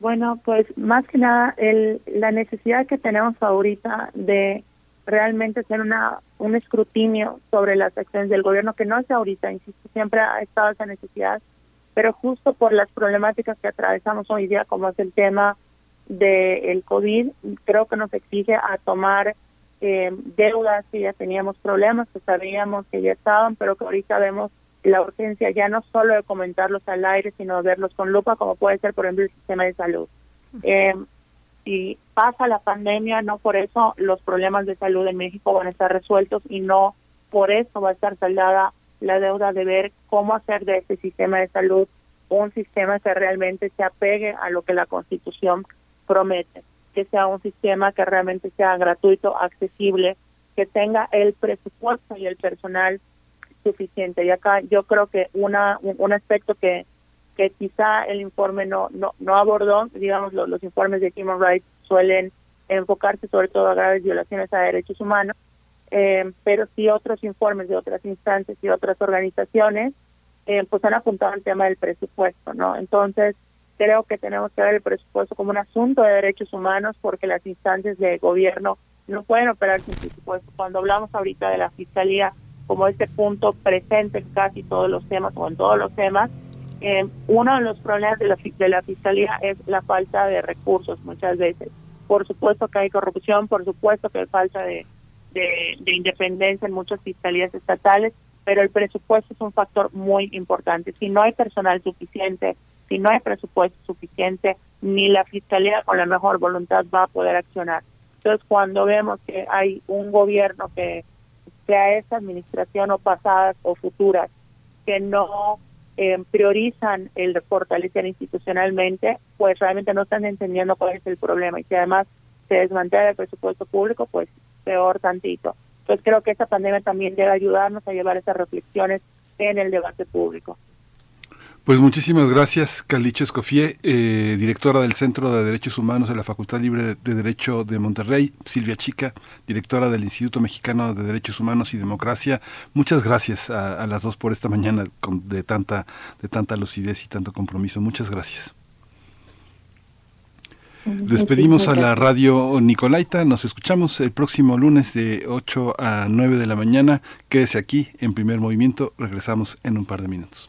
Bueno, pues más que nada el, la necesidad que tenemos ahorita de realmente hacer una un escrutinio sobre las acciones del gobierno, que no es ahorita, insisto, siempre ha estado esa necesidad, pero justo por las problemáticas que atravesamos hoy día, como es el tema del COVID, creo que nos exige a tomar eh, deudas que ya teníamos problemas, que sabíamos que ya estaban, pero que ahorita vemos la urgencia ya no solo de comentarlos al aire, sino de verlos con lupa, como puede ser, por ejemplo, el sistema de salud. Eh, si pasa la pandemia, no por eso los problemas de salud en México van a estar resueltos y no por eso va a estar saldada la deuda de ver cómo hacer de este sistema de salud un sistema que realmente se apegue a lo que la Constitución promete, que sea un sistema que realmente sea gratuito, accesible, que tenga el presupuesto y el personal suficiente. Y acá yo creo que una un aspecto que que quizá el informe no no, no abordó, digamos, los, informes de Human Rights suelen enfocarse sobre todo a graves violaciones a derechos humanos, eh, pero sí otros informes de otras instancias y otras organizaciones eh, pues han apuntado al tema del presupuesto, ¿no? Entonces, creo que tenemos que ver el presupuesto como un asunto de derechos humanos porque las instancias de gobierno no pueden operar sin presupuesto. Cuando hablamos ahorita de la fiscalía, como este punto presente en casi todos los temas o en todos los temas, eh, uno de los problemas de la, de la fiscalía es la falta de recursos muchas veces. Por supuesto que hay corrupción, por supuesto que hay falta de, de, independencia en muchas fiscalías estatales, pero el presupuesto es un factor muy importante. Si no hay personal suficiente, si no hay presupuesto suficiente, ni la fiscalía con la mejor voluntad va a poder accionar. Entonces, cuando vemos que hay un gobierno que sea esta administración o pasadas o futuras, que no eh, priorizan el fortalecer institucionalmente, pues realmente no están entendiendo cuál es el problema y si además se desmantela el presupuesto público, pues peor tantito. Entonces creo que esta pandemia también debe ayudarnos a llevar esas reflexiones en el debate público. Pues muchísimas gracias, Calicho Escofié, eh, directora del Centro de Derechos Humanos de la Facultad Libre de, Derecho de Monterrey, Silvia Chica, directora del Instituto Mexicano de Derechos Humanos y Democracia. Muchas gracias a, las dos por esta mañana con, de, tanta, de tanta lucidez y tanto compromiso. Muchas gracias. Despedimos a la radio Nicolaita. Nos escuchamos el próximo lunes de 8 a 9 de la mañana. Quédese aquí en primer movimiento. Regresamos en un par de minutos.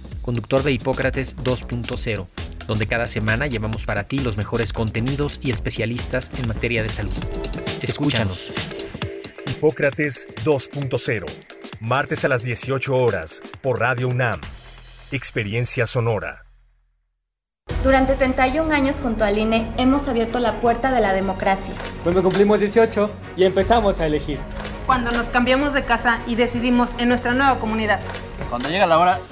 conductor de Hipócrates 2.0, donde cada semana llevamos para ti los mejores contenidos y especialistas en materia de salud. Escúchanos. Hipócrates 2.0, martes a las 18 horas, por Radio UNAM. Experiencia Sonora. Durante 31 años junto al INE hemos abierto la puerta de la democracia. Cuando cumplimos 18 y empezamos a elegir. Cuando nos cambiamos de casa y decidimos en nuestra nueva comunidad. Cuando llega la hora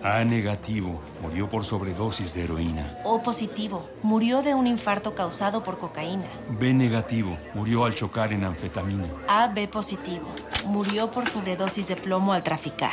A negativo, murió por sobredosis de heroína. O positivo, murió de un infarto causado por cocaína. B negativo, murió al chocar en anfetamina. A B positivo, murió por sobredosis de plomo al traficar.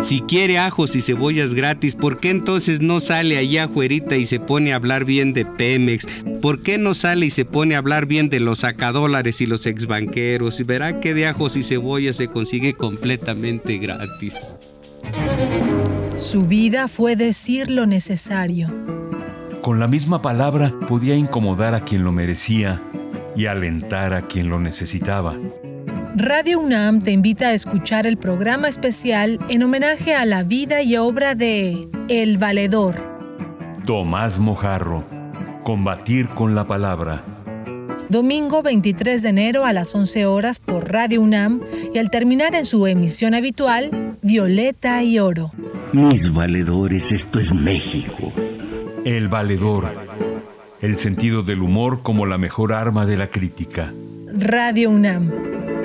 Si quiere ajos y cebollas gratis, ¿por qué entonces no sale allá afuerita y se pone a hablar bien de Pemex? ¿Por qué no sale y se pone a hablar bien de los sacadólares y los exbanqueros? Y verá que de ajos y cebollas se consigue completamente gratis. Su vida fue decir lo necesario. Con la misma palabra podía incomodar a quien lo merecía y alentar a quien lo necesitaba. Radio UNAM te invita a escuchar el programa especial en homenaje a la vida y obra de El Valedor. Tomás Mojarro. Combatir con la palabra. Domingo 23 de enero a las 11 horas por Radio UNAM y al terminar en su emisión habitual, Violeta y Oro. Mis valedores, esto es México. El valedor. El sentido del humor como la mejor arma de la crítica. Radio UNAM.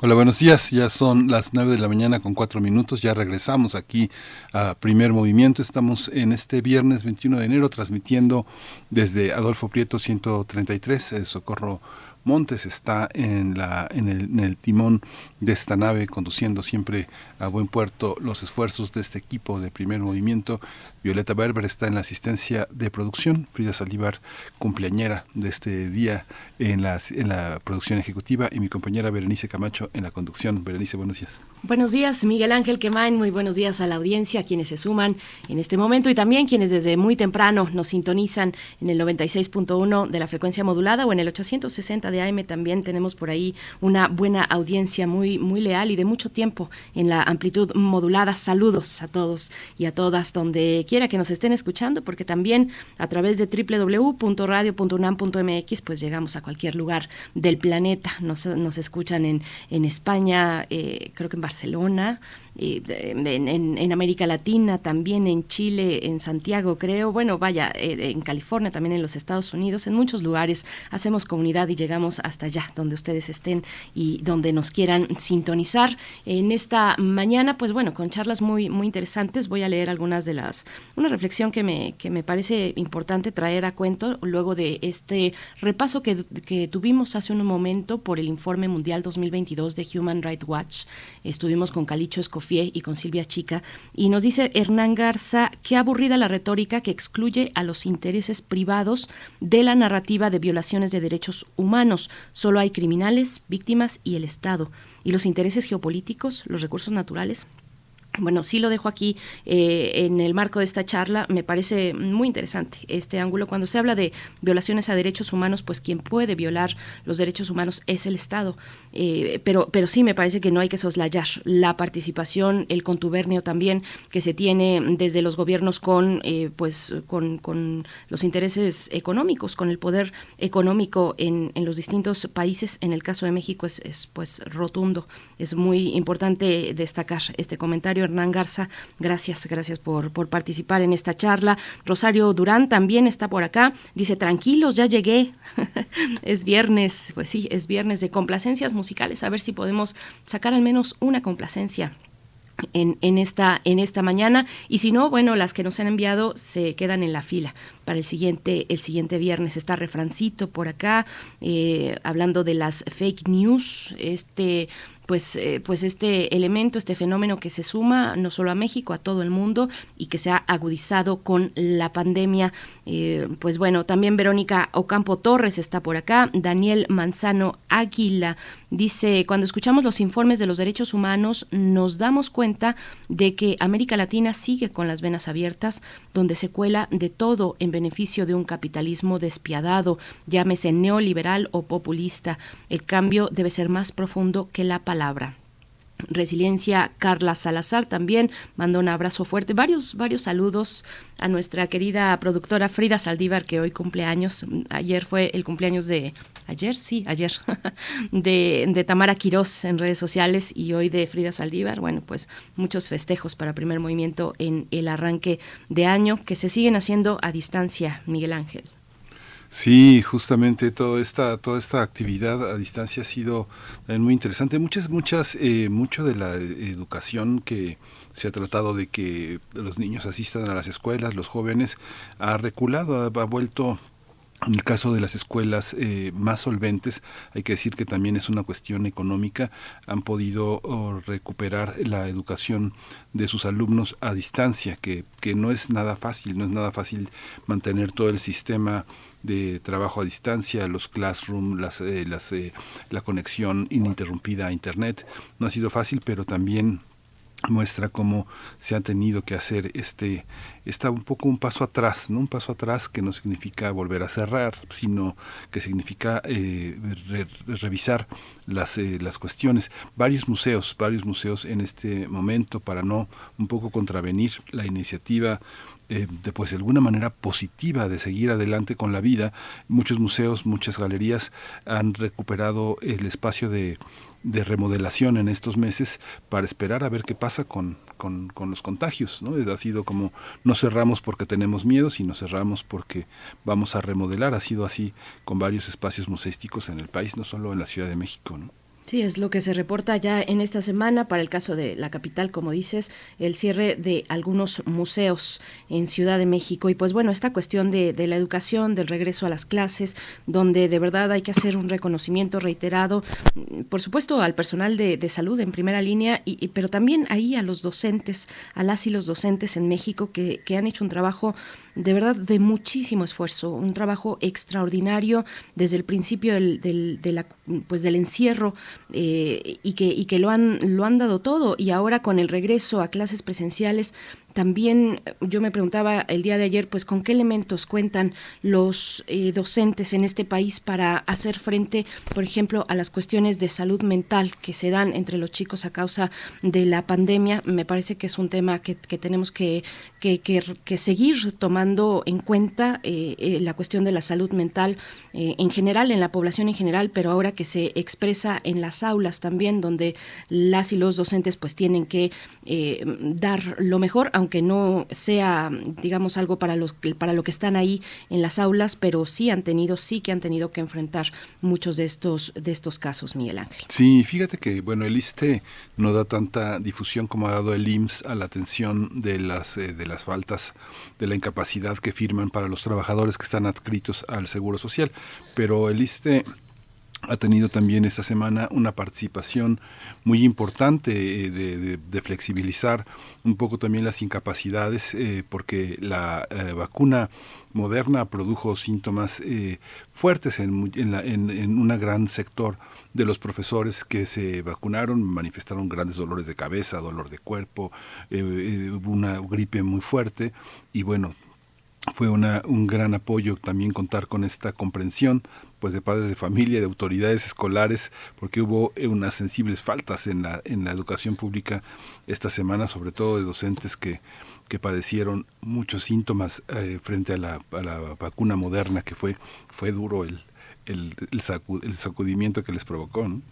Hola, buenos días. Ya son las 9 de la mañana con cuatro minutos. Ya regresamos aquí a Primer Movimiento. Estamos en este viernes 21 de enero transmitiendo desde Adolfo Prieto 133, eh, Socorro Montes está en, la, en el timón de esta nave, conduciendo siempre a buen puerto los esfuerzos de este equipo de primer movimiento. Violeta Berber está en la asistencia de producción, Frida Salívar, cumpleañera de este día en la, producción ejecutiva y mi compañera Berenice Camacho en la conducción. Berenice, buenos días. Buenos días, Miguel Ángel Quemain. Muy buenos días a la audiencia, quienes se suman en este momento y también quienes desde muy temprano nos sintonizan en el 96.1 de la frecuencia modulada o en el 860 de AM. También tenemos por ahí una buena audiencia muy, muy leal y de mucho tiempo en la amplitud modulada. Saludos a todos y a todas donde quiera que nos estén escuchando, porque también a través de www.radio.unam.mx pues llegamos a cualquier lugar del planeta. Nos, nos escuchan en, en España, eh, creo que en Barcelona, en, en, América Latina, también en Chile, en Santiago, creo, bueno, vaya, eh, en California, también en los Estados Unidos, en muchos lugares hacemos comunidad y llegamos hasta allá, donde ustedes estén y donde nos quieran sintonizar. En esta mañana, pues bueno, con charlas muy, muy interesantes, voy a leer algunas de las, una reflexión que me, que me parece importante traer a cuento luego de este repaso que, que tuvimos hace un momento por el informe mundial 2022 de Human Rights Watch. Estuvimos con Calicho Escofier y con Silvia Chica. Y nos dice Hernán Garza, qué aburrida la retórica que excluye a los intereses privados de la narrativa de violaciones de derechos humanos. Solo hay criminales, víctimas y el Estado. Y los intereses geopolíticos, los recursos naturales, bueno, sí lo dejo aquí eh, en el marco de esta charla. Me parece muy interesante este ángulo. Cuando se habla de violaciones a derechos humanos, pues quien puede violar los derechos humanos es el Estado. Eh, pero, pero sí me parece que no hay que soslayar la participación, el contubernio también que se tiene desde los gobiernos con, eh, pues, con, con, los intereses económicos, con el poder económico en, en, los distintos países. En el caso de México es, es pues rotundo. Es muy importante destacar este comentario Hernán Garza, gracias, gracias por, por participar en esta charla. Rosario Durán también está por acá, dice, tranquilos, ya llegué. es viernes, pues sí, es viernes de complacencias musicales, a ver si podemos sacar al menos una complacencia en, en, esta, en esta mañana. Y si no, bueno, las que nos han enviado se quedan en la fila para el siguiente, el siguiente viernes. Está refrancito por acá, eh, hablando de las fake news, este pues, eh, pues este elemento, este fenómeno que se suma no solo a México, a todo el mundo y que se ha agudizado con la pandemia. Eh, pues bueno, también Verónica Ocampo Torres está por acá, Daniel Manzano Águila dice, cuando escuchamos los informes de los derechos humanos nos damos cuenta de que América Latina sigue con las venas abiertas, donde se cuela de todo en beneficio de un capitalismo despiadado, llámese neoliberal o populista. El cambio debe ser más profundo que la palabra Resiliencia Carla Salazar también mandó un abrazo fuerte. Varios, varios saludos a nuestra querida productora Frida Saldívar, que hoy cumple años. Ayer fue el cumpleaños de. Ayer, sí, ayer. De, de Tamara Quirós en redes sociales y hoy de Frida Saldívar. Bueno, pues muchos festejos para primer movimiento en el arranque de año que se siguen haciendo a distancia, Miguel Ángel. Sí, justamente toda esta, toda esta actividad a distancia ha sido muy interesante. Muchas, muchas, eh, mucho de la educación que se ha tratado de que los niños asistan a las escuelas, los jóvenes, ha reculado, ha vuelto en el caso de las escuelas eh, más solventes, hay que decir que también es una cuestión económica, han podido oh, recuperar la educación de sus alumnos a distancia, que, que no es nada fácil, no es nada fácil mantener todo el sistema de trabajo a distancia, los classroom, las, eh, las, eh, la conexión ininterrumpida a Internet. No ha sido fácil, pero también muestra cómo se ha tenido que hacer este está un poco un paso atrás no un paso atrás que no significa volver a cerrar sino que significa eh, revisar las las cuestiones varios museos varios museos en este momento para no un poco contravenir la iniciativa eh, de pues de alguna manera positiva de seguir adelante con la vida muchos museos muchas galerías han recuperado el espacio de de remodelación en estos meses para esperar a ver qué pasa con, con, los contagios. ¿no? Ha sido como no cerramos porque tenemos miedo, sino cerramos porque vamos a remodelar. Ha sido así con varios espacios museísticos en el país, no solo en la Ciudad de México. Sí, es lo que se reporta ya en esta semana para el caso de la capital, como dices, el cierre de algunos museos en Ciudad de México. Y pues bueno, esta cuestión de, la educación, del regreso a las clases, donde de verdad hay que hacer un reconocimiento reiterado, por supuesto, al personal de, salud en primera línea, y, pero también ahí a los docentes, a las y los docentes en México que, que han hecho un trabajo de verdad de muchísimo esfuerzo, un trabajo extraordinario desde el principio del, del, pues del encierro eh, y, que, y que lo han, lo han dado todo. Y ahora con el regreso a clases presenciales también yo me preguntaba el día de ayer, pues con qué elementos cuentan los eh, docentes en este país para hacer frente, por ejemplo, a las cuestiones de salud mental que se dan entre los chicos a causa de la pandemia. Me parece que es un tema que, tenemos que, que, seguir tomando en cuenta eh, eh, la cuestión de la salud mental en general, en la población en general, pero ahora que se expresa en las aulas también, donde las y los docentes pues tienen que dar lo mejor, que no sea, digamos, algo para, los, para lo que están ahí en las aulas, pero sí han tenido, sí que han tenido que enfrentar muchos de estos, de estos casos, Miguel Ángel. Sí, fíjate que, bueno, el ISTE no da tanta difusión como ha dado el IMSS a la atención de las, eh, de las faltas, de la incapacidad que firman para los trabajadores que están adscritos al Seguro Social, pero el ISTE ha tenido también esta semana una participación muy importante eh, de, flexibilizar un poco también las incapacidades eh, porque la eh, vacuna moderna produjo síntomas fuertes en, en, en, un gran sector de los profesores que se vacunaron manifestaron grandes dolores de cabeza, dolor de cuerpo, una gripe muy fuerte y bueno, fue una, un gran apoyo también contar con esta comprensión pues de padres de familia, de autoridades escolares, porque hubo eh, unas sensibles faltas en la, en la educación pública esta semana, sobre todo de docentes que, que padecieron muchos síntomas eh, frente a la, a la, vacuna moderna, que fue, fue duro el, el, el, sacudimiento que les provocó. ¿no?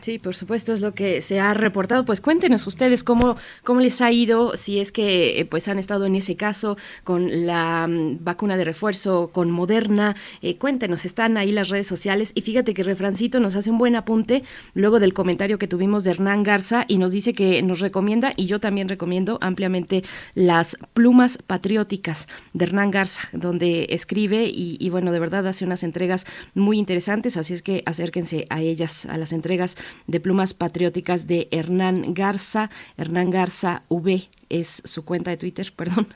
Sí, por supuesto, es lo que se ha reportado. Pues cuéntenos ustedes cómo, cómo les ha ido, si es que eh, pues han estado en ese caso con la mm, vacuna de refuerzo, con Moderna. Eh, cuéntenos, están ahí las redes sociales. Y fíjate que Refrancito nos hace un buen apunte luego del comentario que tuvimos de Hernán Garza y nos dice que nos recomienda, y yo también recomiendo ampliamente, las plumas patrióticas de Hernán Garza, donde escribe y, y bueno, de verdad hace unas entregas muy interesantes, así es que acérquense a ellas, a las entregas de plumas patrióticas de Hernán Garza, Hernán Garza V es su cuenta de Twitter, perdón.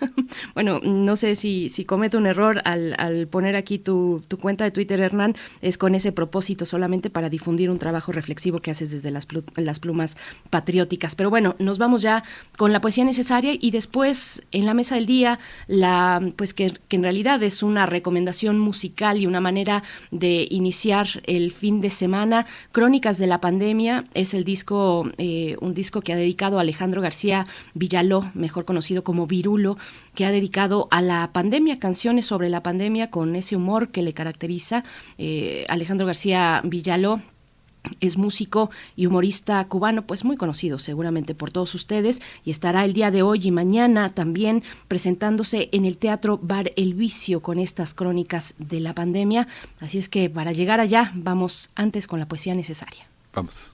bueno, no sé si, si cometo un error al, al poner aquí tu, tu, cuenta de Twitter, Hernán, es con ese propósito solamente para difundir un trabajo reflexivo que haces desde las, las plumas patrióticas. Pero bueno, nos vamos ya con la poesía necesaria y después en la mesa del día, la, pues que, que en realidad es una recomendación musical y una manera de iniciar el fin de semana. Crónicas de la pandemia es el disco, eh, un disco que ha dedicado Alejandro García Villaló mejor conocido como Virulo, que ha dedicado a la pandemia, canciones sobre la pandemia con ese humor que le caracteriza. Eh, Alejandro García Villaló es músico y humorista cubano, pues muy conocido seguramente por todos ustedes, y estará el día de hoy y mañana también presentándose en el Teatro Bar El Vicio con estas crónicas de la pandemia. Así es que para llegar allá, vamos antes con la poesía necesaria. Vamos.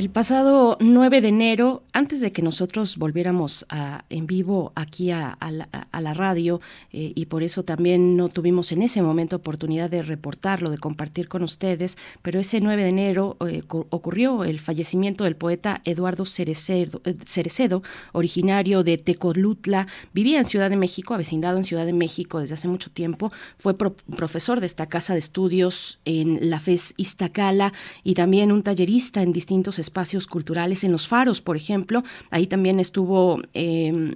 El pasado 9 de enero, antes de que nosotros volviéramos en vivo aquí a, la, radio, eh, y por eso también no tuvimos en ese momento oportunidad de reportarlo, de compartir con ustedes, pero ese 9 de enero eh, ocurrió el fallecimiento del poeta Eduardo Cerecedo, eh, originario de Tecolutla, vivía en Ciudad de México, avecindado en Ciudad de México desde hace mucho tiempo, fue profesor de esta casa de estudios en la FES Iztacala y también un tallerista en distintos espacios culturales en los faros, por ejemplo. Ahí también estuvo em,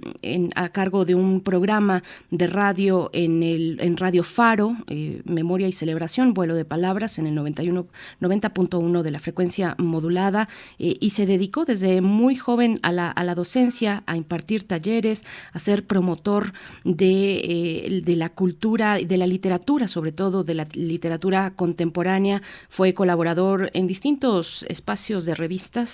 a cargo de un programa de radio en, el, en Radio Faro, eh, Memoria y Celebración, vuelo de palabras, en el 91, 90.1 de la frecuencia modulada, eh, y se dedicó desde muy joven a la, a la docencia, a impartir talleres, a ser promotor de, eh, de la cultura, de la literatura, sobre todo de la literatura contemporánea. Fue colaborador en distintos espacios de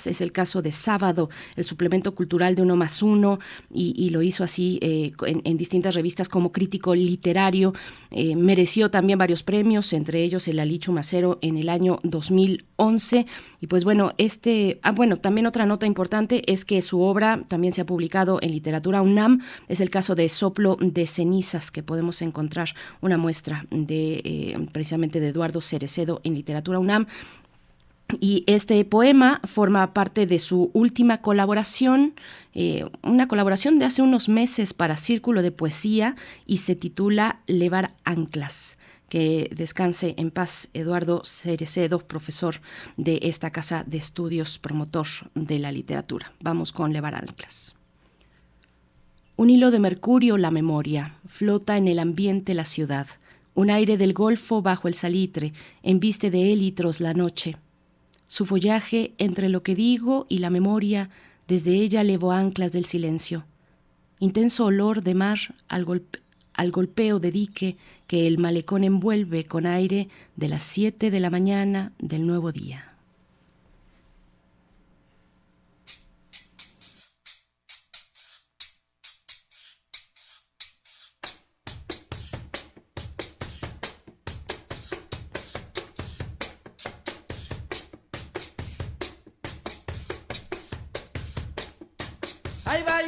es el caso de Sábado, el suplemento cultural de Uno más Uno, y, lo hizo así eh, en, distintas revistas como crítico literario. Eh, mereció también varios premios, entre ellos el Alichu Macero en el año 2011. Y pues bueno, este, ah, bueno, también otra nota importante es que su obra también se ha publicado en literatura UNAM. Es el caso de Soplo de Cenizas, que podemos encontrar una muestra de eh, precisamente de Eduardo Cerecedo en literatura UNAM. Y este poema forma parte de su última colaboración, eh, una colaboración de hace unos meses para Círculo de Poesía y se titula Levar Anclas. Que descanse en paz Eduardo Cerecedo, profesor de esta casa de estudios, promotor de la literatura. Vamos con Levar Anclas. Un hilo de mercurio la memoria, flota en el ambiente la ciudad, un aire del golfo bajo el salitre, embiste de élitros la noche, su follaje entre lo que digo y la memoria, desde ella levo anclas del silencio. Intenso olor de mar al, al golpeo de dique que el malecón envuelve con aire de las siete de la mañana del nuevo día.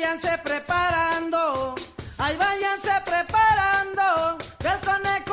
Váyanse preparando, ahí váyanse preparando, el conejo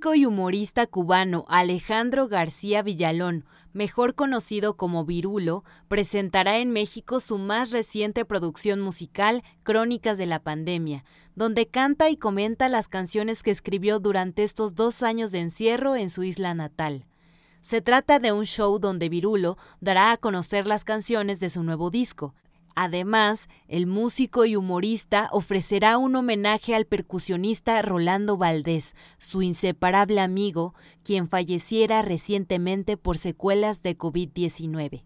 El músico y humorista cubano Alejandro García Villalón, mejor conocido como Virulo, presentará en México su más reciente producción musical, Crónicas de la Pandemia, donde canta y comenta las canciones que escribió durante estos dos años de encierro en su isla natal. Se trata de un show donde Virulo dará a conocer las canciones de su nuevo disco, Además, el músico y humorista ofrecerá un homenaje al percusionista Rolando Valdés, su inseparable amigo, quien falleciera recientemente por secuelas de COVID-19.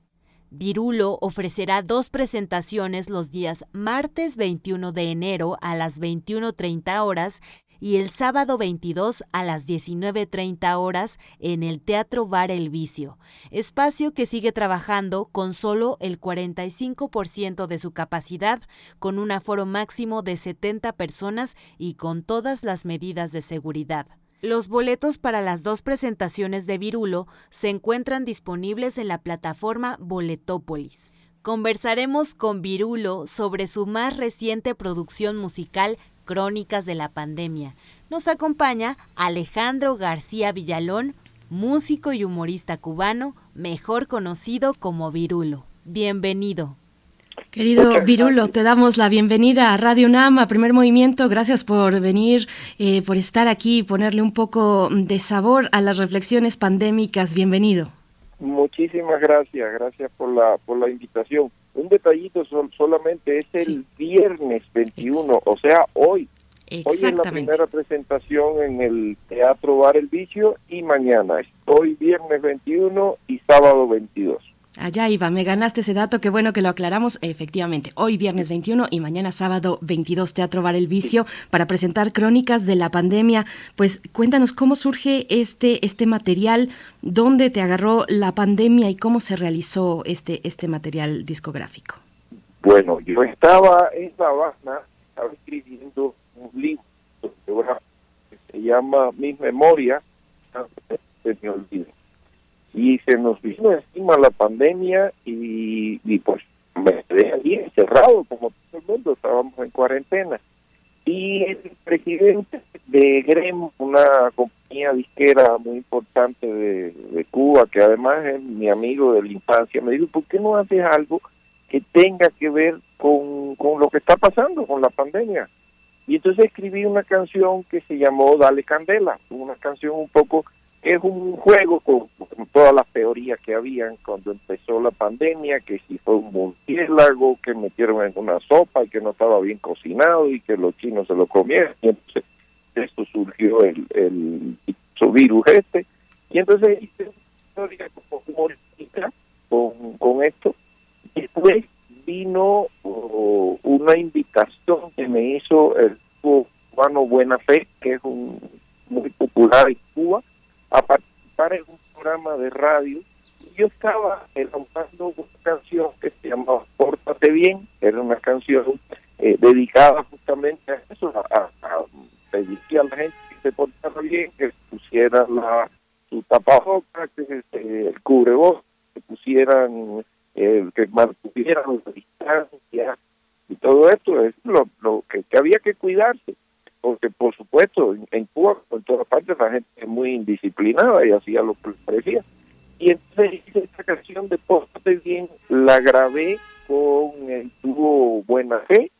Virulo ofrecerá dos presentaciones los días martes 21 de enero a las 21.30 horas y el sábado 22 a las 19.30 horas en el Teatro Bar El Vicio, espacio que sigue trabajando con solo el 45% de su capacidad, con un aforo máximo de 70 personas y con todas las medidas de seguridad. Los boletos para las dos presentaciones de Virulo se encuentran disponibles en la plataforma Boletópolis. Conversaremos con Virulo sobre su más reciente producción musical Crónicas de la Pandemia. Nos acompaña Alejandro García Villalón, músico y humorista cubano, mejor conocido como Virulo. Bienvenido. Querido Virulo, te damos la bienvenida a Radio UNAM, a Primer Movimiento. Gracias por venir, eh, por estar aquí y ponerle un poco de sabor a las reflexiones pandémicas. Bienvenido. Muchísimas gracias, gracias por la, por la invitación. Un detallito solamente, es el viernes 21, o sea, hoy. Hoy es la primera presentación en el Teatro Bar El Vicio y mañana hoy viernes 21 y sábado 22. Allá iba, me ganaste ese dato, qué bueno que lo aclaramos. Efectivamente, hoy viernes 21 y mañana sábado 22 Teatro Bar El Vicio para presentar crónicas de la pandemia. Pues cuéntanos cómo surge este, este material, dónde te agarró la pandemia y cómo se realizó este, este material discográfico. Bueno, yo estaba en La Habana, estaba escribiendo un libro que se llama Mis Memorias, olvida y se nos vino encima la pandemia y, pues me quedé allí encerrado como todo el mundo, estábamos en cuarentena. Y el presidente de GREM, una compañía disquera muy importante de, de Cuba, que además es mi amigo de la infancia, me dijo, ¿por qué no haces algo que tenga que ver con, con lo que está pasando con la pandemia? Y entonces escribí una canción que se llamó Dale Candela, una canción un poco es un juego con, todas las teorías que habían cuando empezó la pandemia, que si fue un murciélago que metieron en una sopa y que no estaba bien cocinado y que los chinos se lo comieron. Y entonces esto surgió el, el, virus este. Y entonces hice una historia humorística con, con esto. Después vino una invitación que me hizo el cubano Buena Fe, que es un muy popular en Cuba, a participar en un programa de radio. Y yo estaba elaborando una canción que se llamaba Pórtate Bien, era una canción eh, dedicada justamente a eso, a, pedirle a la gente que se portara bien, que pusiera la, su tapabocas, que el cubrebocas, que pusieran, eh, que mantuvieran la distancia y todo esto es lo, lo que había que cuidarse porque por supuesto en Cuba, en todas partes, la gente es muy indisciplinada y hacía lo que parecía. Y entonces hice esta canción de Póstate Bien, la grabé con el tuvo Buena Fe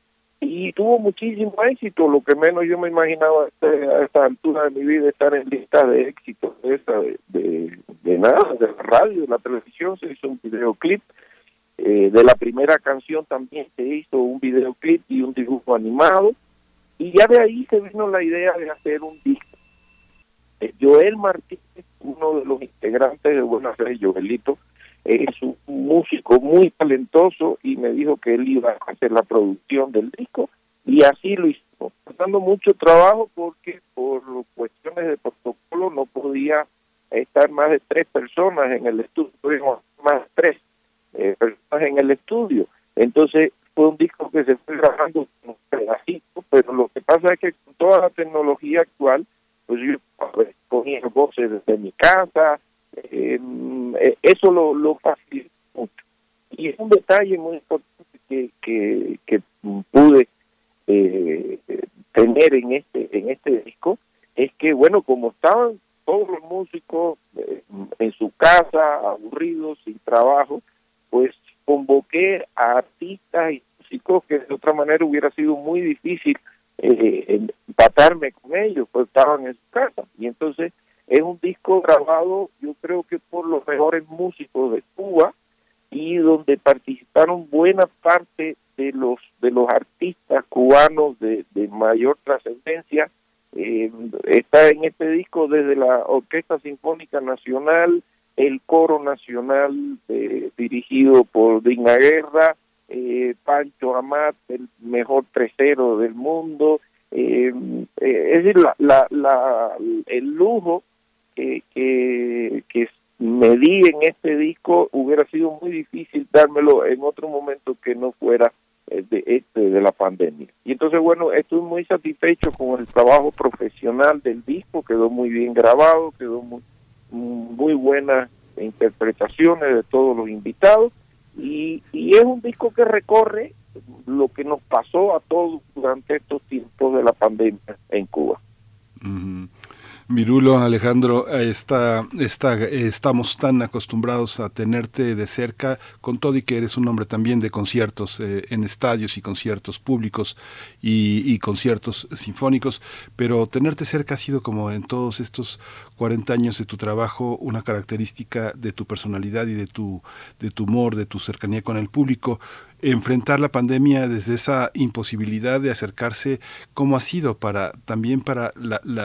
y tuvo muchísimo éxito, lo que menos yo me imaginaba a esta, altura de mi vida estar en lista de éxito de, esta, de, de, nada, de la radio, de la televisión, se hizo un videoclip. Eh, de la primera canción también se hizo un videoclip y un dibujo animado y ya de ahí se vino la idea de hacer un disco. Eh, Joel Martínez, uno de los integrantes de Buena Fe, Joelito, es un músico muy talentoso y me dijo que él iba a hacer la producción del disco y así lo hizo, pasando mucho trabajo porque por cuestiones de protocolo no podía estar más de tres personas en el estudio, más tres eh, personas en el estudio. Entonces fue un disco que se fue grabando pedacito, pero lo que pasa es que con toda la tecnología actual, pues yo ponía voces desde mi casa, eh, eh, eso lo, lo facilita mucho. Y es un detalle muy importante que, que, pude eh, tener en este en este disco es que bueno como estaban todos los músicos eh, en su casa aburridos sin trabajo pues convoqué a artistas y músicos que de otra manera hubiera sido muy difícil eh, empatarme con ellos pues estaban en su casa. Y entonces es un disco grabado yo creo que por los mejores músicos de Cuba y donde participaron buena parte de los de los artistas cubanos de, mayor trascendencia. Eh, está en este disco desde la Orquesta Sinfónica Nacional el Coro Nacional eh, dirigido por Dina Guerra eh, Pancho Amat el mejor tercero del mundo es decir la, la, el lujo que, que, que me di en este disco hubiera sido muy difícil dármelo en otro momento que no fuera eh, de este de la pandemia. Y entonces bueno estoy muy satisfecho con el trabajo profesional del disco quedó muy bien grabado quedó muy muy buenas interpretaciones de todos los invitados y, y es un disco que recorre lo que nos pasó a todos durante estos tiempos de la pandemia en Cuba. Virulo, Alejandro, está, estamos tan acostumbrados a tenerte de cerca, con todo y que eres un hombre también de conciertos eh, en estadios y conciertos públicos y, y, conciertos sinfónicos, pero tenerte cerca ha sido como en todos estos 40 años de tu trabajo una característica de tu personalidad y de tu, de tu humor, de tu cercanía con el público enfrentar la pandemia desde esa imposibilidad de acercarse, ¿cómo ha sido para también para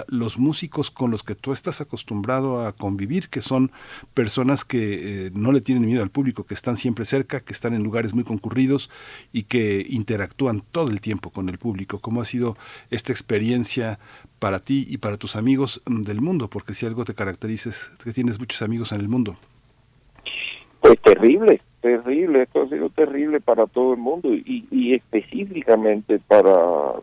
los músicos con los que tú estás acostumbrado a convivir, que son personas que eh, no le tienen miedo al público, que están siempre cerca, que están en lugares muy concurridos y que interactúan todo el tiempo con el público? ¿Cómo ha sido esta experiencia para ti y para tus amigos del mundo? Porque si algo te caracteriza es que tienes muchos amigos en el mundo. Pues terrible, terrible, esto ha sido terrible para todo el mundo y, y específicamente para,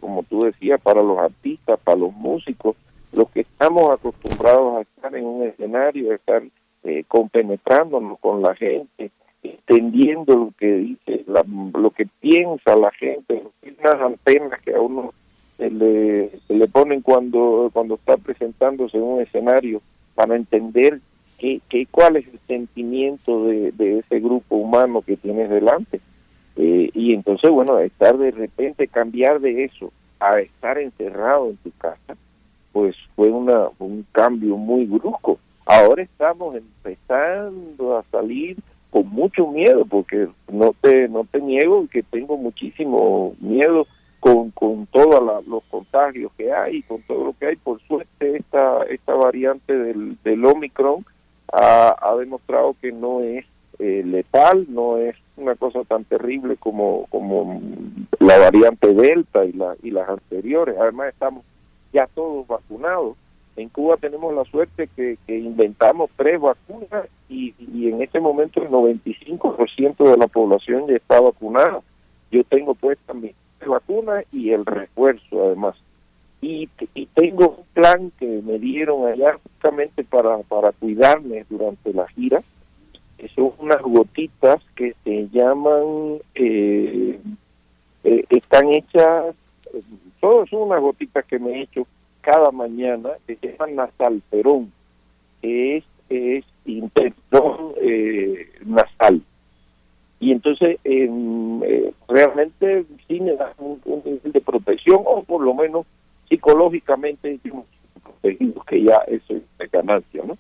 como tú decías, para los artistas, para los músicos, los que estamos acostumbrados a estar en un escenario, a estar eh, compenetrándonos con la gente, entendiendo lo que dice, lo que piensa la gente, las antenas que a uno se le, se le ponen cuando, cuando está presentándose en un escenario para entender qué, qué, cuál es el sentimiento de, de ese grupo humano que tienes delante. Eh, y entonces, bueno, estar de repente, cambiar de eso a estar encerrado en tu casa, pues fue una, un cambio muy brusco. Ahora estamos empezando a salir con mucho miedo, porque no te, no te niego que tengo muchísimo miedo con, con todos los contagios que hay, con todo lo que hay. Por suerte, esta, esta variante del, del Omicron ha, demostrado que no es eh, letal, no es una cosa tan terrible como, como la variante Delta y, la, y las anteriores. Además, estamos ya todos vacunados. En Cuba tenemos la suerte que, que inventamos tres vacunas y, en este momento el 95% de la población ya está vacunada. Yo tengo puesta mi vacuna y el refuerzo además y, tengo un plan que me dieron allá justamente para, para cuidarme durante la gira, que son unas gotitas que se llaman, eh, eh, están hechas, todas son unas gotitas que me he hecho cada mañana, que se llaman nasalperón, que es, es eh, nasal. Y entonces eh, realmente sí me da un nivel de protección, o por lo menos psicológicamente protegidos, que ya eso es ganancia, ¿no?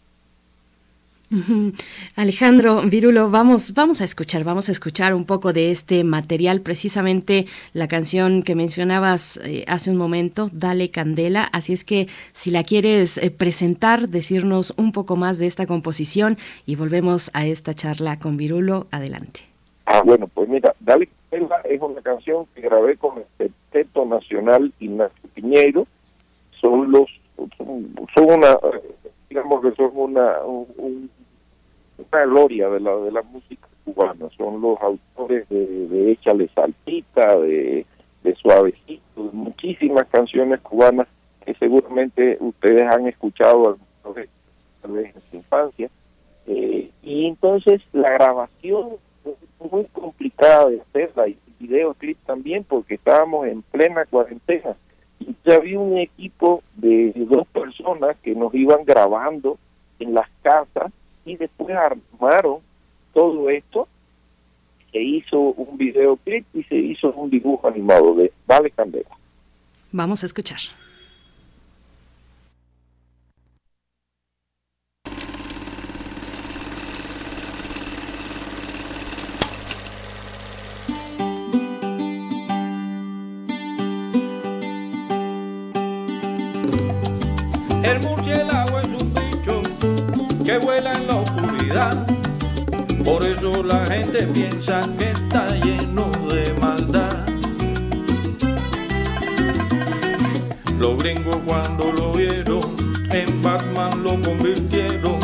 Alejandro Virulo, vamos, vamos a escuchar, vamos a escuchar un poco de este material, precisamente la canción que mencionabas eh, hace un momento, Dale Candela. Así es que si la quieres eh, presentar, decirnos un poco más de esta composición y volvemos a esta charla con Virulo, adelante. Ah, bueno, pues mira, Dale Candela es una canción que grabé con el Teto Nacional Ignacio Piñeiro. Son los, son, una, digamos que son una, una gloria de la, de la música cubana. Son los autores de, de Échale Saltita, de, de Suavecito, de muchísimas canciones cubanas que seguramente ustedes han escuchado tal vez en su infancia. Eh, y entonces la grabación fue muy complicada de hacerla y videoclip también porque estábamos en plena cuarentena y ya había un equipo de dos personas que nos iban grabando en las casas y después armaron todo esto se hizo un videoclip y se hizo un dibujo animado de Vale Candela. Vamos a escuchar. El murciélago es un bicho que vuela en la oscuridad. Por eso la gente piensa que está lleno de maldad. Los gringos cuando lo vieron, en Batman lo convirtieron,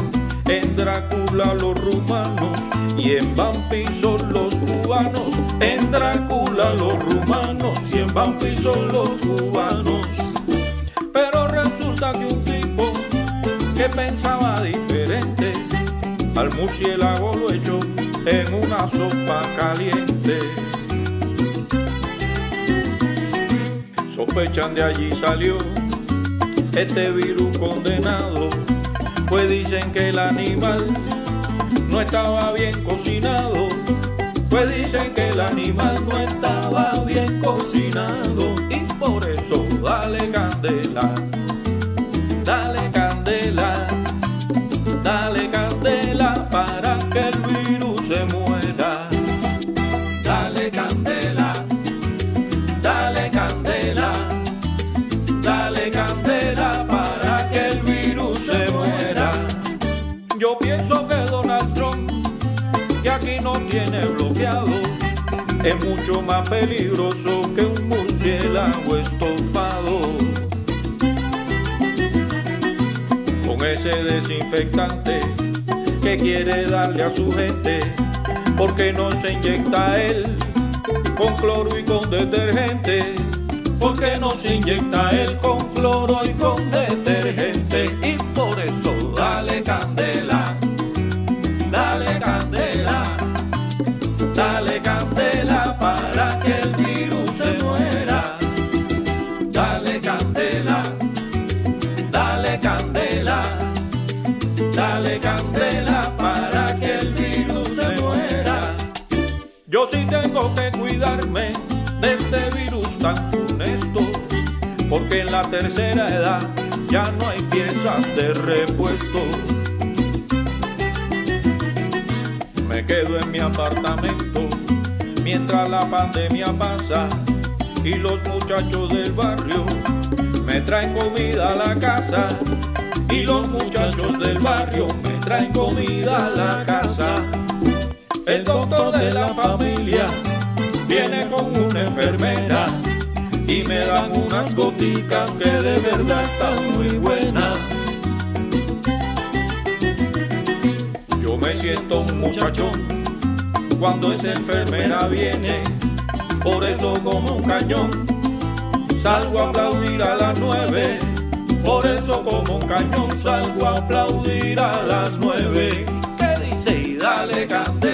en Drácula los rumanos y en Vampi son los cubanos, en Drácula los rumanos y en Vampi son los cubanos. Pero resulta que un que pensaba diferente, al murciélago lo echó en una sopa caliente. Sospechan de allí salió este virus condenado, pues dicen que el animal no estaba bien cocinado, pues dicen que el animal no estaba bien cocinado. Y por eso dale candela, tiene bloqueado, es mucho más peligroso que un murciélago estofado. Con ese desinfectante que quiere darle a su gente, porque no se inyecta él con cloro y con detergente. Porque no se inyecta él con cloro y con detergente. De este virus tan funesto, porque en la tercera edad ya no hay piezas de repuesto. Me quedo en mi apartamento mientras la pandemia pasa y los muchachos del barrio me traen comida a la casa y los muchachos del barrio me traen comida a la casa. El doctor de la familia viene con una enfermera y me dan unas goticas que de verdad están muy buenas. Yo me siento un muchachón cuando esa enfermera viene, por eso como un cañón salgo a aplaudir a las nueve. Por eso como un cañón salgo a aplaudir a las nueve. ¿Qué dice? Y dale candela,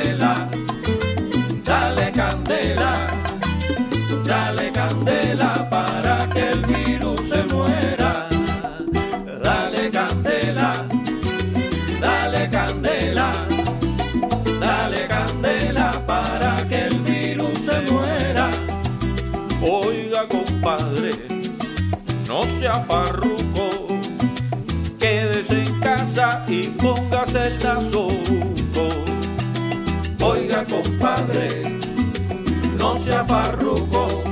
candela para que el virus se muera. Dale candela, dale candela, dale candela para que el virus se muera. Oiga compadre, no sea farruco, quédese en casa y póngase el nasoco. Oiga compadre, no sea farruco,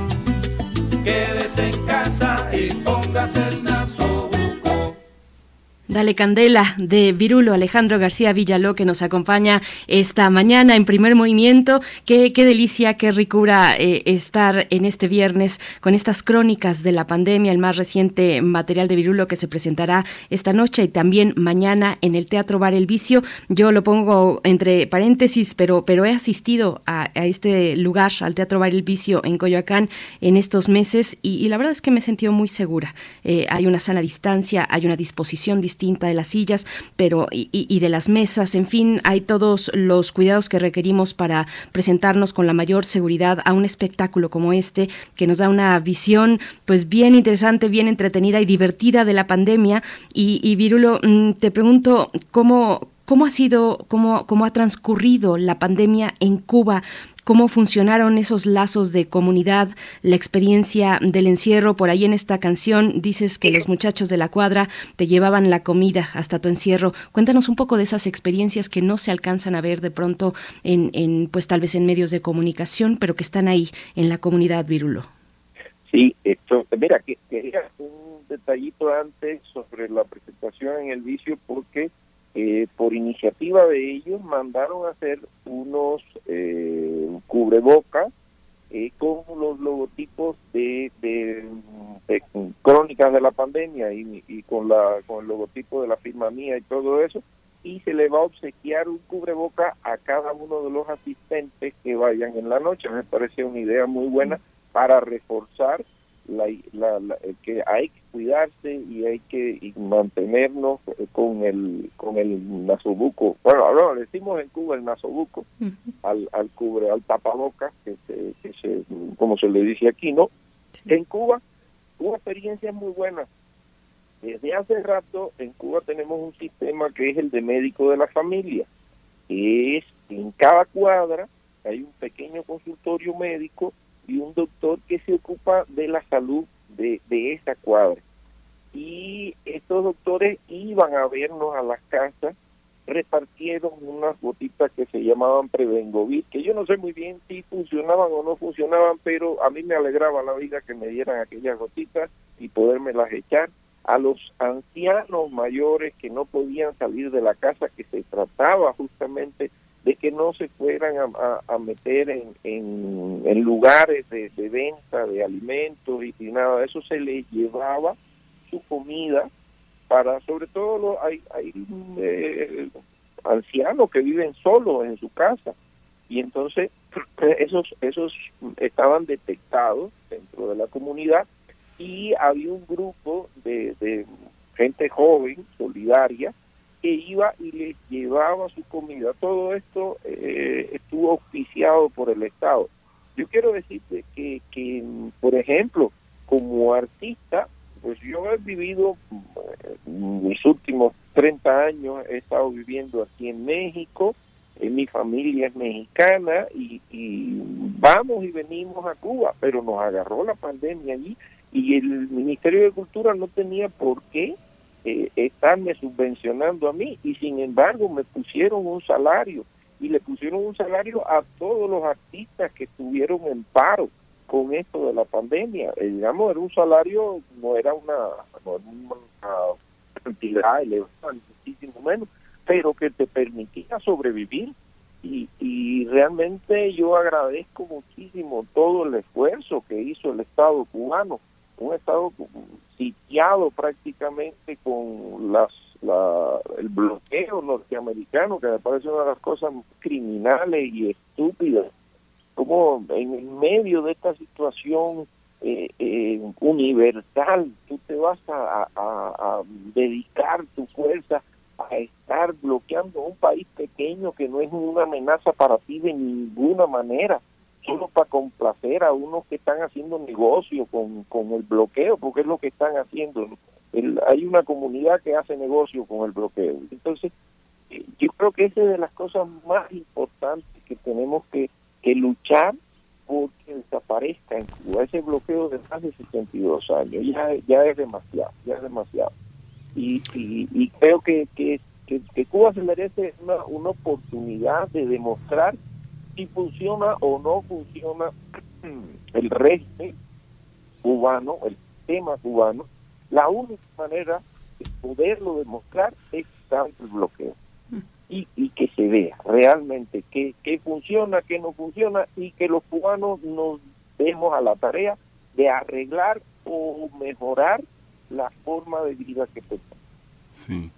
en casa y póngase. Dale Candela de Virulo Alejandro García Villaló que nos acompaña esta mañana en primer movimiento. Qué, qué delicia, qué ricura eh, estar en este viernes con estas crónicas de la pandemia, el más reciente material de Virulo que se presentará esta noche y también mañana en el Teatro Bar El Vicio. Yo lo pongo entre paréntesis, pero, pero he asistido a, este lugar, al Teatro Bar El Vicio en Coyoacán en estos meses y, la verdad es que me he sentido muy segura. Eh, hay una sana distancia, hay una disposición distinta de las sillas, pero y, de las mesas, en fin, hay todos los cuidados que requerimos para presentarnos con la mayor seguridad a un espectáculo como este que nos da una visión pues bien interesante, bien entretenida y divertida de la pandemia. Y, y Virulo, mm, te pregunto cómo ¿Cómo ha sido, cómo, cómo ha transcurrido la pandemia en Cuba? Cómo funcionaron esos lazos de comunidad, la experiencia del encierro. Por ahí en esta canción dices que los muchachos de la cuadra te llevaban la comida hasta tu encierro. Cuéntanos un poco de esas experiencias que no se alcanzan a ver de pronto en, en pues tal vez en medios de comunicación, pero que están ahí en la comunidad Virulo. Sí, mira, que quería un detallito antes sobre la presentación en el vicio porque eh, por iniciativa de ellos mandaron a hacer unos eh, cubrebocas eh, con los logotipos de, crónicas de la pandemia y, con la con el logotipo de la firma mía y todo eso y se le va a obsequiar un cubreboca a cada uno de los asistentes que vayan en la noche. Me parece una idea muy buena para reforzar la, que hay que cuidarse y hay que mantenernos con el con el nasobuco bueno ahora le decimos en Cuba el nasobuco al, al cubre al tapabocas que se, como se le dice aquí no en Cuba una experiencia muy buena desde hace rato en Cuba tenemos un sistema que es el de médico de la familia. Es en cada cuadra hay un pequeño consultorio médico y un doctor que se ocupa de la salud de, esa cuadra. Y estos doctores iban a vernos a las casas, repartieron unas gotitas que se llamaban Prevengovir, que yo no sé muy bien si funcionaban o no funcionaban, pero a mí me alegraba la vida que me dieran aquellas gotitas y las echar a los ancianos mayores que no podían salir de la casa, que se trataba justamente de que no se fueran a, meter en, en, lugares de, venta de alimentos y, nada de eso, se les llevaba su comida para, sobre todo, hay, hay eh, ancianos que viven solos en su casa. Y entonces esos, esos estaban detectados dentro de la comunidad y había un grupo de, de gente joven, solidaria, iba y les llevaba su comida. Todo esto eh, estuvo auspiciado por el Estado. Yo quiero decirte que, que, por ejemplo, como artista, pues yo he vivido eh, mis últimos 30 años, he estado viviendo aquí en México, en mi familia es mexicana y, y vamos y venimos a Cuba, pero nos agarró la pandemia allí y el Ministerio de Cultura no tenía por qué eh, estarme subvencionando a mí y sin embargo me pusieron un salario y le pusieron un salario a todos los artistas que estuvieron en paro con esto de la pandemia. Eh, digamos, era un salario, no era una, cantidad elevada, muchísimo menos, pero que te permitía sobrevivir. Y, y realmente yo agradezco muchísimo todo el esfuerzo que hizo el Estado cubano, un Estado sitiado prácticamente con las el bloqueo norteamericano, que me parece una de las cosas criminales y estúpidas, como en medio de esta situación eh, eh, universal, tú te vas a, a, dedicar tu fuerza a estar bloqueando un país pequeño que no es una amenaza para ti de ninguna manera solo para complacer a unos que están haciendo negocio con, con el bloqueo, porque es lo que están haciendo. hay una comunidad que hace negocio con el bloqueo. Entonces, eh, yo creo que esa es de las cosas más importantes que tenemos que, que luchar porque desaparezca en Cuba ese bloqueo de más de 62 años. Ya, ya es demasiado, ya es demasiado. Y, y, creo que, que, que, Cuba se merece una, una oportunidad de demostrar si funciona o no funciona el régimen cubano, el sistema cubano, la única manera poderlo demostrar es tanto el bloqueo. Y, que se vea realmente que funciona, que no funciona y que los cubanos nos demos a la tarea de arreglar o mejorar la forma de vida que tenemos. Sí.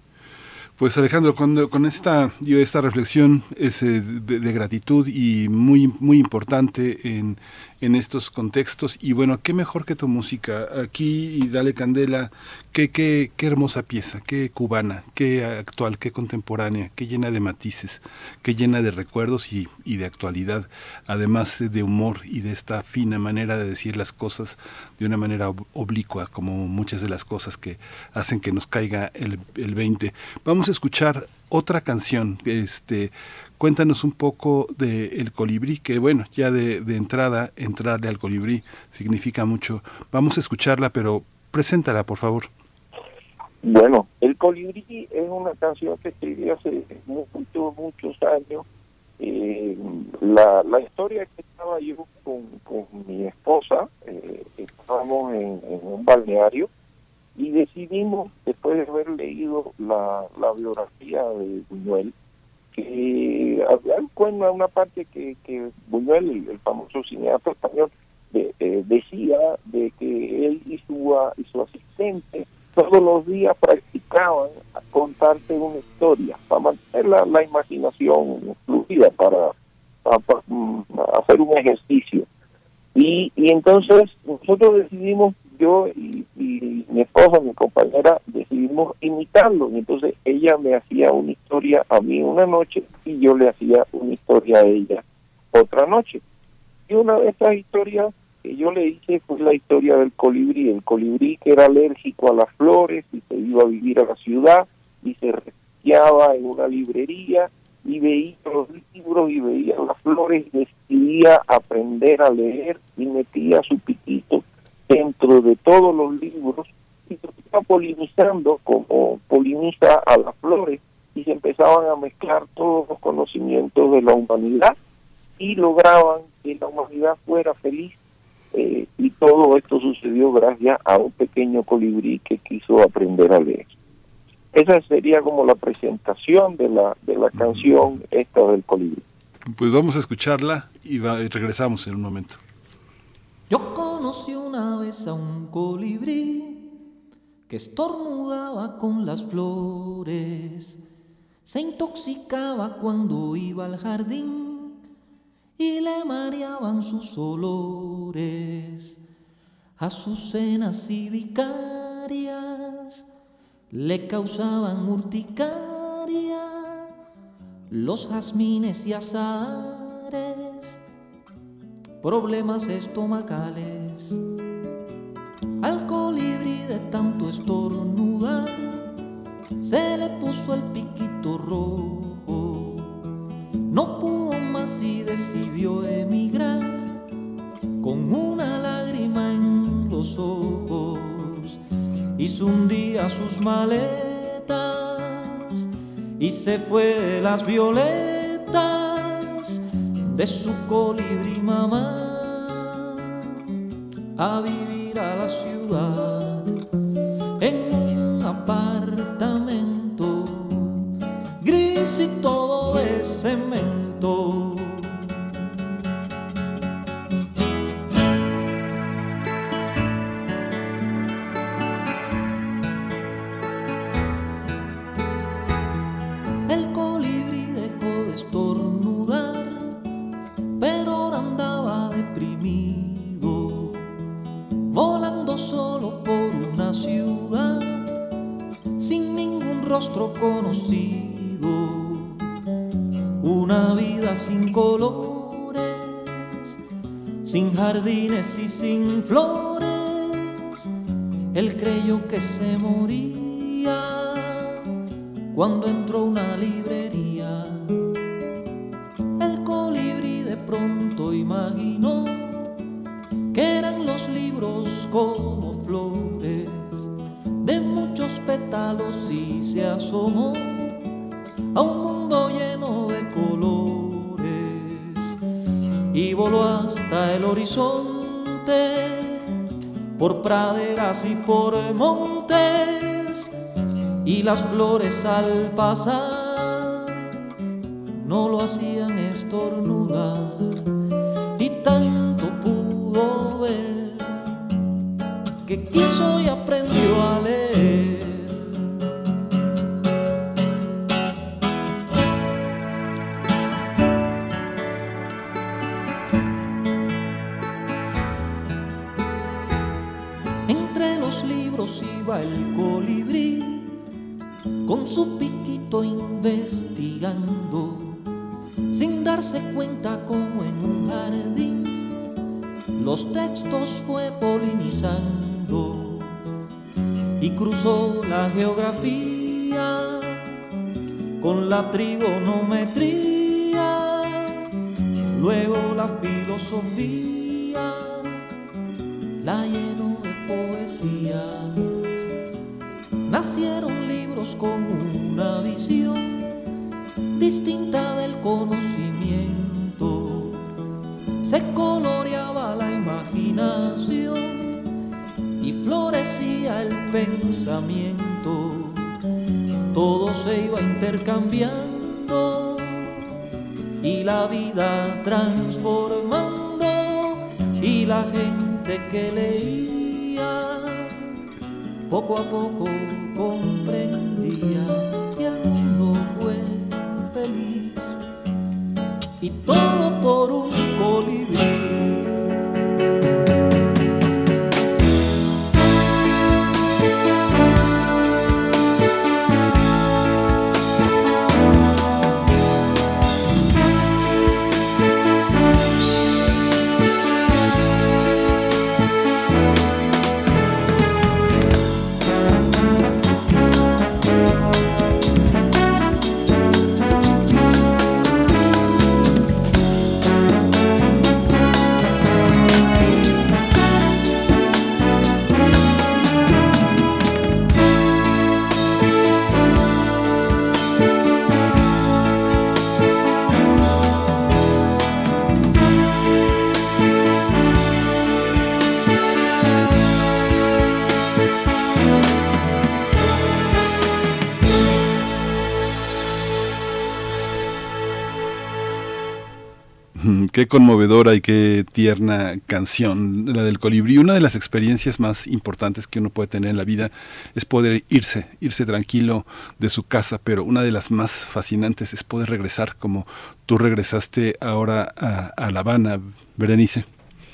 Pues Alejandro, cuando, con esta, esta reflexión es de, de, gratitud y muy, muy importante en, en estos contextos. Y bueno, qué mejor que tu música. Aquí y Dale Candela, qué, qué, qué hermosa pieza, qué cubana, qué actual, qué contemporánea, qué llena de matices, qué llena de recuerdos y, y de actualidad, además de humor y de esta fina manera de decir las cosas de una manera oblicua, como muchas de las cosas que hacen que nos caiga el, el 20. Vamos a escuchar otra canción, este Cuéntanos un poco de El Colibrí, que bueno, ya de, de, entrada, entrarle al Colibrí significa mucho. Vamos a escucharla, pero preséntala, por favor. Bueno, El Colibrí es una canción que escribí hace muchos, muchos años. Eh, la, la historia que estaba yo con, mi esposa, eh, estábamos en, en, un balneario y decidimos, después de haber leído la, la biografía de Buñuel, que había una parte que, que Buñuel, el, famoso cineasta español, eh, decía de que él y su, y su asistente todos los días practicaban contarte una historia para mantener la, la imaginación fluida, para, para, para, hacer un ejercicio. Y, y entonces nosotros decidimos yo y, y, mi esposa, mi compañera, decidimos imitarlo. Y entonces ella me hacía una historia a mí una noche y yo le hacía una historia a ella otra noche. Y una de estas historias que yo le hice fue la historia del colibrí. El colibrí que era alérgico a las flores y se iba a vivir a la ciudad y se refugiaba en una librería y veía los libros y veía las flores y decidía aprender a leer y metía su piquito dentro de todos los libros y se estaba polinizando como poliniza a las flores y se empezaban a mezclar todos los conocimientos de la humanidad y lograban que la humanidad fuera feliz eh, y todo esto sucedió gracias a un pequeño colibrí que quiso aprender a leer. Esa sería como la presentación de la de la canción esta del colibrí. Pues vamos a escucharla y, va, y regresamos en un momento. Yo conocí una vez a un colibrí que estornudaba con las flores, se intoxicaba cuando iba al jardín y le mareaban sus olores. Azucenas y vicarias le causaban urticaria, los jazmines y azares problemas estomacales. Al colibrí de tanto estornudar, se le puso el piquito rojo. No pudo más y decidió emigrar con una lágrima en los ojos. Hizo un día sus maletas y se fue de las violetas de su colibrí mamá a vivir a la ciudad en un apartamento gris y todo de cemento. Jardines y sin flores, él creyó que se moría cuando entró una librería. El colibrí de pronto imaginó que eran los libros como flores de muchos pétalos y se asomó horizonte por praderas y por montes y las flores al pasar Qué conmovedora y qué tierna canción, la del colibrí. Una de las experiencias más importantes que uno puede tener en la vida es poder irse, irse tranquilo de su casa, pero una de las más fascinantes es poder regresar como tú regresaste ahora a, a La Habana, Berenice.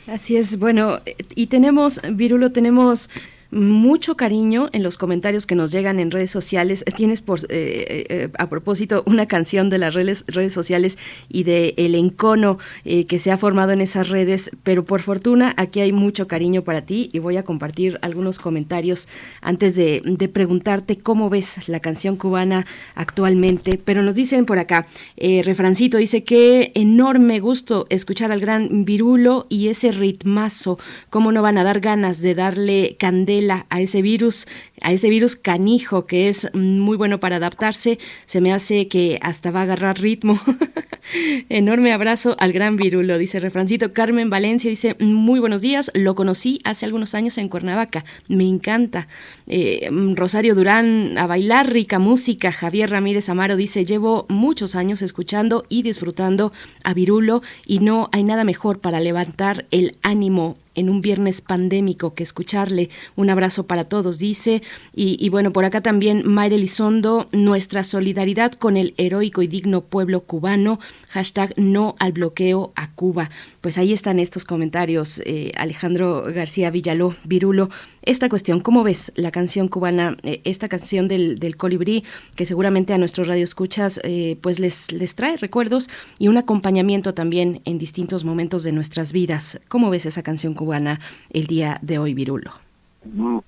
Así es, bueno, y tenemos, Virulo, tenemos mucho cariño en los comentarios que nos llegan en redes sociales. Tienes por eh, eh, a propósito una canción de las redes, redes sociales y de el encono eh, que se ha formado en esas redes, pero por fortuna aquí hay mucho cariño para ti y voy a compartir algunos comentarios antes de, de preguntarte cómo ves la canción cubana actualmente. Pero nos dicen por acá, refrancito dice que enorme gusto escuchar al gran Virulo y ese ritmazo, cómo no van a dar ganas de darle candela a ese virus, a ese virus canijo que es muy bueno para adaptarse. Se me hace que hasta va a agarrar ritmo. Enorme abrazo al gran virulo, dice Refrancito. Carmen Valencia dice, muy buenos días, lo conocí hace algunos años en Cuernavaca, me encanta. Eh, Rosario Durán, a bailar rica música. Javier Ramírez Amaro dice, llevo muchos años escuchando y disfrutando a Virulo y no hay nada mejor para levantar el ánimo en un viernes pandémico que escucharle. Un abrazo para todos, dice. Y, bueno, por acá también Mayre Elizondo, nuestra solidaridad con el heroico y digno pueblo cubano. Hashtag no al bloqueo a Cuba. Pues ahí están estos comentarios, eh, Alejandro García Villaló, Virulo. Esta cuestión, ¿cómo ves la canción cubana, eh, esta canción del, del, colibrí, que seguramente a nuestros radioescuchas eh, pues les, les trae recuerdos y un acompañamiento también en distintos momentos de nuestras vidas? ¿Cómo ves esa canción cubana el día de hoy, Virulo?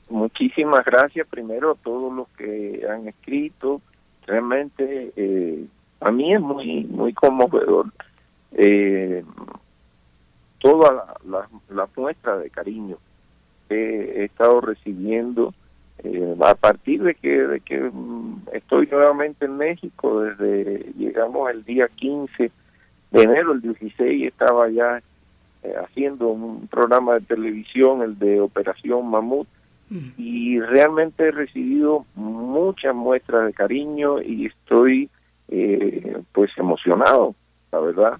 Muchísimas gracias primero a todos los que han escrito. Realmente eh, a mí es muy muy conmovedor eh, toda la, la, la, muestra de cariño que he estado recibiendo eh, a partir de que de que mm, estoy nuevamente en México desde llegamos el día 15 de enero el 16 estaba ya haciendo un programa de televisión el de Operación Mamut y realmente he recibido muchas muestras de cariño y estoy eh, pues emocionado, la verdad.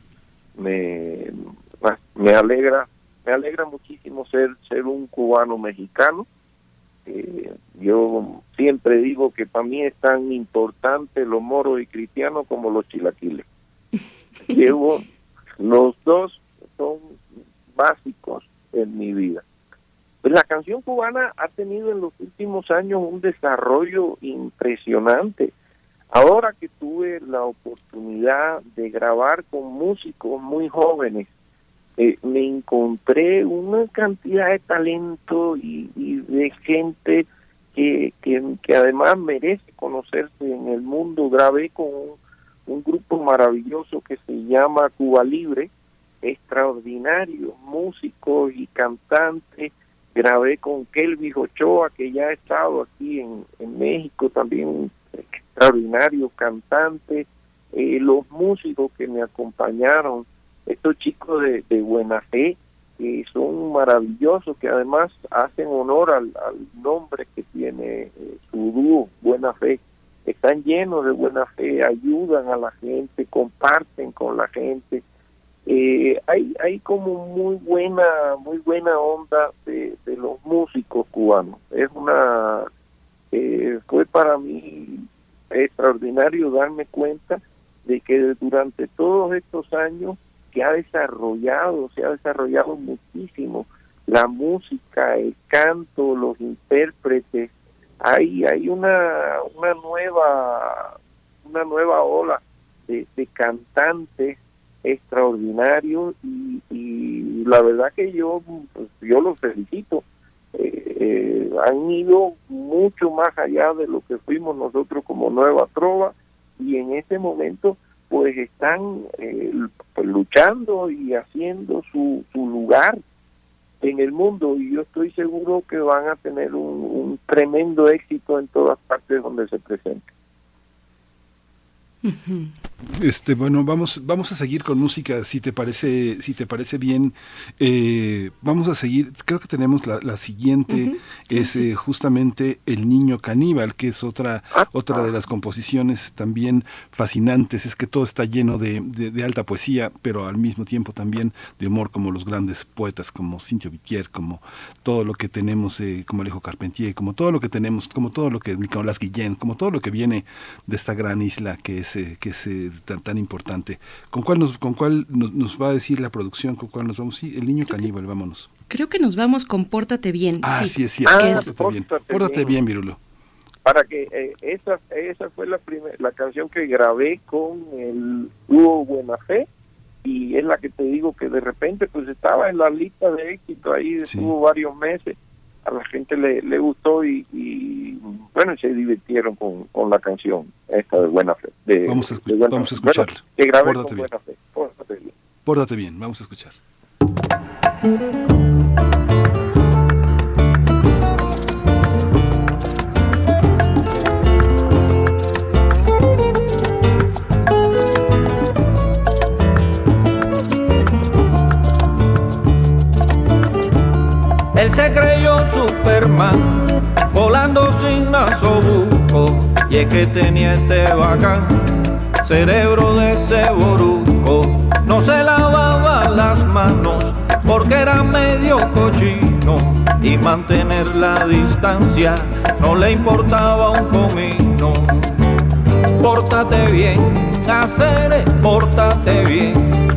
Me, me alegra, me alegra muchísimo ser, ser un cubano mexicano. Eh, yo siempre digo que para mí es tan importante los moros y cristianos como los chilaquiles. Llevo, los dos son básicos en mi vida. Pues la canción cubana ha tenido en los últimos años un desarrollo impresionante. Ahora que tuve la oportunidad de grabar con músicos muy jóvenes, eh, me encontré una cantidad de talento y, de gente que, que, además merece conocerse en el mundo. Grabé con un, grupo maravilloso que se llama Cuba Libre, extraordinario, músicos y cantantes. Grabé con Kelvin Ochoa, que ya ha estado aquí en, en México, también extraordinario cantante, eh, los músicos que me acompañaron, estos chicos de, buena fe, que son maravillosos, que además hacen honor al, nombre que tiene eh, su dúo, Buena Fe. Están llenos de buena fe, ayudan a la gente, comparten con la gente. Eh, hay hay como muy buena muy buena onda de, de los músicos cubanos. Es una fue para mí extraordinario darme cuenta de que durante todos estos años que ha desarrollado, se ha desarrollado muchísimo la música, el canto, los intérpretes, hay hay una una nueva una nueva ola de, cantantes extraordinarios y, y, la verdad que yo pues, yo los felicito eh, han ido mucho más allá de lo que fuimos nosotros como Nueva Trova y en ese momento pues están eh, pues, luchando y haciendo su, su lugar en el mundo y yo estoy seguro que van a tener un tremendo éxito en todas partes donde se presenten. Este, bueno, vamos, vamos a seguir con música, si te parece, si te parece bien. Eh, vamos a seguir, creo que tenemos la, siguiente, es eh, justamente El Niño Caníbal, que es otra, otra de las composiciones también fascinantes, es que todo está lleno de, de, alta poesía, pero al mismo tiempo también de humor, como los grandes poetas, como Cintio Vitier, como todo lo que tenemos, eh, como Alejo Carpentier, como todo lo que tenemos, como todo lo que, Nicolás Guillén, como todo lo que viene de esta gran isla que es, que es tan, tan importante. ¿Con cuál, nos, con cuál nos, va a decir la producción? ¿Con cuál nos vamos? Sí, El Niño Caníbal, vámonos. Creo que nos vamos con Pórtate Bien. Ah, sí, es cierto. pórtate, bien. Pórtate bien, Virulo. Para que eh, esa, esa fue la, primer, la canción que grabé con el dúo Buena Fe y es la que te digo que de repente pues estaba en la lista de éxito ahí, estuvo varios meses a la gente le, le gustó y, y, bueno, se divirtieron con, con, la canción esta de Buena Fe. De, vamos a, escuchar, vamos a escucharla. que grabé con bien. Buena Fe. Pórtate bien. Pórtate bien, vamos a escuchar. Él se creyó Superman, volando sin nasobuco, y es que tenía este bacán, cerebro de ceboruco. No se lavaba las manos porque era medio cochino y mantener la distancia no le importaba un comino. Pórtate bien, hacer, pórtate bien,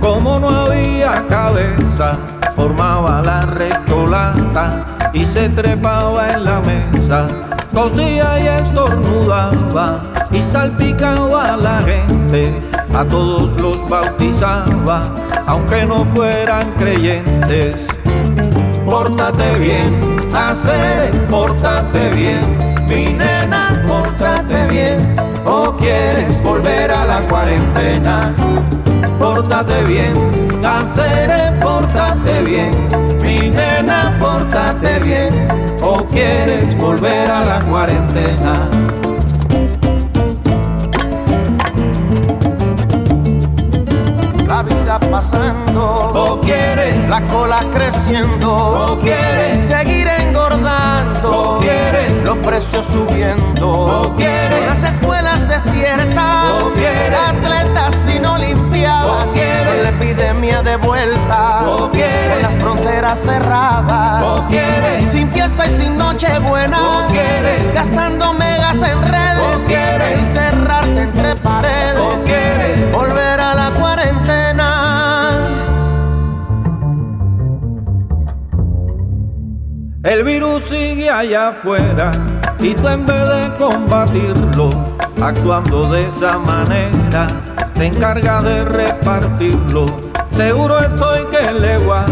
Como no había cabeza, formaba la recholata y se trepaba en la mesa. Cosía y estornudaba y salpicaba a la gente, a todos los bautizaba, aunque no fueran creyentes. Pórtate bien, hacer, pórtate bien, mi nena, pórtate bien, o quieres volver a la cuarentena, pórtate bien, hacer, pórtate bien, mi nena, pórtate bien, o quieres volver a la cuarentena. Vida pasando. O quieres la cola creciendo. O quieres seguir engordando. O quieres los precios subiendo. O quieres las escuelas desiertas. O quieres atletas sin olimpiadas. O quieres con la epidemia de vuelta. O quieres las fronteras cerradas. O quieres sin fiesta y sin noche buena. O quieres gastando megas en redes. O quieres encerrarte entre paredes. O quieres volver a la El virus sigue allá afuera y tú en vez de combatirlo, actuando de esa manera, te encarga de repartirlo. Seguro estoy que el legua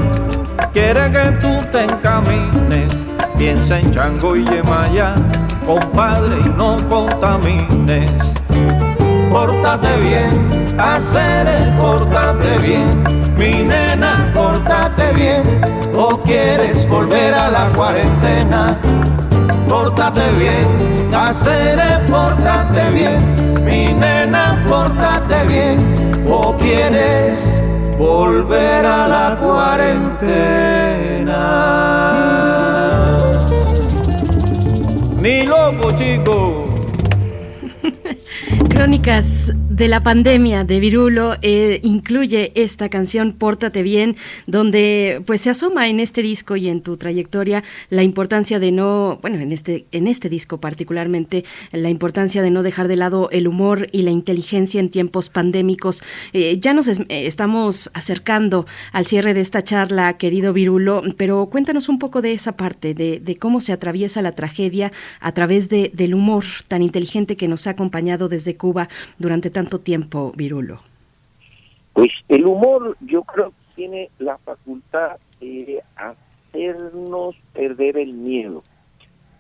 quiere que tú te encamines. Piensa en Chango y Yemaya, compadre, y no contamines. Pórtate bien, hacer, pórtate bien, mi nena, pórtate bien, o quieres volver a la cuarentena. Pórtate bien, hacer, pórtate bien, mi nena, pórtate bien, o quieres volver a la cuarentena. Ni loco, chico. Crónicas de la pandemia de Virulo eh, incluye esta canción Pórtate bien, donde pues se asoma en este disco y en tu trayectoria la importancia de no, bueno, en este en este disco particularmente la importancia de no dejar de lado el humor y la inteligencia en tiempos pandémicos. Eh, ya nos eh, estamos acercando al cierre de esta charla, querido Virulo, pero cuéntanos un poco de esa parte, de, de cómo se atraviesa la tragedia a través de, del humor tan inteligente que nos ha acompañado desde Cuba durante tanto tiempo, Virulo? Pues el humor yo creo que tiene la facultad de hacernos perder el miedo.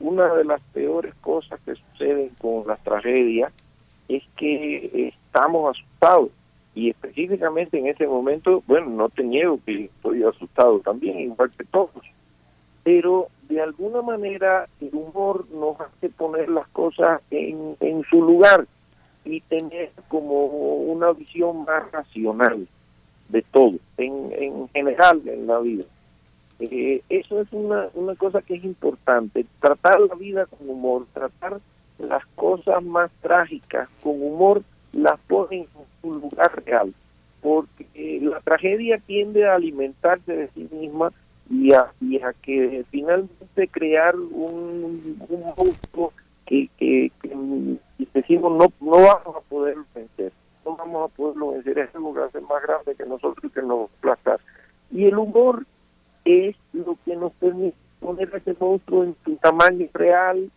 Una de las peores cosas que suceden con las tragedias es que estamos asustados y específicamente en ese momento, bueno, no te niego que estoy asustado también, igual que todos, pero de alguna manera el humor nos hace poner las cosas en, en su lugar y tener como una visión más racional de todo, en, en general en la vida. Eh, eso es una, una cosa que es importante, tratar la vida con humor, tratar las cosas más trágicas con humor, las ponen en su lugar real, porque la tragedia tiende a alimentarse de sí misma y a, y a que finalmente crear un, un monstruo que, que, que decimos no no vamos a poderlo vencer, no vamos a poderlo vencer, es algo que hace más grande que nosotros que nos aplastar. Y el humor es lo que nos permite poner a ese monstruo en su tamaño real,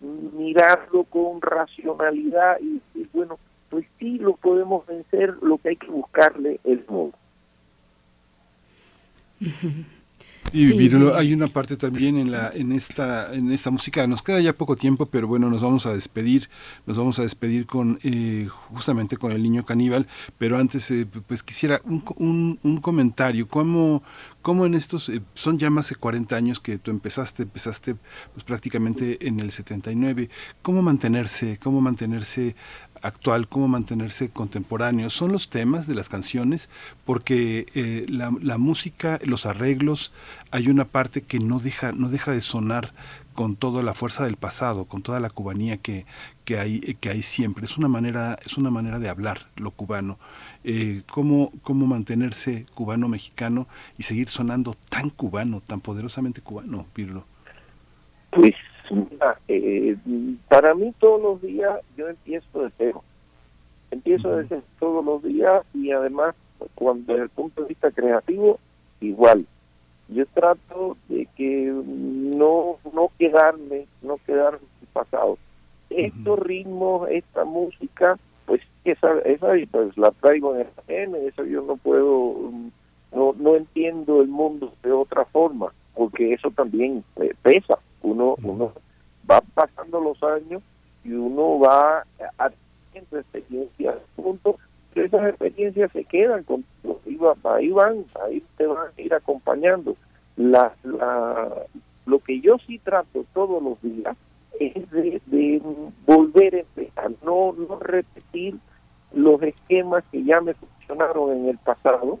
mirarlo con racionalidad y decir, bueno, pues sí lo podemos vencer, lo que hay que buscarle el modo. Y Virulo, hay una parte también en la en esta en esta música. Nos queda ya poco tiempo, pero bueno, nos vamos a despedir. Nos vamos a despedir con eh, justamente con el niño caníbal. Pero antes, eh, pues quisiera un, un, un comentario. ¿Cómo, cómo en estos eh, son ya más de 40 años que tú empezaste, empezaste pues prácticamente en el 79. ¿Cómo mantenerse, cómo mantenerse actual, cómo mantenerse contemporáneo. Son los temas de las canciones porque eh, la, música, los arreglos, hay una parte que no deja, no deja de sonar con toda la fuerza del pasado, con toda la cubanía que, que, hay, que hay siempre. Es una manera, es una manera de hablar lo cubano. Eh, cómo, cómo mantenerse cubano-mexicano y seguir sonando tan cubano, tan poderosamente cubano, Pirlo. Pues Mira, eh, para mí todos los días yo empiezo de cero. Empiezo de cero todos los días y además cuando desde el punto de vista creativo igual. Yo trato de que no no quedarme, no quedarme pasado. Estos ritmos, esta música, pues esa esa pues la traigo en el ADN, eso yo no puedo no no entiendo el mundo de otra forma porque eso también eh, pesa. Uno, uno va pasando los años y uno va adquiriendo experiencias punto pero esas experiencias se quedan con ahí van ahí te van a ir acompañando. La, la lo que yo sí trato todos los días es de, volver a empezar no no repetir los esquemas que ya me funcionaron en el pasado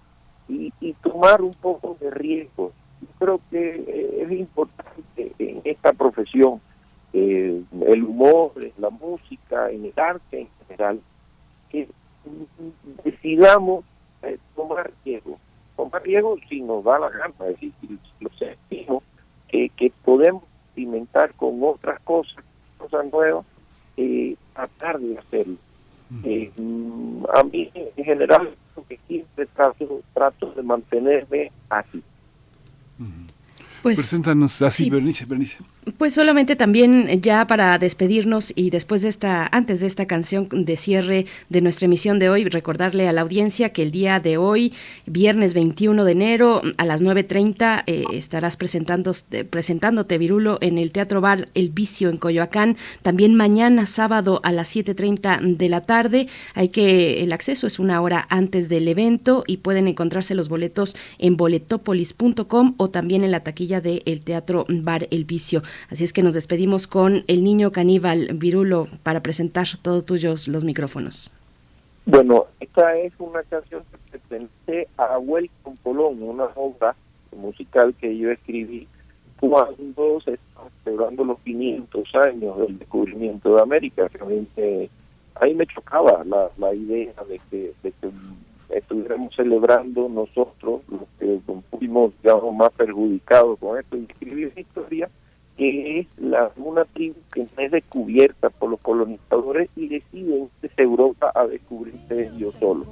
y, y tomar un poco de riesgo creo que eh, es importante en esta profesión eh, el humor, la música, en el arte en general, que decidamos eh, tomar riesgo. Tomar riesgo si nos da la gana, es decir, si lo sentimos, que, que podemos alimentar con otras cosas, cosas nuevas, eh, tratar de hacerlo. Eh, a mí, en general, lo que siempre trato, trato de mantenerme así. Pues, Preséntanos así, Bernice, Bernice. Pues solamente también eh, ya para despedirnos y después de esta, antes de esta canción de cierre de nuestra emisión de hoy, recordarle a la audiencia que el día de hoy, viernes 21 de enero, a las 9.30, eh, estarás presentando, presentándote, Virulo, en el Teatro Bar El Vicio en Coyoacán. También mañana, sábado, a las 7.30 de la tarde. Hay que, el acceso es una hora antes del evento y pueden encontrarse los boletos en boletopolis.com o también en la taquilla del Teatro Bar El Vicio. Así es que nos despedimos con el niño caníbal Virulo para presentar todos tuyos los micrófonos. Bueno, esta es una canción que pertenece a Welcome Colón, una obra musical que yo escribí cuando se estaban celebrando los 500 años del descubrimiento de América. Realmente ahí me chocaba la, la idea de que, de que estuviéramos celebrando nosotros, los que fuimos digamos, más perjudicados con esto, y escribí esa historia que es la, una tribu que no es descubierta por los colonizadores y deciden desde Europa a descubrirse ellos solos.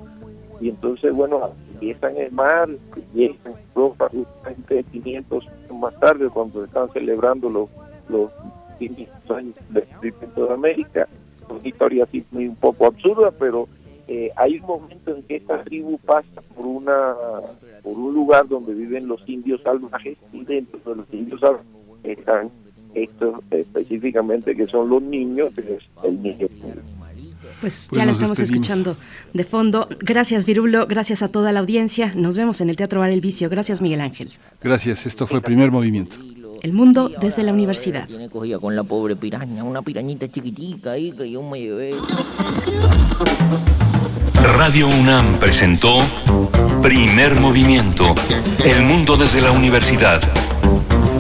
Y entonces, bueno, empiezan el mar, llegan a Europa justamente 500 años más tarde, cuando están celebrando los, los 500 años del descubrimiento de América. Una historia así muy un poco absurda, pero eh, hay un momento en que esta tribu pasa por una por un lugar donde viven los indios salvajes y dentro de los indios salvajes están estos específicamente que son los niños, es el niño. Pues, pues ya la estamos escuchando de fondo. Gracias, Virulo. Gracias a toda la audiencia. Nos vemos en el Teatro Bar El Vicio. Gracias, Miguel Ángel. Gracias. Esto fue el primer movimiento. El mundo desde la universidad. Tiene cogida con la pobre piraña, una pirañita chiquitita ahí que yo me llevé. Radio UNAM presentó Primer Movimiento. El mundo desde la universidad